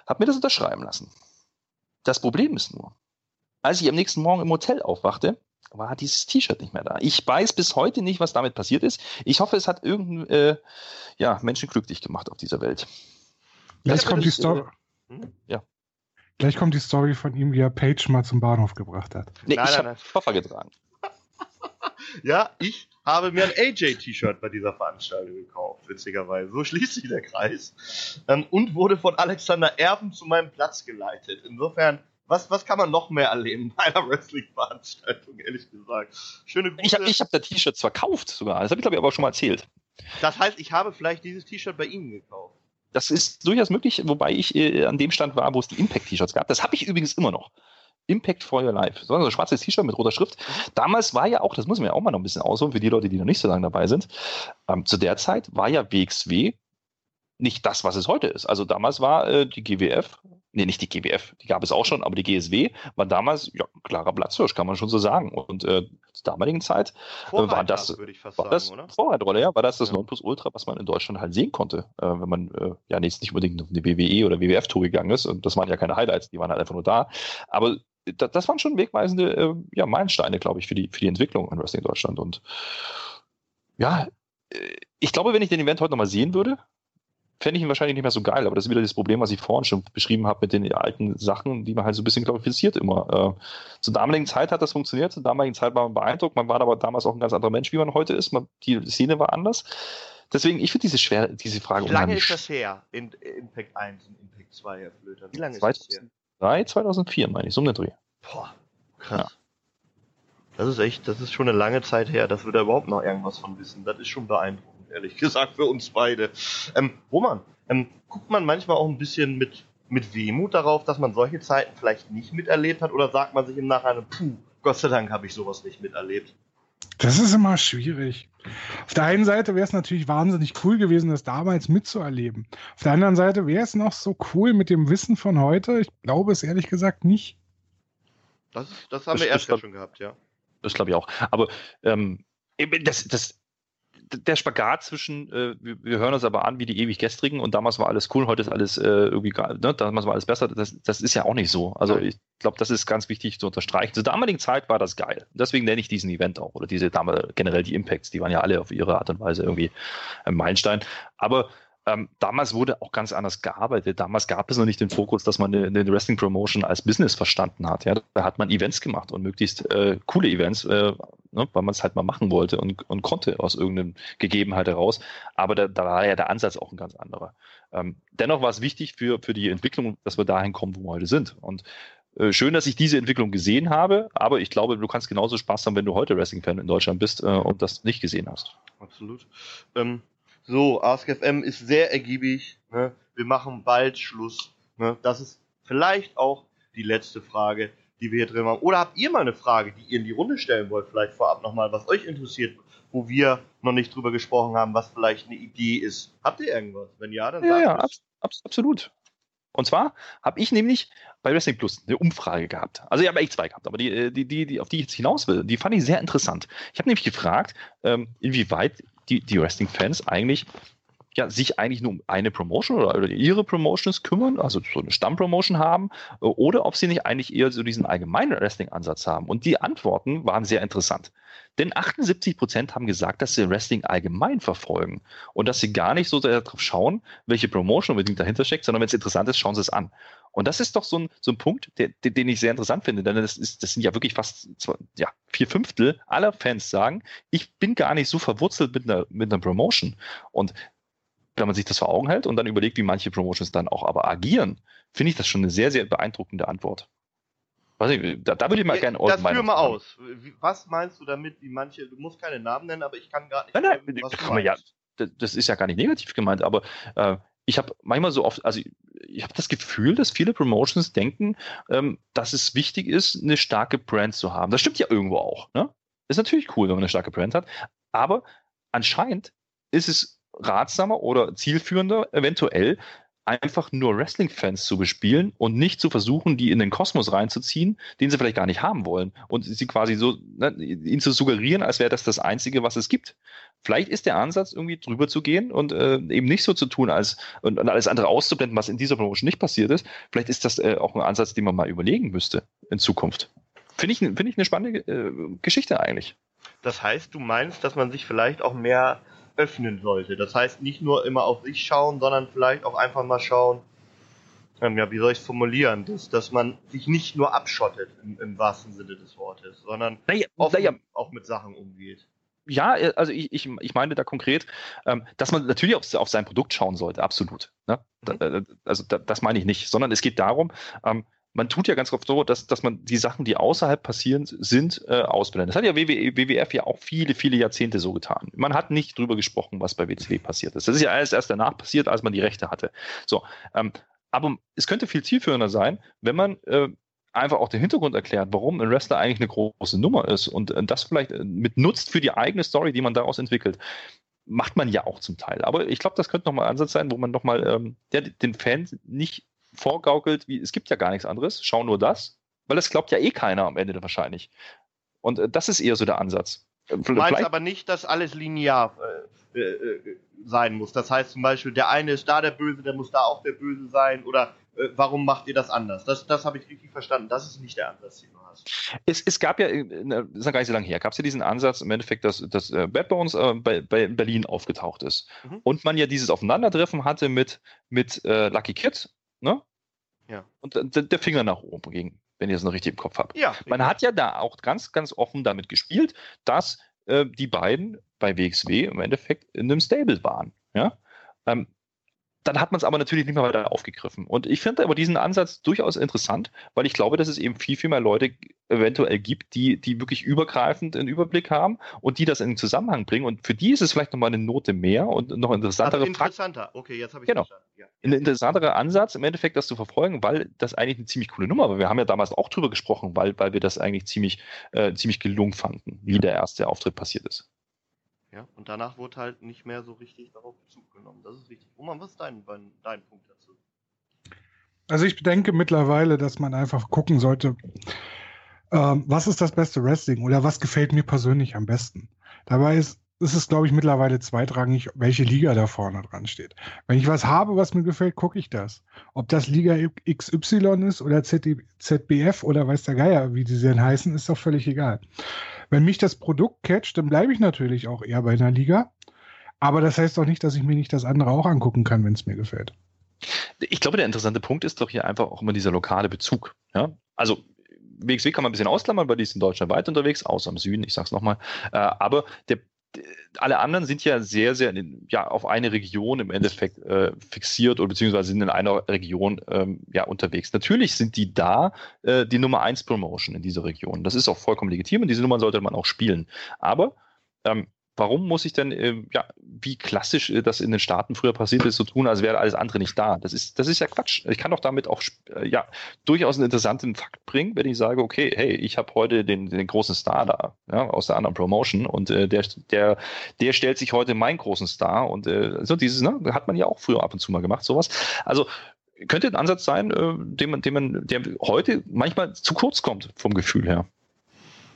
Hab mir das unterschreiben lassen. Das Problem ist nur, als ich am nächsten Morgen im Hotel aufwachte, war dieses T-Shirt nicht mehr da. Ich weiß bis heute nicht, was damit passiert ist. Ich hoffe, es hat irgendein äh, ja, Menschen glücklich gemacht auf dieser Welt. Gleich kommt die Story. Äh, hm? Ja. Gleich kommt die Story von ihm, wie er Page mal zum Bahnhof gebracht hat. Nee, nein, ich habe Koffer getragen. Ja, ich habe mir ein AJ-T-Shirt bei dieser Veranstaltung gekauft, witzigerweise. So schließt sich der Kreis. Ähm, und wurde von Alexander Erben zu meinem Platz geleitet. Insofern was, was kann man noch mehr erleben bei einer Wrestling-Veranstaltung, ehrlich gesagt? Schöne Grüße. Ich habe ich hab da T-Shirts verkauft sogar. Das habe ich, glaube ich, aber schon mal erzählt. Das heißt, ich habe vielleicht dieses T-Shirt bei Ihnen gekauft. Das ist durchaus möglich, wobei ich äh, an dem Stand war, wo es die Impact-T-Shirts gab. Das habe ich übrigens immer noch. Impact for Your Life. So ein schwarzes T-Shirt mit roter Schrift. Damals war ja auch, das muss man ja auch mal noch ein bisschen ausholen für die Leute, die noch nicht so lange dabei sind. Ähm, zu der Zeit war ja WXW nicht das, was es heute ist. Also damals war äh, die GWF, nee, nicht die GWF, die gab es auch schon, aber die GSW war damals ja, klarer Platzhirsch, kann man schon so sagen. Und äh, zur damaligen Zeit äh, war das, würde ich fast war das sagen, Vorreitrolle, ja, war das das ja. Nonplusultra, was man in Deutschland halt sehen konnte, äh, wenn man äh, ja nicht, nicht unbedingt auf eine WWE oder WWF-Tour gegangen ist. Und das waren ja keine Highlights, die waren halt einfach nur da. Aber das, das waren schon wegweisende äh, ja, Meilensteine, glaube ich, für die, für die Entwicklung in Wrestling Deutschland. Und ja, äh, ich glaube, wenn ich den Event heute nochmal sehen würde, fände ich ihn wahrscheinlich nicht mehr so geil, aber das ist wieder das Problem, was ich vorhin schon beschrieben habe mit den alten Sachen, die man halt so ein bisschen glorifiziert immer. Äh, zur damaligen Zeit hat das funktioniert, zur damaligen Zeit war man beeindruckt, man war aber damals auch ein ganz anderer Mensch, wie man heute ist, man, die Szene war anders. Deswegen, ich finde diese schwer, diese Frage Wie lange ist das her? In, Impact 1 und Impact 2, Herr Flöter? Wie lange 2003, ist das her? 2004, meine ich, so um den Dreh. Boah, krass. Ja. Das ist echt, das ist schon eine lange Zeit her, dass wir da überhaupt noch irgendwas von wissen. Das ist schon beeindruckend ehrlich gesagt, für uns beide. Ähm, Roman, ähm, guckt man manchmal auch ein bisschen mit, mit Wehmut darauf, dass man solche Zeiten vielleicht nicht miterlebt hat? Oder sagt man sich im Nachhinein, puh, Gott sei Dank habe ich sowas nicht miterlebt? Das ist immer schwierig. Auf der einen Seite wäre es natürlich wahnsinnig cool gewesen, das damals mitzuerleben. Auf der anderen Seite wäre es noch so cool mit dem Wissen von heute. Ich glaube es ehrlich gesagt nicht. Das, das haben das, wir erst schon gehabt, ja. Das glaube ich auch. Aber ähm, das, das der Spagat zwischen, äh, wir, wir, hören uns aber an wie die ewig gestrigen und damals war alles cool, heute ist alles äh, irgendwie, ne, damals war alles besser, das, das ist ja auch nicht so. Also ich glaube, das ist ganz wichtig zu unterstreichen. Zur damaligen Zeit war das geil. Deswegen nenne ich diesen Event auch oder diese damals generell die Impacts, die waren ja alle auf ihre Art und Weise irgendwie ein Meilenstein. Aber ähm, damals wurde auch ganz anders gearbeitet. Damals gab es noch nicht den Fokus, dass man eine, eine Wrestling Promotion als Business verstanden hat. Ja, da hat man Events gemacht und möglichst äh, coole Events, äh, ne, weil man es halt mal machen wollte und, und konnte aus irgendeiner Gegebenheit heraus. Aber da, da war ja der Ansatz auch ein ganz anderer. Ähm, dennoch war es wichtig für, für die Entwicklung, dass wir dahin kommen, wo wir heute sind. Und äh, Schön, dass ich diese Entwicklung gesehen habe, aber ich glaube, du kannst genauso Spaß haben, wenn du heute Wrestling-Fan in Deutschland bist äh, und das nicht gesehen hast. Absolut. Ähm, so, AskFM ist sehr ergiebig. Ne? Wir machen bald Schluss. Ne? Das ist vielleicht auch die letzte Frage, die wir hier drin haben. Oder habt ihr mal eine Frage, die ihr in die Runde stellen wollt? Vielleicht vorab nochmal, was euch interessiert, wo wir noch nicht drüber gesprochen haben, was vielleicht eine Idee ist. Habt ihr irgendwas? Wenn ja, dann ja, sagt ja, ab, absolut. Und zwar habe ich nämlich bei Wrestling Plus eine Umfrage gehabt. Also ich habe echt zwei gehabt, aber die, äh, die, die, die, auf die ich jetzt hinaus will, die fand ich sehr interessant. Ich habe nämlich gefragt, ähm, inwieweit die, die Wrestling-Fans eigentlich ja, sich eigentlich nur um eine Promotion oder, oder ihre Promotions kümmern, also so eine Stammpromotion haben, äh, oder ob sie nicht eigentlich eher so diesen allgemeinen Wrestling-Ansatz haben. Und die Antworten waren sehr interessant. Denn 78 Prozent haben gesagt, dass sie Wrestling allgemein verfolgen und dass sie gar nicht so darauf schauen, welche Promotion unbedingt dahinter steckt, sondern wenn es interessant ist, schauen sie es an. Und das ist doch so ein, so ein Punkt, der, den ich sehr interessant finde, denn das, ist, das sind ja wirklich fast zwei, ja, vier Fünftel aller Fans sagen, ich bin gar nicht so verwurzelt mit einer, mit einer Promotion. Und wenn man sich das vor Augen hält und dann überlegt, wie manche Promotions dann auch aber agieren, finde ich das schon eine sehr, sehr beeindruckende Antwort. Ich, da, da würde ich mal gerne Das führ mal aus. Was meinst du damit, wie manche, du musst keine Namen nennen, aber ich kann gar nicht. Nein, nein, was kann ja, das ist ja gar nicht negativ gemeint, aber äh, ich habe manchmal so oft, also ich habe das Gefühl, dass viele Promotions denken, ähm, dass es wichtig ist, eine starke Brand zu haben. Das stimmt ja irgendwo auch. Ne? Ist natürlich cool, wenn man eine starke Brand hat, aber anscheinend ist es ratsamer oder zielführender, eventuell einfach nur Wrestling-Fans zu bespielen und nicht zu versuchen, die in den Kosmos reinzuziehen, den sie vielleicht gar nicht haben wollen und sie quasi so, ne, ihn zu suggerieren, als wäre das das Einzige, was es gibt. Vielleicht ist der Ansatz, irgendwie drüber zu gehen und äh, eben nicht so zu tun, als und, und, alles andere auszublenden, was in dieser Promotion nicht passiert ist. Vielleicht ist das äh, auch ein Ansatz, den man mal überlegen müsste in Zukunft. Finde ich, find ich eine spannende äh, Geschichte eigentlich. Das heißt, du meinst, dass man sich vielleicht auch mehr öffnen sollte. Das heißt, nicht nur immer auf sich schauen, sondern vielleicht auch einfach mal schauen, ähm, ja, wie soll ich es formulieren, dass, dass man sich nicht nur abschottet im, im wahrsten Sinne des Wortes, sondern naja, offen naja. auch mit Sachen umgeht. Ja, äh, also ich, ich, ich meine da konkret, ähm, dass man natürlich auf, auf sein Produkt schauen sollte, absolut. Ne? Mhm. Da, äh, also da, das meine ich nicht, sondern es geht darum, ähm, man tut ja ganz oft so, dass, dass man die Sachen, die außerhalb passieren, sind, äh, ausblendet. Das hat ja WWE, WWF ja auch viele, viele Jahrzehnte so getan. Man hat nicht drüber gesprochen, was bei WCW passiert ist. Das ist ja alles erst danach passiert, als man die Rechte hatte. So, ähm, aber es könnte viel zielführender sein, wenn man äh, einfach auch den Hintergrund erklärt, warum ein Wrestler eigentlich eine große Nummer ist und äh, das vielleicht äh, mit nutzt für die eigene Story, die man daraus entwickelt macht man ja auch zum Teil. Aber ich glaube, das könnte nochmal ein Ansatz sein, wo man nochmal ähm, den Fans nicht vorgaukelt, wie es gibt ja gar nichts anderes, schau nur das, weil das glaubt ja eh keiner am Ende wahrscheinlich. Und äh, das ist eher so der Ansatz. Äh, du meinst aber nicht, dass alles linear äh, äh, sein muss. Das heißt zum Beispiel, der eine ist da der Böse, der muss da auch der Böse sein oder äh, warum macht ihr das anders? Das, das habe ich richtig verstanden. Das ist nicht der Ansatz, den du hast. Es, es gab ja, äh, das ist ja gar nicht so lange her, gab es ja diesen Ansatz im Endeffekt, dass, dass äh, Bad Bones bei, bei Berlin aufgetaucht ist. Mhm. Und man ja dieses Aufeinandertreffen hatte mit, mit Lucky Kid ne? Ja. Und der Finger nach oben ging, wenn ihr es noch richtig im Kopf habt. Ja. Man hat ja da auch ganz, ganz offen damit gespielt, dass äh, die beiden bei WXW im Endeffekt in einem Stable waren. Ja. Ähm, dann hat man es aber natürlich nicht mehr weiter aufgegriffen. Und ich finde aber diesen Ansatz durchaus interessant, weil ich glaube, dass es eben viel, viel mehr Leute eventuell gibt, die, die wirklich übergreifend einen Überblick haben und die das in den Zusammenhang bringen. Und für die ist es vielleicht nochmal eine Note mehr und noch interessantere also interessanter, okay, jetzt habe ich genau. verstanden. Ja. Ein interessanterer Ansatz im Endeffekt, das zu verfolgen, weil das eigentlich eine ziemlich coole Nummer war. Wir haben ja damals auch drüber gesprochen, weil, weil wir das eigentlich ziemlich, äh, ziemlich gelungen fanden, wie der erste Auftritt passiert ist. Ja, und danach wurde halt nicht mehr so richtig darauf Bezug genommen. Das ist richtig. Roman, was ist dein, dein Punkt dazu? Also ich denke mittlerweile, dass man einfach gucken sollte, ähm, was ist das beste Wrestling oder was gefällt mir persönlich am besten. Dabei ist, ist es, glaube ich, mittlerweile zweitrangig, welche Liga da vorne dran steht. Wenn ich was habe, was mir gefällt, gucke ich das. Ob das Liga XY ist oder ZBF oder weiß der Geier, wie die denn heißen, ist doch völlig egal. Wenn mich das Produkt catcht, dann bleibe ich natürlich auch eher bei einer Liga. Aber das heißt doch nicht, dass ich mir nicht das andere auch angucken kann, wenn es mir gefällt. Ich glaube, der interessante Punkt ist doch hier einfach auch immer dieser lokale Bezug. Ja? Also WXW kann man ein bisschen ausklammern, weil die sind deutschlandweit unterwegs, außer im Süden, ich sag's nochmal. Äh, aber der alle anderen sind ja sehr, sehr ja, auf eine Region im Endeffekt äh, fixiert oder beziehungsweise sind in einer Region ähm, ja, unterwegs. Natürlich sind die da äh, die Nummer 1 Promotion in dieser Region. Das ist auch vollkommen legitim und diese Nummern sollte man auch spielen. Aber ähm, warum muss ich denn, äh, ja, wie klassisch äh, das in den Staaten früher passiert ist, so tun, als wäre alles andere nicht da? Das ist, das ist ja Quatsch. Ich kann doch damit auch äh, ja, durchaus einen interessanten Fakt bringen, wenn ich sage, okay, hey, ich habe heute den, den großen Star da, ja, aus der anderen Promotion und äh, der, der, der stellt sich heute meinen großen Star und äh, so dieses, ne, hat man ja auch früher ab und zu mal gemacht, sowas. Also könnte ein Ansatz sein, äh, den man, den man, der heute manchmal zu kurz kommt vom Gefühl her.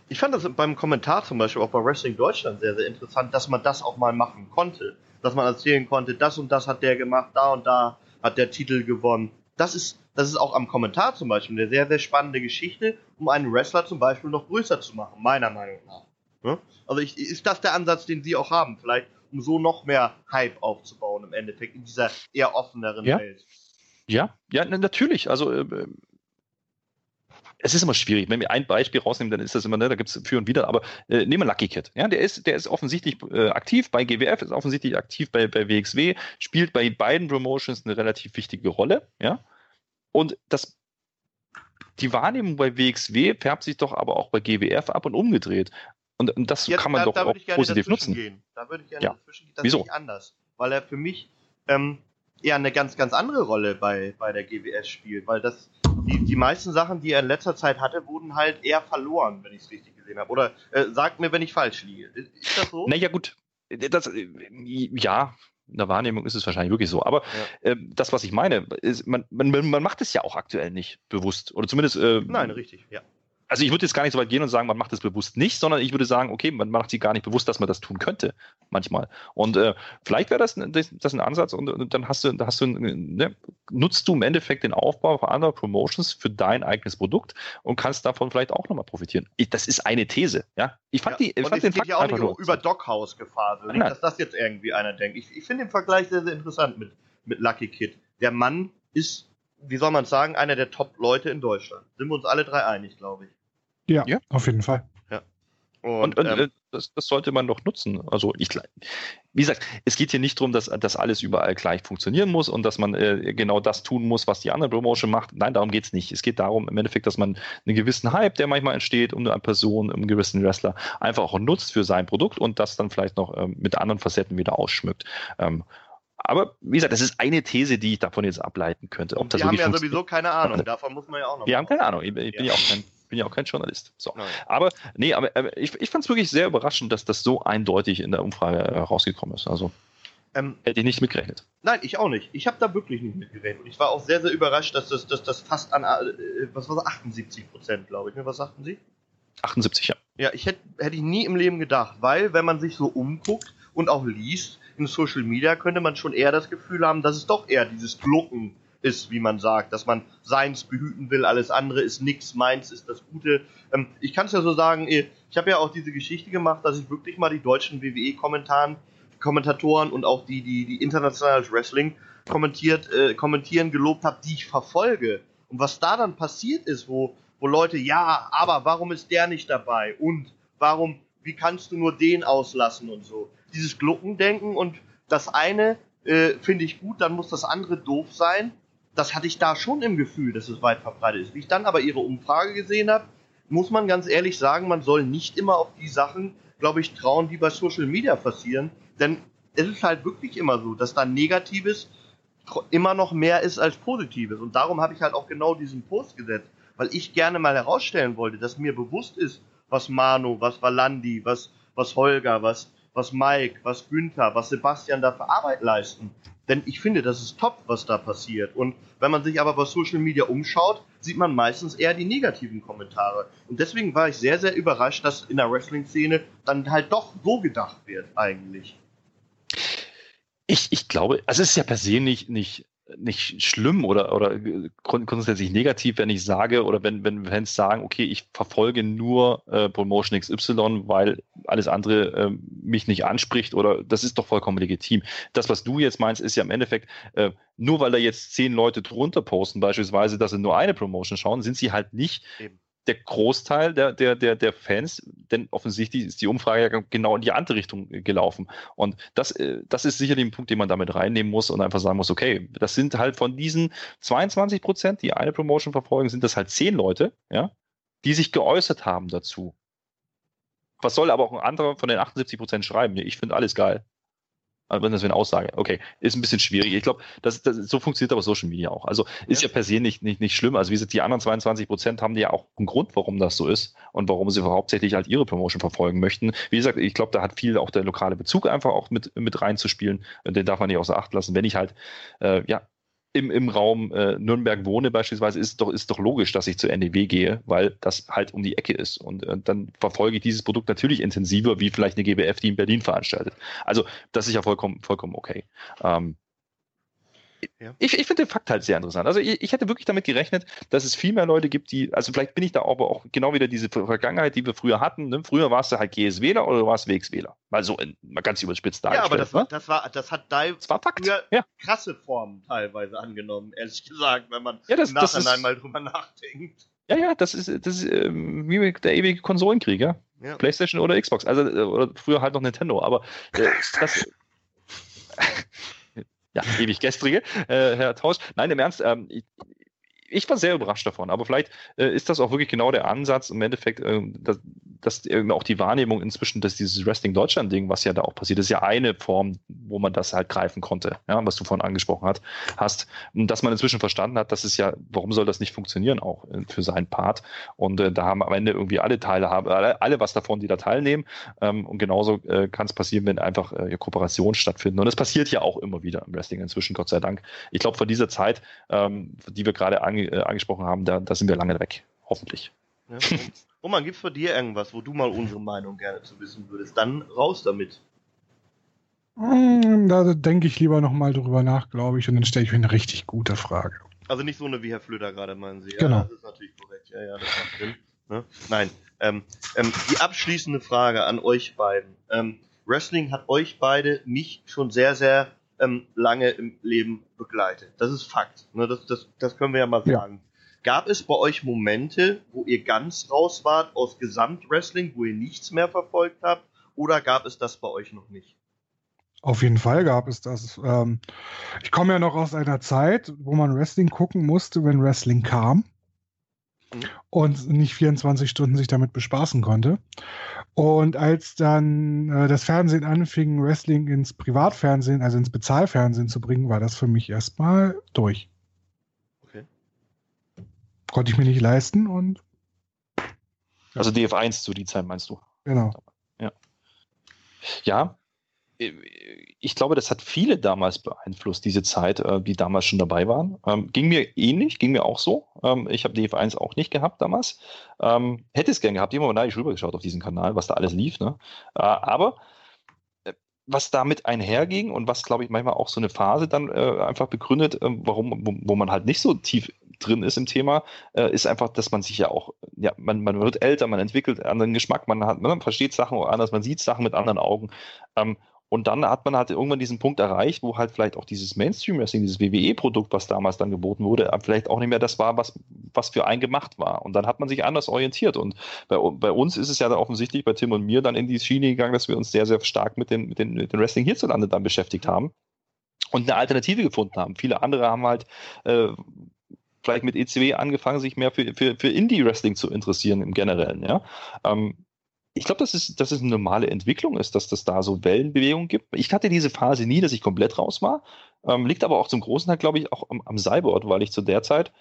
Ich fand das beim Kommentar zum Beispiel auch bei Wrestling Deutschland sehr, sehr interessant, dass man das auch mal machen konnte. Dass man erzählen konnte, das und das hat der gemacht, da und da hat der Titel gewonnen. Das ist, das ist auch am Kommentar zum Beispiel eine sehr, sehr spannende Geschichte, um einen Wrestler zum Beispiel noch größer zu machen, meiner Meinung nach. Also ich, ist das der Ansatz, den Sie auch haben, vielleicht, um so noch mehr Hype aufzubauen im Endeffekt in dieser eher offeneren ja. Welt? Ja, ja, natürlich. Also äh, es ist immer schwierig. Wenn wir ein Beispiel rausnehmen, dann ist das immer, ne, da gibt es für und wieder, aber äh, nehmen wir Lucky Kid. Ja, der ist, der ist offensichtlich äh, aktiv bei GWF, ist offensichtlich aktiv bei, bei WXW, spielt bei beiden Promotions eine relativ wichtige Rolle, ja. Und das, die Wahrnehmung bei WXW färbt sich doch aber auch bei GWF ab und umgedreht. Und, und das Jetzt, kann man da, doch da auch positiv nutzen. Gehen. Da würde ich gerne ja. dazwischen gehen. Das Wieso? Ist anders. Weil er für mich ähm, eher eine ganz, ganz andere Rolle bei, bei der GWS spielt, weil das die, die meisten Sachen, die er in letzter Zeit hatte, wurden halt eher verloren, wenn ich es richtig gesehen habe. Oder äh, sagt mir, wenn ich falsch liege. Ist das so? Naja, gut. Das, äh, ja, in der Wahrnehmung ist es wahrscheinlich wirklich so. Aber ja. äh, das, was ich meine, ist, man, man, man macht es ja auch aktuell nicht bewusst. Oder zumindest. Äh, Nein, richtig, ja also ich würde jetzt gar nicht so weit gehen und sagen, man macht das bewusst nicht, sondern ich würde sagen, okay, man macht sich gar nicht bewusst, dass man das tun könnte, manchmal. Und äh, vielleicht wäre das, das, das, ein Ansatz und, und, dann hast du, hast du, ne, nutzt du im Endeffekt den Aufbau von anderen Promotions für dein eigenes Produkt und kannst davon vielleicht auch nochmal profitieren. Ich, das ist eine These, ja. Ich fand, ja, die, ich fand den Fakt ja auch nicht über Dockhouse-Gefahr, nicht, dass das jetzt irgendwie einer denkt. Ich, ich finde den Vergleich sehr, sehr interessant mit, mit Lucky Kid. Der Mann ist wie soll man sagen, einer der Top-Leute in Deutschland. Sind wir uns alle drei einig, glaube ich. Ja, ja, auf jeden Fall. Ja. Und, und, und ähm, äh, das, das, sollte man doch nutzen. Also ich, wie gesagt, es geht hier nicht darum, dass das alles überall gleich funktionieren muss und dass man äh, genau das tun muss, was die andere Promotion macht. Nein, darum geht es nicht. Es geht darum im Endeffekt, dass man einen gewissen Hype, der manchmal entsteht, um eine Person, um einen gewissen Wrestler, einfach auch nutzt für sein Produkt und das dann vielleicht noch ähm, mit anderen Facetten wieder ausschmückt. Ähm, aber wie gesagt, das ist eine These, die ich davon jetzt ableiten könnte. Ob das wir haben ja sowieso keine Ahnung, davon muss man ja auch noch. Wir haben keine Ahnung, ich, ich ja. bin ja auch kein, bin ja auch kein Journalist. So. Aber nee, aber, ich, ich fand es wirklich sehr überraschend, dass das so eindeutig in der Umfrage äh, rausgekommen ist. Also ähm, hätte ich nicht mitgerechnet. Nein, ich auch nicht. Ich habe da wirklich nicht mitgerechnet. Und ich war auch sehr, sehr überrascht, dass das, dass das fast an, äh, was war das, 78 Prozent, glaube ich. Ne? Was sagten Sie? 78, ja. Ja, ich hätte hätte ich nie im Leben gedacht, weil wenn man sich so umguckt und auch liest, in Social Media könnte man schon eher das Gefühl haben, dass es doch eher dieses Glucken ist, wie man sagt, dass man seins behüten will, alles andere ist nichts, meins ist das Gute. Ähm, ich kann es ja so sagen, ich habe ja auch diese Geschichte gemacht, dass ich wirklich mal die deutschen WWE-Kommentatoren Kommentatoren und auch die, die, die internationales Wrestling kommentiert, äh, kommentieren gelobt habe, die ich verfolge. Und was da dann passiert ist, wo, wo Leute, ja, aber warum ist der nicht dabei? Und warum, wie kannst du nur den auslassen und so? Dieses Gluckendenken und das eine äh, finde ich gut, dann muss das andere doof sein das hatte ich da schon im Gefühl, dass es weit verbreitet ist. Wie ich dann aber ihre Umfrage gesehen habe, muss man ganz ehrlich sagen, man soll nicht immer auf die Sachen, glaube ich, trauen, die bei Social Media passieren. Denn es ist halt wirklich immer so, dass da Negatives immer noch mehr ist als Positives. Und darum habe ich halt auch genau diesen Post gesetzt, weil ich gerne mal herausstellen wollte, dass mir bewusst ist, was Manu, was Valandi, was, was Holger, was, was Mike, was Günther, was Sebastian da für Arbeit leisten. Denn ich finde, das ist top, was da passiert. Und wenn man sich aber bei Social Media umschaut, sieht man meistens eher die negativen Kommentare. Und deswegen war ich sehr, sehr überrascht, dass in der Wrestling-Szene dann halt doch so gedacht wird, eigentlich. Ich, ich glaube, also es ist ja per se nicht, nicht nicht schlimm oder, oder grundsätzlich negativ, wenn ich sage oder wenn, wenn Fans sagen, okay, ich verfolge nur äh, Promotion XY, weil alles andere äh, mich nicht anspricht oder das ist doch vollkommen legitim. Das, was du jetzt meinst, ist ja im Endeffekt, äh, nur weil da jetzt zehn Leute drunter posten, beispielsweise, dass sie nur eine Promotion schauen, sind sie halt nicht Eben der Großteil der, der, der, der Fans, denn offensichtlich ist die Umfrage ja genau in die andere Richtung gelaufen. Und das, äh, das ist sicherlich ein Punkt, den man damit reinnehmen muss und einfach sagen muss, okay, das sind halt von diesen 22 Prozent, die eine Promotion verfolgen, sind das halt zehn Leute, ja, die sich geäußert haben dazu. Was soll aber auch ein anderer von den 78 Prozent schreiben? Ich finde alles geil. Also wenn das eine Aussage, okay, ist ein bisschen schwierig. Ich glaube, das, das, so funktioniert aber Social Media auch. Also ist ja, ja per se nicht, nicht, nicht schlimm. Also wie gesagt, die anderen 22 Prozent haben ja auch einen Grund, warum das so ist und warum sie hauptsächlich halt ihre Promotion verfolgen möchten. Wie gesagt, ich glaube, da hat viel auch der lokale Bezug einfach auch mit, mit reinzuspielen. Den darf man nicht außer Acht lassen. Wenn ich halt, äh, ja, im, im Raum äh, Nürnberg wohne beispielsweise, ist doch, ist doch logisch, dass ich zur NEW gehe, weil das halt um die Ecke ist. Und äh, dann verfolge ich dieses Produkt natürlich intensiver, wie vielleicht eine GBF, die in Berlin veranstaltet. Also das ist ja vollkommen, vollkommen okay. Ähm, ja. Ich, ich finde den Fakt halt sehr interessant. Also ich, ich, hätte wirklich damit gerechnet, dass es viel mehr Leute gibt, die, also vielleicht bin ich da aber auch genau wieder diese Vergangenheit, die wir früher hatten. Ne? Früher warst du halt GS-Wähler oder du warst WX-Wähler. Mal so in, mal ganz überspitzt dargestellt. Ja, aber das, ne? das, war, das hat da das war Fakt. Ja. krasse Formen teilweise angenommen, ehrlich gesagt, wenn man ja, das, im Nachhinein ist, mal drüber nachdenkt. Ja, ja, das ist, das ist äh, wie der ewige Konsolenkrieg, ja? ja. PlayStation oder Xbox. Also äh, oder früher halt noch Nintendo, aber äh, das ja, ewig gestrige, äh, Herr Tausch. Nein, im Ernst, ähm, ich, ich war sehr überrascht davon, aber vielleicht äh, ist das auch wirklich genau der Ansatz im Endeffekt, äh, dass, dass auch die Wahrnehmung inzwischen, dass dieses Wrestling Deutschland-Ding, was ja da auch passiert, ist ja eine Form, wo man das halt greifen konnte, ja, was du vorhin angesprochen hat, hast, und dass man inzwischen verstanden hat, dass es ja, warum soll das nicht funktionieren auch äh, für seinen Part? Und äh, da haben am Ende irgendwie alle Teile haben, alle, alle was davon, die da teilnehmen. Ähm, und genauso äh, kann es passieren, wenn einfach äh, Kooperationen stattfinden. Und es passiert ja auch immer wieder im Wrestling inzwischen, Gott sei Dank. Ich glaube, von dieser Zeit, ähm, die wir gerade ange äh, angesprochen haben, da, da sind wir lange weg. Hoffentlich. Ja, Roman, gibt es bei dir irgendwas, wo du mal unsere Meinung gerne zu wissen würdest? Dann raus damit. Hm, da denke ich lieber nochmal drüber nach, glaube ich, und dann stelle ich mir eine richtig gute Frage. Also nicht so eine wie Herr Flöter gerade, meinen Sie. Ja, genau. Das ist natürlich korrekt. Ja, ja, das macht Sinn. Ne? Nein. Ähm, ähm, die abschließende Frage an euch beiden. Ähm, Wrestling hat euch beide, mich schon sehr, sehr ähm, lange im Leben begleitet. Das ist Fakt. Ne? Das, das, das können wir ja mal sagen. Ja. Gab es bei euch Momente, wo ihr ganz raus wart aus Gesamtwrestling, wo ihr nichts mehr verfolgt habt? Oder gab es das bei euch noch nicht? Auf jeden Fall gab es das. Ähm, ich komme ja noch aus einer Zeit, wo man Wrestling gucken musste, wenn Wrestling kam mhm. und nicht 24 Stunden sich damit bespaßen konnte. Und als dann äh, das Fernsehen anfing, Wrestling ins Privatfernsehen, also ins Bezahlfernsehen zu bringen, war das für mich erstmal durch. Okay. Konnte ich mir nicht leisten und. Also DF1 zu die Zeit meinst du? Genau. Ja. Ja, ich glaube, das hat viele damals beeinflusst, diese Zeit, äh, die damals schon dabei waren. Ähm, ging mir ähnlich, ging mir auch so. Ähm, ich habe DF1 auch nicht gehabt damals. Ähm, hätte es gern gehabt, immer neidisch rübergeschaut auf diesen Kanal, was da alles lief. Ne? Äh, aber äh, was damit einherging und was, glaube ich, manchmal auch so eine Phase dann einfach begründet, warum, wo, man halt nicht so tief drin ist im Thema, ist einfach, dass man sich ja auch, ja, man, man wird älter, man entwickelt anderen Geschmack, man hat, man versteht Sachen anders, man sieht Sachen mit anderen Augen. Und dann hat man halt irgendwann diesen Punkt erreicht, wo halt vielleicht auch dieses Mainstream-Wrestling, dieses WWE-Produkt, was damals dann geboten wurde, vielleicht auch nicht mehr das war, was, was für einen gemacht war. Und dann hat man sich anders orientiert. Und bei, bei uns ist es ja dann offensichtlich, bei Tim und mir, dann in die Schiene gegangen, dass wir uns sehr, sehr stark mit den, mit den, mit den Wrestling hierzulande dann beschäftigt haben und eine Alternative gefunden haben. Viele andere haben halt äh, vielleicht mit ECW angefangen, sich mehr für, für, für Indie-Wrestling zu interessieren im Generellen. Ja? Ähm, ich glaube, dass es, dass es eine normale Entwicklung ist, dass das da so Wellenbewegungen gibt. Ich hatte diese Phase nie, dass ich komplett raus war. Ähm, liegt aber auch zum großen Teil, glaube ich, auch am, am Cyborg, weil ich zu der Zeit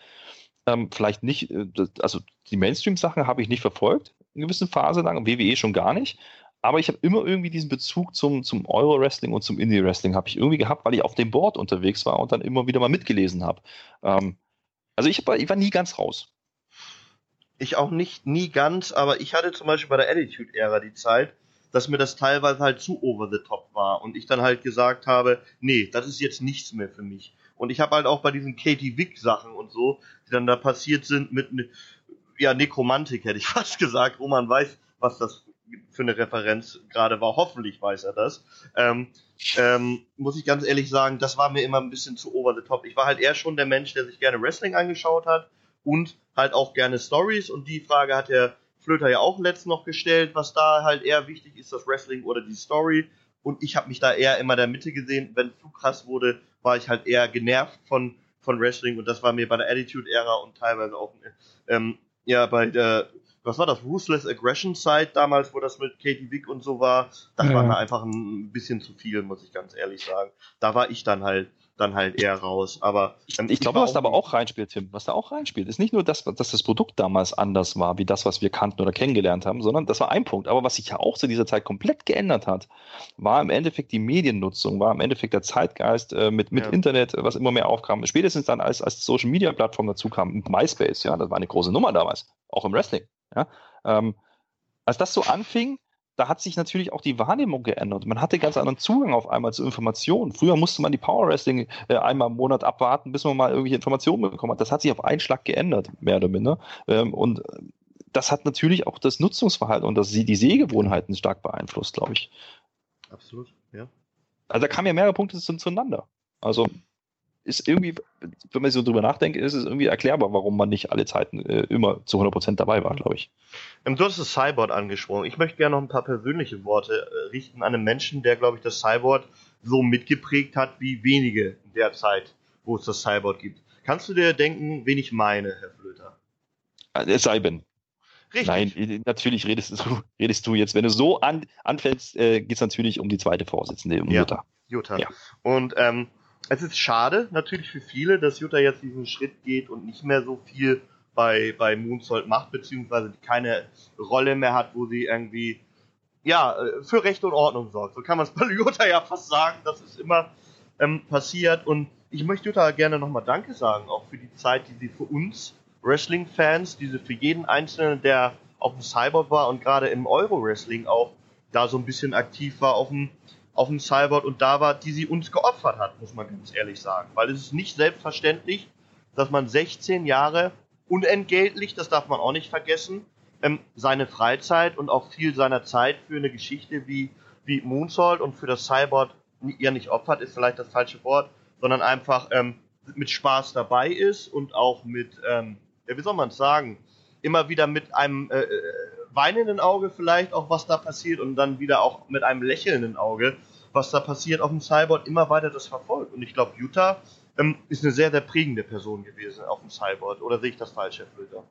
ähm, vielleicht nicht, äh, also die Mainstream-Sachen habe ich nicht verfolgt, in gewissen Phase lang, WWE schon gar nicht. Aber ich habe immer irgendwie diesen Bezug zum, zum Euro-Wrestling und zum Indie-Wrestling habe ich irgendwie gehabt, weil ich auf dem Board unterwegs war und dann immer wieder mal mitgelesen habe. Ähm, also ich, hab, ich war nie ganz raus. Ich auch nicht, nie ganz, aber ich hatte zum Beispiel bei der Attitude-Ära die Zeit, dass mir das teilweise halt zu over the top war und ich dann halt gesagt habe, nee, das ist jetzt nichts mehr für mich. Und ich habe halt auch bei diesen Katie Wick Sachen und so, die dann da passiert sind mit ne, ja Nekromantik hätte ich fast gesagt, wo man weiß, was das für eine Referenz gerade war. Hoffentlich weiß er das. Ähm, ähm, muss ich ganz ehrlich sagen, das war mir immer ein bisschen zu over the top. Ich war halt eher schon der Mensch, der sich gerne Wrestling angeschaut hat und halt auch gerne Stories. Und die Frage hat der Flöter ja auch letztens noch gestellt, was da halt eher wichtig ist, das Wrestling oder die Story. Und ich habe mich da eher immer der Mitte gesehen. Wenn es zu krass wurde, war ich halt eher genervt von, von Wrestling. Und das war mir bei der Attitude-Ära und teilweise auch ähm, ja bei der, was war das, Ruthless Aggression Side damals, wo das mit Katie Wick und so war. Das ja. war mir einfach ein bisschen zu viel, muss ich ganz ehrlich sagen. Da war ich dann halt dann halt eher raus. Aber ich, ich glaube, was da aber auch reinspielt, Tim, was da auch reinspielt, ist nicht nur das, dass das Produkt damals anders war, wie das, was wir kannten oder kennengelernt haben, sondern das war ein Punkt. Aber was sich ja auch zu dieser Zeit komplett geändert hat, war im Endeffekt die Mediennutzung, war im Endeffekt der Zeitgeist äh, mit, mit ja. Internet, was immer mehr aufkam. Spätestens dann, als, als Social Media Plattform dazu kam, MySpace, ja, das war eine große Nummer damals, auch im Wrestling. Ja. Ähm, als das so anfing, da hat sich natürlich auch die Wahrnehmung geändert. Man hatte ganz anderen Zugang auf einmal zu Informationen. Früher musste man die Power Wrestling äh, einmal im Monat abwarten, bis man mal irgendwelche Informationen bekommen hat. Das hat sich auf einen Schlag geändert, mehr oder minder. Ähm, und das hat natürlich auch das Nutzungsverhalten und das, die Sehgewohnheiten stark beeinflusst, glaube ich. Absolut, ja. Also da kamen ja mehrere Punkte zueinander. Also ist irgendwie, wenn man so drüber nachdenkt, ist es irgendwie erklärbar, warum man nicht alle Zeiten äh, immer zu 100% dabei war, glaube ich. Ähm, du hast das Cyborg angesprochen. Ich möchte gerne noch ein paar persönliche Worte äh, richten an einen Menschen, der, glaube ich, das Cyborg so mitgeprägt hat wie wenige in der Zeit, wo es das Cyborg gibt. Kannst du dir denken, wen ich meine, Herr Flöter? Äh, Seiben. Richtig. Nein, natürlich redest du, redest du jetzt, wenn du so an, anfällst, äh, geht es natürlich um die zweite Vorsitzende, um ja, Jutta. Jutta. Ja. Und ähm, es ist schade natürlich für viele, dass Jutta jetzt diesen Schritt geht und nicht mehr so viel bei, bei Moonsault macht, beziehungsweise keine Rolle mehr hat, wo sie irgendwie ja, für Recht und Ordnung sorgt. So kann man es bei Jutta ja fast sagen, das ist immer ähm, passiert. Und ich möchte Jutta gerne nochmal Danke sagen, auch für die Zeit, die sie für uns Wrestling-Fans, die für jeden Einzelnen, der auf dem Cyborg war und gerade im Euro-Wrestling auch da so ein bisschen aktiv war auf dem, auf dem Cyborg und da war, die sie uns geopfert hat, muss man ganz ehrlich sagen. Weil es ist nicht selbstverständlich, dass man 16 Jahre unentgeltlich, das darf man auch nicht vergessen, ähm, seine Freizeit und auch viel seiner Zeit für eine Geschichte wie, wie Moonsault und für das Cyborg ja nicht opfert, ist vielleicht das falsche Wort, sondern einfach ähm, mit Spaß dabei ist und auch mit, ähm, ja, wie soll man es sagen, immer wieder mit einem äh, äh, weinenden Auge vielleicht auch, was da passiert und dann wieder auch mit einem lächelnden Auge, was da passiert auf dem Cyborg, immer weiter das verfolgt. Und ich glaube, Jutta ähm, ist eine sehr, sehr prägende Person gewesen auf dem Cyborg. Oder sehe ich das falsch, Herr Flöter?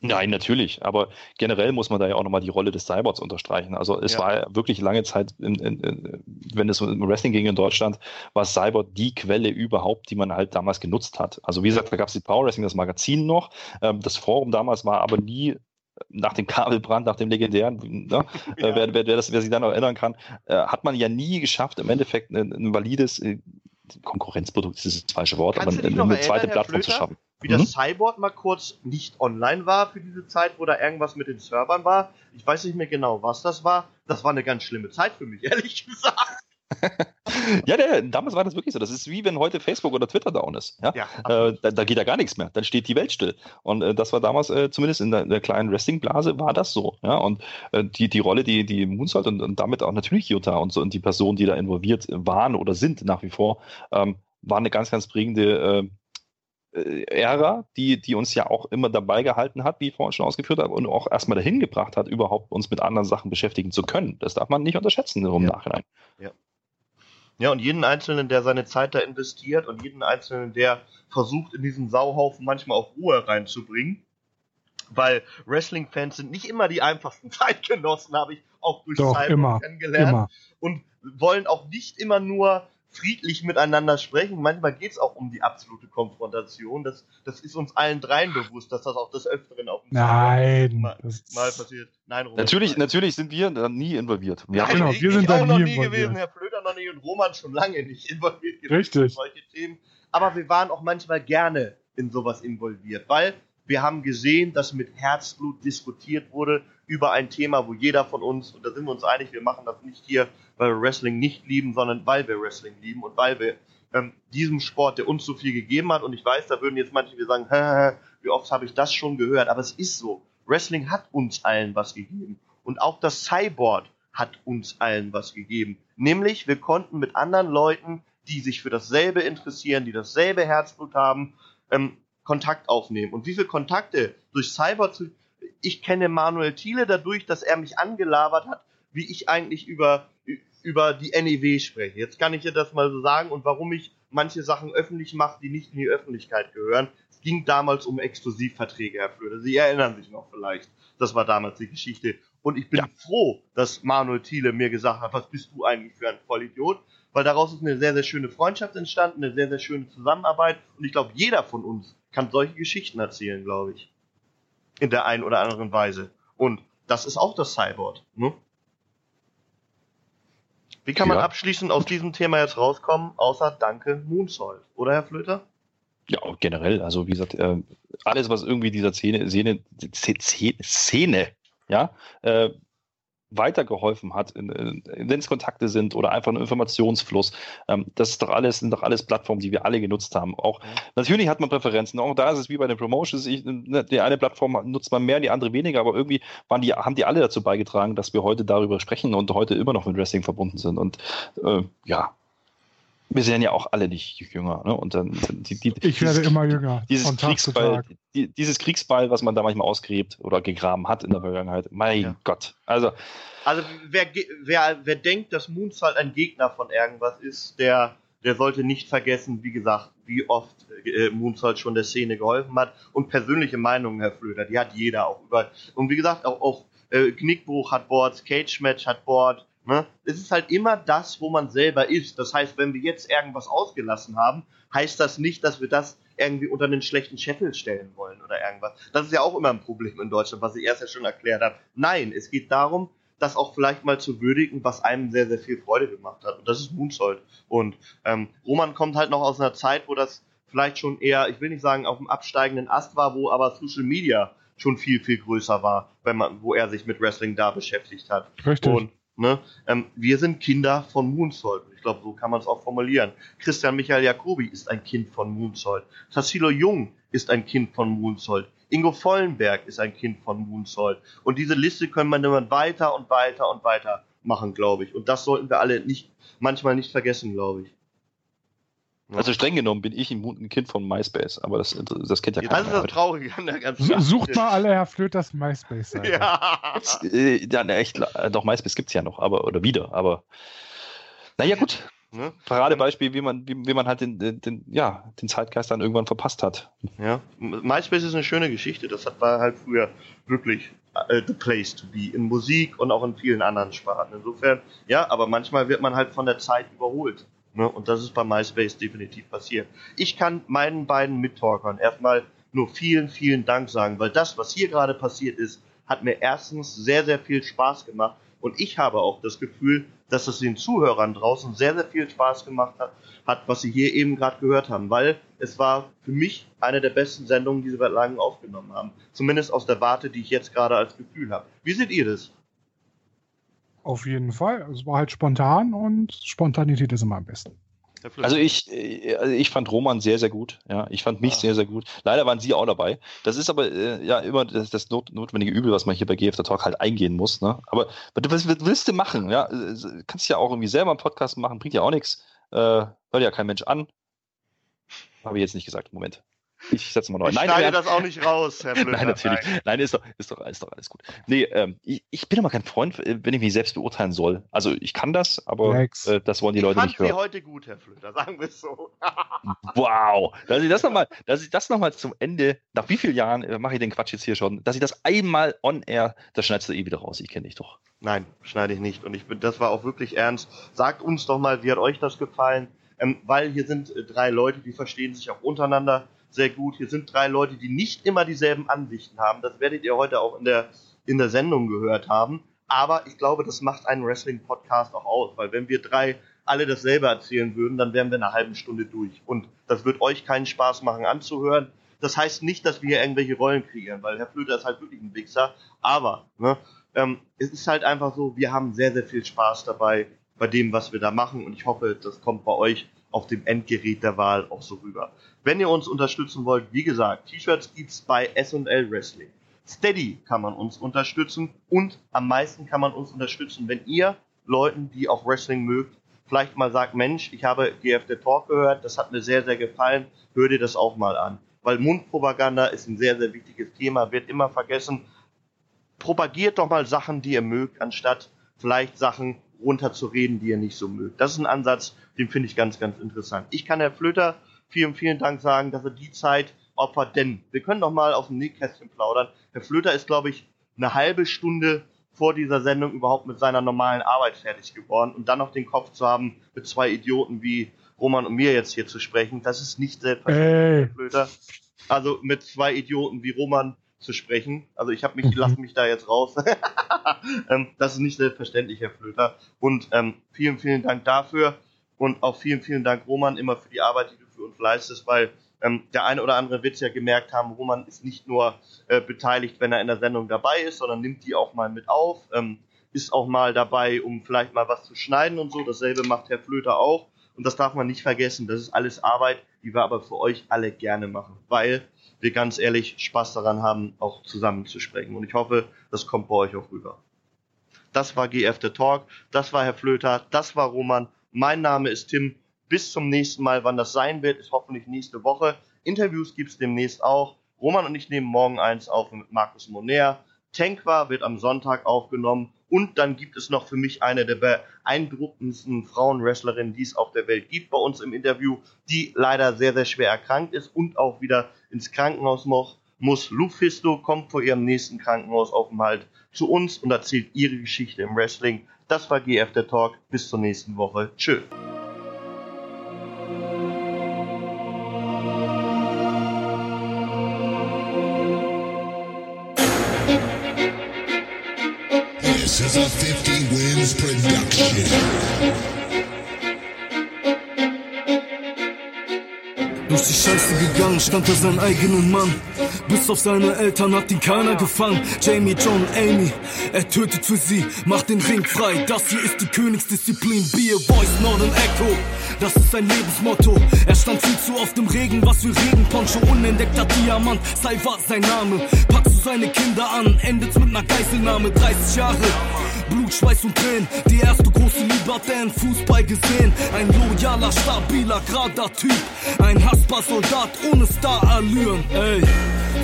Nein, natürlich. Aber generell muss man da ja auch nochmal die Rolle des Cyborgs unterstreichen. Also es ja. war wirklich lange Zeit, in, in, in, wenn es um Wrestling ging in Deutschland, war Cyborg die Quelle überhaupt, die man halt damals genutzt hat. Also wie gesagt, da gab es die Power Wrestling, das Magazin noch. Ähm, das Forum damals war aber nie nach dem Kabelbrand, nach dem legendären, ne? ja. wer, wer, wer, das, wer sich dann noch erinnern kann, äh, hat man ja nie geschafft, im Endeffekt ein, ein valides äh, Konkurrenzprodukt ist das falsche Wort, Kannst aber eine, eine zweite Plattform zu schaffen wie das mhm. Cyborg mal kurz nicht online war für diese Zeit, wo da irgendwas mit den Servern war. Ich weiß nicht mehr genau, was das war. Das war eine ganz schlimme Zeit für mich, ehrlich gesagt. ja, der, damals war das wirklich so. Das ist wie wenn heute Facebook oder Twitter down ist. Ja? ja äh, da, da, geht ja gar nichts mehr. Dann steht die Welt still. Und äh, das war damals, äh, zumindest in der, der kleinen Wrestling-Blase, war das so. Ja? Und äh, die, die Rolle, die, die Moonsault und, und damit auch natürlich Jutta und, so, und die Personen, die da involviert waren oder sind nach wie vor, ähm, war eine ganz, ganz prägende äh, äh, Ära, die, die uns ja auch immer dabei gehalten hat, wie ich vorhin schon ausgeführt habe, und auch erstmal dahin gebracht hat, überhaupt uns mit anderen Sachen beschäftigen zu können. Das darf man nicht unterschätzen im ja. Nachhinein. Ja. Ja, und jeden Einzelnen, der seine Zeit da investiert und jeden Einzelnen, der versucht, in diesen Sauhaufen manchmal auch Ruhe reinzubringen, weil Wrestling-Fans sind nicht immer die einfachsten Zeitgenossen, habe ich auch durch Doch, immer, kennengelernt. Immer. Und wollen auch nicht immer nur friedlich miteinander sprechen. Manchmal geht es auch um die absolute Konfrontation. Das, das ist uns allen dreien bewusst, dass das auch des Öfteren auf dem Nein, mal, mal, passiert. Nein, Roman, natürlich, nein. natürlich sind wir da nie involviert. Ja, genau, wir sind da nie, nie gewesen, Herr Flöter noch nie und Roman schon lange nicht involviert gewesen Richtig. in solche Themen. Aber wir waren auch manchmal gerne in sowas involviert, weil wir haben gesehen, dass mit Herzblut diskutiert wurde über ein Thema, wo jeder von uns, und da sind wir uns einig, wir machen das nicht hier, weil wir Wrestling nicht lieben, sondern weil wir Wrestling lieben und weil wir ähm, diesem Sport, der uns so viel gegeben hat, und ich weiß, da würden jetzt manche wieder sagen, Hä, wie oft habe ich das schon gehört, aber es ist so. Wrestling hat uns allen was gegeben. Und auch das Cyborg hat uns allen was gegeben. Nämlich, wir konnten mit anderen Leuten, die sich für dasselbe interessieren, die dasselbe Herzblut haben, ähm, Kontakt aufnehmen. Und wie viele Kontakte durch Cyber zu. Ich kenne Manuel Thiele dadurch, dass er mich angelabert hat, wie ich eigentlich über, über die NEW spreche. Jetzt kann ich dir das mal so sagen und warum ich manche Sachen öffentlich mache, die nicht in die Öffentlichkeit gehören. Es ging damals um Exklusivverträge, Herr Flöter. Sie erinnern sich noch vielleicht. Das war damals die Geschichte. Und ich bin ja. froh, dass Manuel Thiele mir gesagt hat, was bist du eigentlich für ein Vollidiot? Weil daraus ist eine sehr, sehr schöne Freundschaft entstanden, eine sehr, sehr schöne Zusammenarbeit. Und ich glaube, jeder von uns kann solche Geschichten erzählen, glaube ich. In der einen oder anderen Weise. Und das ist auch das Cyborg. Ne? Wie kann man ja. abschließend aus diesem Thema jetzt rauskommen, außer Danke Moonsault, oder Herr Flöter? Ja, generell, also wie gesagt, äh, alles, was irgendwie dieser Szene, Szene, Szene, ja, äh, weitergeholfen hat, wenn es Kontakte sind oder einfach ein Informationsfluss. Ähm, das ist doch alles, sind doch alles Plattformen, die wir alle genutzt haben. Auch mhm. natürlich hat man Präferenzen. Auch da ist es wie bei den Promotions. Ich, ne, die eine Plattform nutzt man mehr, die andere weniger, aber irgendwie waren die, haben die alle dazu beigetragen, dass wir heute darüber sprechen und heute immer noch mit Wrestling verbunden sind. Und äh, ja, wir sind ja auch alle nicht jünger. Ne? Und dann, die, die, ich werde dieses, immer jünger. Dieses Kriegsball, die, dieses Kriegsball, was man da manchmal ausgräbt oder gegraben hat in der Vergangenheit. Mein ja. Gott. Also, also wer, wer, wer denkt, dass Moonsault ein Gegner von irgendwas ist, der, der sollte nicht vergessen, wie gesagt, wie oft äh, Moonsault schon der Szene geholfen hat. Und persönliche Meinungen, Herr Flöter, die hat jeder auch über. Und wie gesagt, auch, auch äh, Knickbruch hat Boards, Cage Match hat Board. Ne? Es ist halt immer das, wo man selber ist. Das heißt, wenn wir jetzt irgendwas ausgelassen haben, heißt das nicht, dass wir das irgendwie unter einen schlechten Scheffel stellen wollen oder irgendwas. Das ist ja auch immer ein Problem in Deutschland, was ich erst ja schon erklärt habe. Nein, es geht darum, das auch vielleicht mal zu würdigen, was einem sehr, sehr viel Freude gemacht hat. Und das ist Moonsault. Und ähm, Roman kommt halt noch aus einer Zeit, wo das vielleicht schon eher, ich will nicht sagen, auf dem absteigenden Ast war, wo aber Social Media schon viel, viel größer war, wenn man, wo er sich mit Wrestling da beschäftigt hat. Richtig. Und ne, ähm, wir sind Kinder von Moonsault. Ich glaube, so kann man es auch formulieren. Christian Michael Jacobi ist ein Kind von Moonsault. Tassilo Jung ist ein Kind von Moonsault. Ingo Vollenberg ist ein Kind von Moonsault. Und diese Liste können wir dann weiter und weiter und weiter machen, glaube ich. Und das sollten wir alle nicht, manchmal nicht vergessen, glaube ich. Also streng genommen bin ich ein Kind von MySpace, aber das, das kennt ja, ja keiner. Das ist das Traurige an der ganzen Sucht mal alle Herr Flöters MySpace sein. Ja. Äh, ja, ne, echt, äh, doch MySpace gibt's ja noch, aber oder wieder, aber naja gut. Ne? Paradebeispiel, wie man, wie, wie man halt den, den, den, ja, den Zeitgeist dann irgendwann verpasst hat. Ja, MySpace ist eine schöne Geschichte. Das war halt früher wirklich the place to be in Musik und auch in vielen anderen Sparten. Insofern, ja, aber manchmal wird man halt von der Zeit überholt. Ne? Und das ist bei MySpace definitiv passiert. Ich kann meinen beiden Mittalkern erstmal nur vielen, vielen Dank sagen, weil das, was hier gerade passiert ist, hat mir erstens sehr, sehr viel Spaß gemacht und ich habe auch das Gefühl, dass es den Zuhörern draußen sehr, sehr viel Spaß gemacht hat, hat was sie hier eben gerade gehört haben, weil es war für mich eine der besten Sendungen, die sie seit langem aufgenommen haben. Zumindest aus der Warte, die ich jetzt gerade als Gefühl habe. Wie seht ihr das? Auf jeden Fall. Es war halt spontan und Spontanität ist immer am besten. Also ich, äh, also ich fand Roman sehr, sehr gut. Ja, ich fand mich ah. sehr, sehr gut. Leider waren Sie auch dabei. Das ist aber äh, ja immer das, das not, notwendige Übel, was man hier bei GF Talk halt eingehen muss. Ne? Aber was, was willst du machen? Ja, äh, kannst ja auch irgendwie selber einen Podcast machen, bringt ja auch nichts. Äh, hört ja kein Mensch an. Habe ich jetzt nicht gesagt. Moment. Ich setze mal neu. Ich Nein, schneide das auch nicht raus, Herr Blöder. Nein, natürlich. Nein, ist, doch, ist, doch, ist doch alles gut. Nee, ähm, ich, ich bin aber kein Freund, wenn ich mich selbst beurteilen soll. Also ich kann das, aber äh, das wollen die ich Leute nicht hören. Ich fand Sie heute gut, Herr Flöter, sagen wir es so. wow. Dass ich das nochmal, dass ich das nochmal zum Ende, nach wie vielen Jahren äh, mache ich den Quatsch jetzt hier schon, dass ich das einmal on air, das schneidest du eh wieder raus. Ich kenne dich doch. Nein, schneide ich nicht. Und ich bin, das war auch wirklich ernst. Sagt uns doch mal, wie hat euch das gefallen? Ähm, weil hier sind äh, drei Leute, die verstehen sich auch untereinander sehr gut. Hier sind drei Leute, die nicht immer dieselben Ansichten haben. Das werdet ihr heute auch in der, in der Sendung gehört haben. Aber ich glaube, das macht einen Wrestling-Podcast auch aus, weil wenn wir drei alle dasselbe erzählen würden, dann wären wir eine halbe Stunde durch. Und das wird euch keinen Spaß machen anzuhören. Das heißt nicht, dass wir hier irgendwelche Rollen kreieren, weil Herr Flöter ist halt wirklich ein Wichser. Aber ne, ähm, es ist halt einfach so, wir haben sehr, sehr viel Spaß dabei bei dem, was wir da machen. Und ich hoffe, das kommt bei euch auf dem Endgerät der Wahl auch so rüber. Wenn ihr uns unterstützen wollt, wie gesagt, T-Shirts gibt's bei S&L Wrestling. Steady kann man uns unterstützen und am meisten kann man uns unterstützen, wenn ihr Leuten, die auch Wrestling mögt, vielleicht mal sagt, Mensch, ich habe GF The Talk gehört, das hat mir sehr, sehr gefallen, hör dir das auch mal an. Weil Mundpropaganda ist ein sehr, sehr wichtiges Thema, wird immer vergessen. Propagiert doch mal Sachen, die ihr mögt, anstatt vielleicht Sachen runterzureden, die ihr nicht so mögt. Das ist ein Ansatz, den finde ich ganz, ganz interessant. Ich kann Herr Flöter vielen, vielen Dank sagen, dass er die Zeit opfert, denn wir können doch mal auf dem Nähkästchen plaudern. Herr Flöter ist, glaube ich, eine halbe Stunde vor dieser Sendung überhaupt mit seiner normalen Arbeit fertig geworden und dann noch den Kopf zu haben, mit zwei Idioten wie Roman und mir jetzt hier zu sprechen, das ist nicht selbstverständlich, Herr Flöter. Also mit zwei Idioten wie Roman zu sprechen. Also ich habe mich, mhm. lasse mich da jetzt raus. ähm, das ist nicht selbstverständlich, Herr Flöter. Und ähm, vielen, vielen Dank dafür. Und auch vielen, vielen Dank, Roman, immer für die Arbeit, die du für uns leistest, weil ähm, der eine oder andere wird es ja gemerkt haben, Roman ist nicht nur äh, beteiligt, wenn er in der Sendung dabei ist, sondern nimmt die auch mal mit auf, ähm, ist auch mal dabei, um vielleicht mal was zu schneiden und so. Dasselbe macht Herr Flöter auch. Und das darf man nicht vergessen. Das ist alles Arbeit, die wir aber für euch alle gerne machen, weil wir ganz ehrlich Spaß daran haben, auch zusammen zu sprechen. Und ich hoffe, das kommt bei euch auch rüber. Das war GF The Talk, das war Herr Flöter, das war Roman. Mein Name ist Tim. Bis zum nächsten Mal. Wann das sein wird, ist hoffentlich nächste Woche. Interviews gibt es demnächst auch. Roman und ich nehmen morgen eins auf mit Markus Moner. Tankwa wird am Sonntag aufgenommen Und dann gibt es noch für mich eine der beeindruckendsten Frauenwrestlerinnen, die es auf der Welt gibt, bei uns im Interview, die leider sehr, sehr schwer erkrankt ist und auch wieder ins Krankenhaus muss. Lufisto kommt vor ihrem nächsten Krankenhausaufenthalt zu uns und erzählt ihre Geschichte im Wrestling. Das war GF der Talk. Bis zur nächsten Woche. Tschö. A 50 Wins production. Durch die Scheiße gegangen, stand er seinen eigenen Mann. Bis auf seine Eltern hat ihn keiner gefangen. Jamie, John, Amy, er tötet für sie, macht den Ring frei. Das hier ist die Königsdisziplin. Be a voice, not an echo. Das ist sein Lebensmotto. Er stand viel zu oft im Regen, was für Regenponcho. Unentdeckter Diamant, sei war sein Name. Packst du seine Kinder an, endet's mit ner Geiselnahme. 30 Jahre. Blut, Schweiß und Tränen, die erste große Liebe hat er Fußball gesehen. Ein loyaler, stabiler, gerader Typ. Ein hassbar Soldat ohne Starallüren. Ey,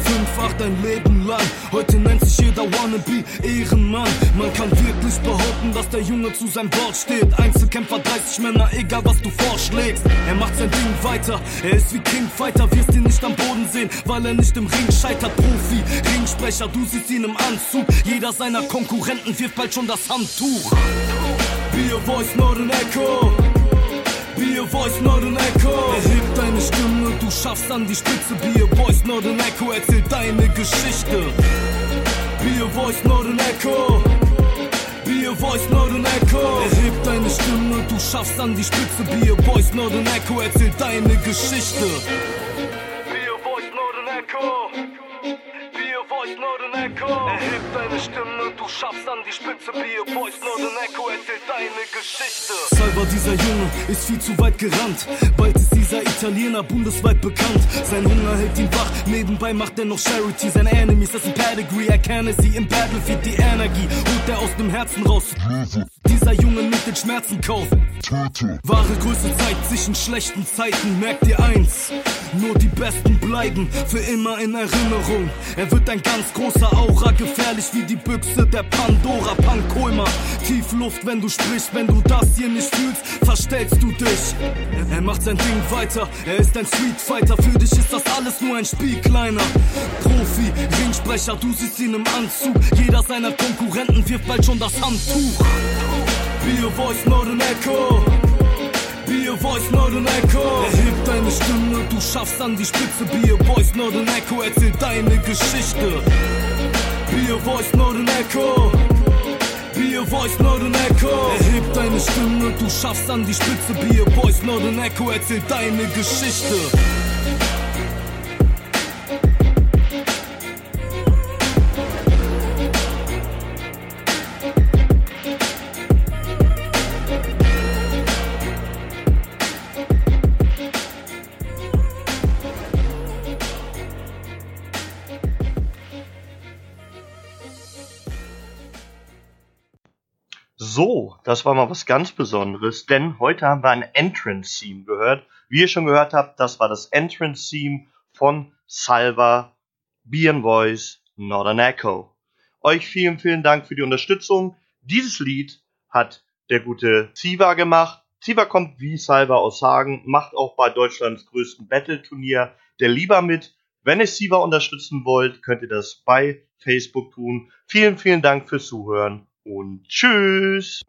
5-8 ein Leben lang. Heute nennt sich jeder Wannabe Ehrenmann. Man kann wirklich behaupten, dass der Junge zu seinem Wort steht. Einzelkämpfer, 30 Männer, egal was du vorschlägst. Er macht sein Ding weiter. Er ist wie King Fighter, wirst ihn nicht am Boden sehen, weil er nicht im Ring scheitert. Profi, Ringsprecher, du siehst ihn im Anzug. Jeder seiner Konkurrenten wirft bald schon das Handtuch. Be a voice, not an echo. Be a voice, not an echo. Erheb deine Stimme, du schaffst an die Spitze. Be a voice, not an echo. Erzähl deine Geschichte. Be a voice, not an echo. Be a voice, not an echo. Erheb deine Stimme, du schaffst an die Spitze. Be a voice, not an echo. Erzähl deine Geschichte. Be a voice, not an echo. Not an echo. Erheb deine Stimme, du schaffst an die Spitze. Be a voice, not an echo. Erzähl deine Geschichte. Salva, dieser Junge, ist viel zu weit gerannt. Bald ist dieser Italiener bundesweit bekannt. Sein Hunger hält ihn wach, nebenbei macht er noch Charity. Seine Enemies, das ist ein Pedigree. Erkenne sie im Battlefield, die Energie holt er aus dem Herzen raus. Dieser Junge nimmt den Schmerzen Kauf. Wahre Größe zeigt sich in schlechten Zeiten. Merkt ihr eins, nur die Besten bleiben für immer in Erinnerung. Er wird ein ganz großer Aura, gefährlich wie die Büchse der Pandora. Pankoima, Tiefluft, wenn du sprichst, wenn du das hier nicht fühlst, verstellst du dich. Er, er macht sein Ding weiter, er ist ein Street Fighter. Für dich ist das alles nur ein Spiel, kleiner Profi, Ringsprecher, du siehst ihn im Anzug. Jeder seiner Konkurrenten wirft bald schon das Handtuch. Be a voice, not an echo. Be a voice, not an echo. Erheb deine Stimme, du schaffst an die Spitze. Be a voice, not an echo. Erzähl deine Geschichte. Be a voice, not an echo. Be a voice, not an echo. Erheb deine Stimme, du schaffst an die Spitze. Be a voice, not an echo. Erzähl deine Geschichte. So, das war mal was ganz Besonderes, denn heute haben wir ein Entrance-Theme gehört. Wie ihr schon gehört habt, das war das Entrance-Theme von Salva, Be Voice, Not an Echo. Euch vielen, vielen Dank für die Unterstützung. Dieses Lied hat der gute Ziva gemacht. Ziva kommt wie Salva aus Hagen, macht auch bei Deutschlands größten Battle-Turnier der Lieber mit. Wenn ihr Siva unterstützen wollt, könnt ihr das bei Facebook tun. Vielen, vielen Dank fürs Zuhören und tschüss.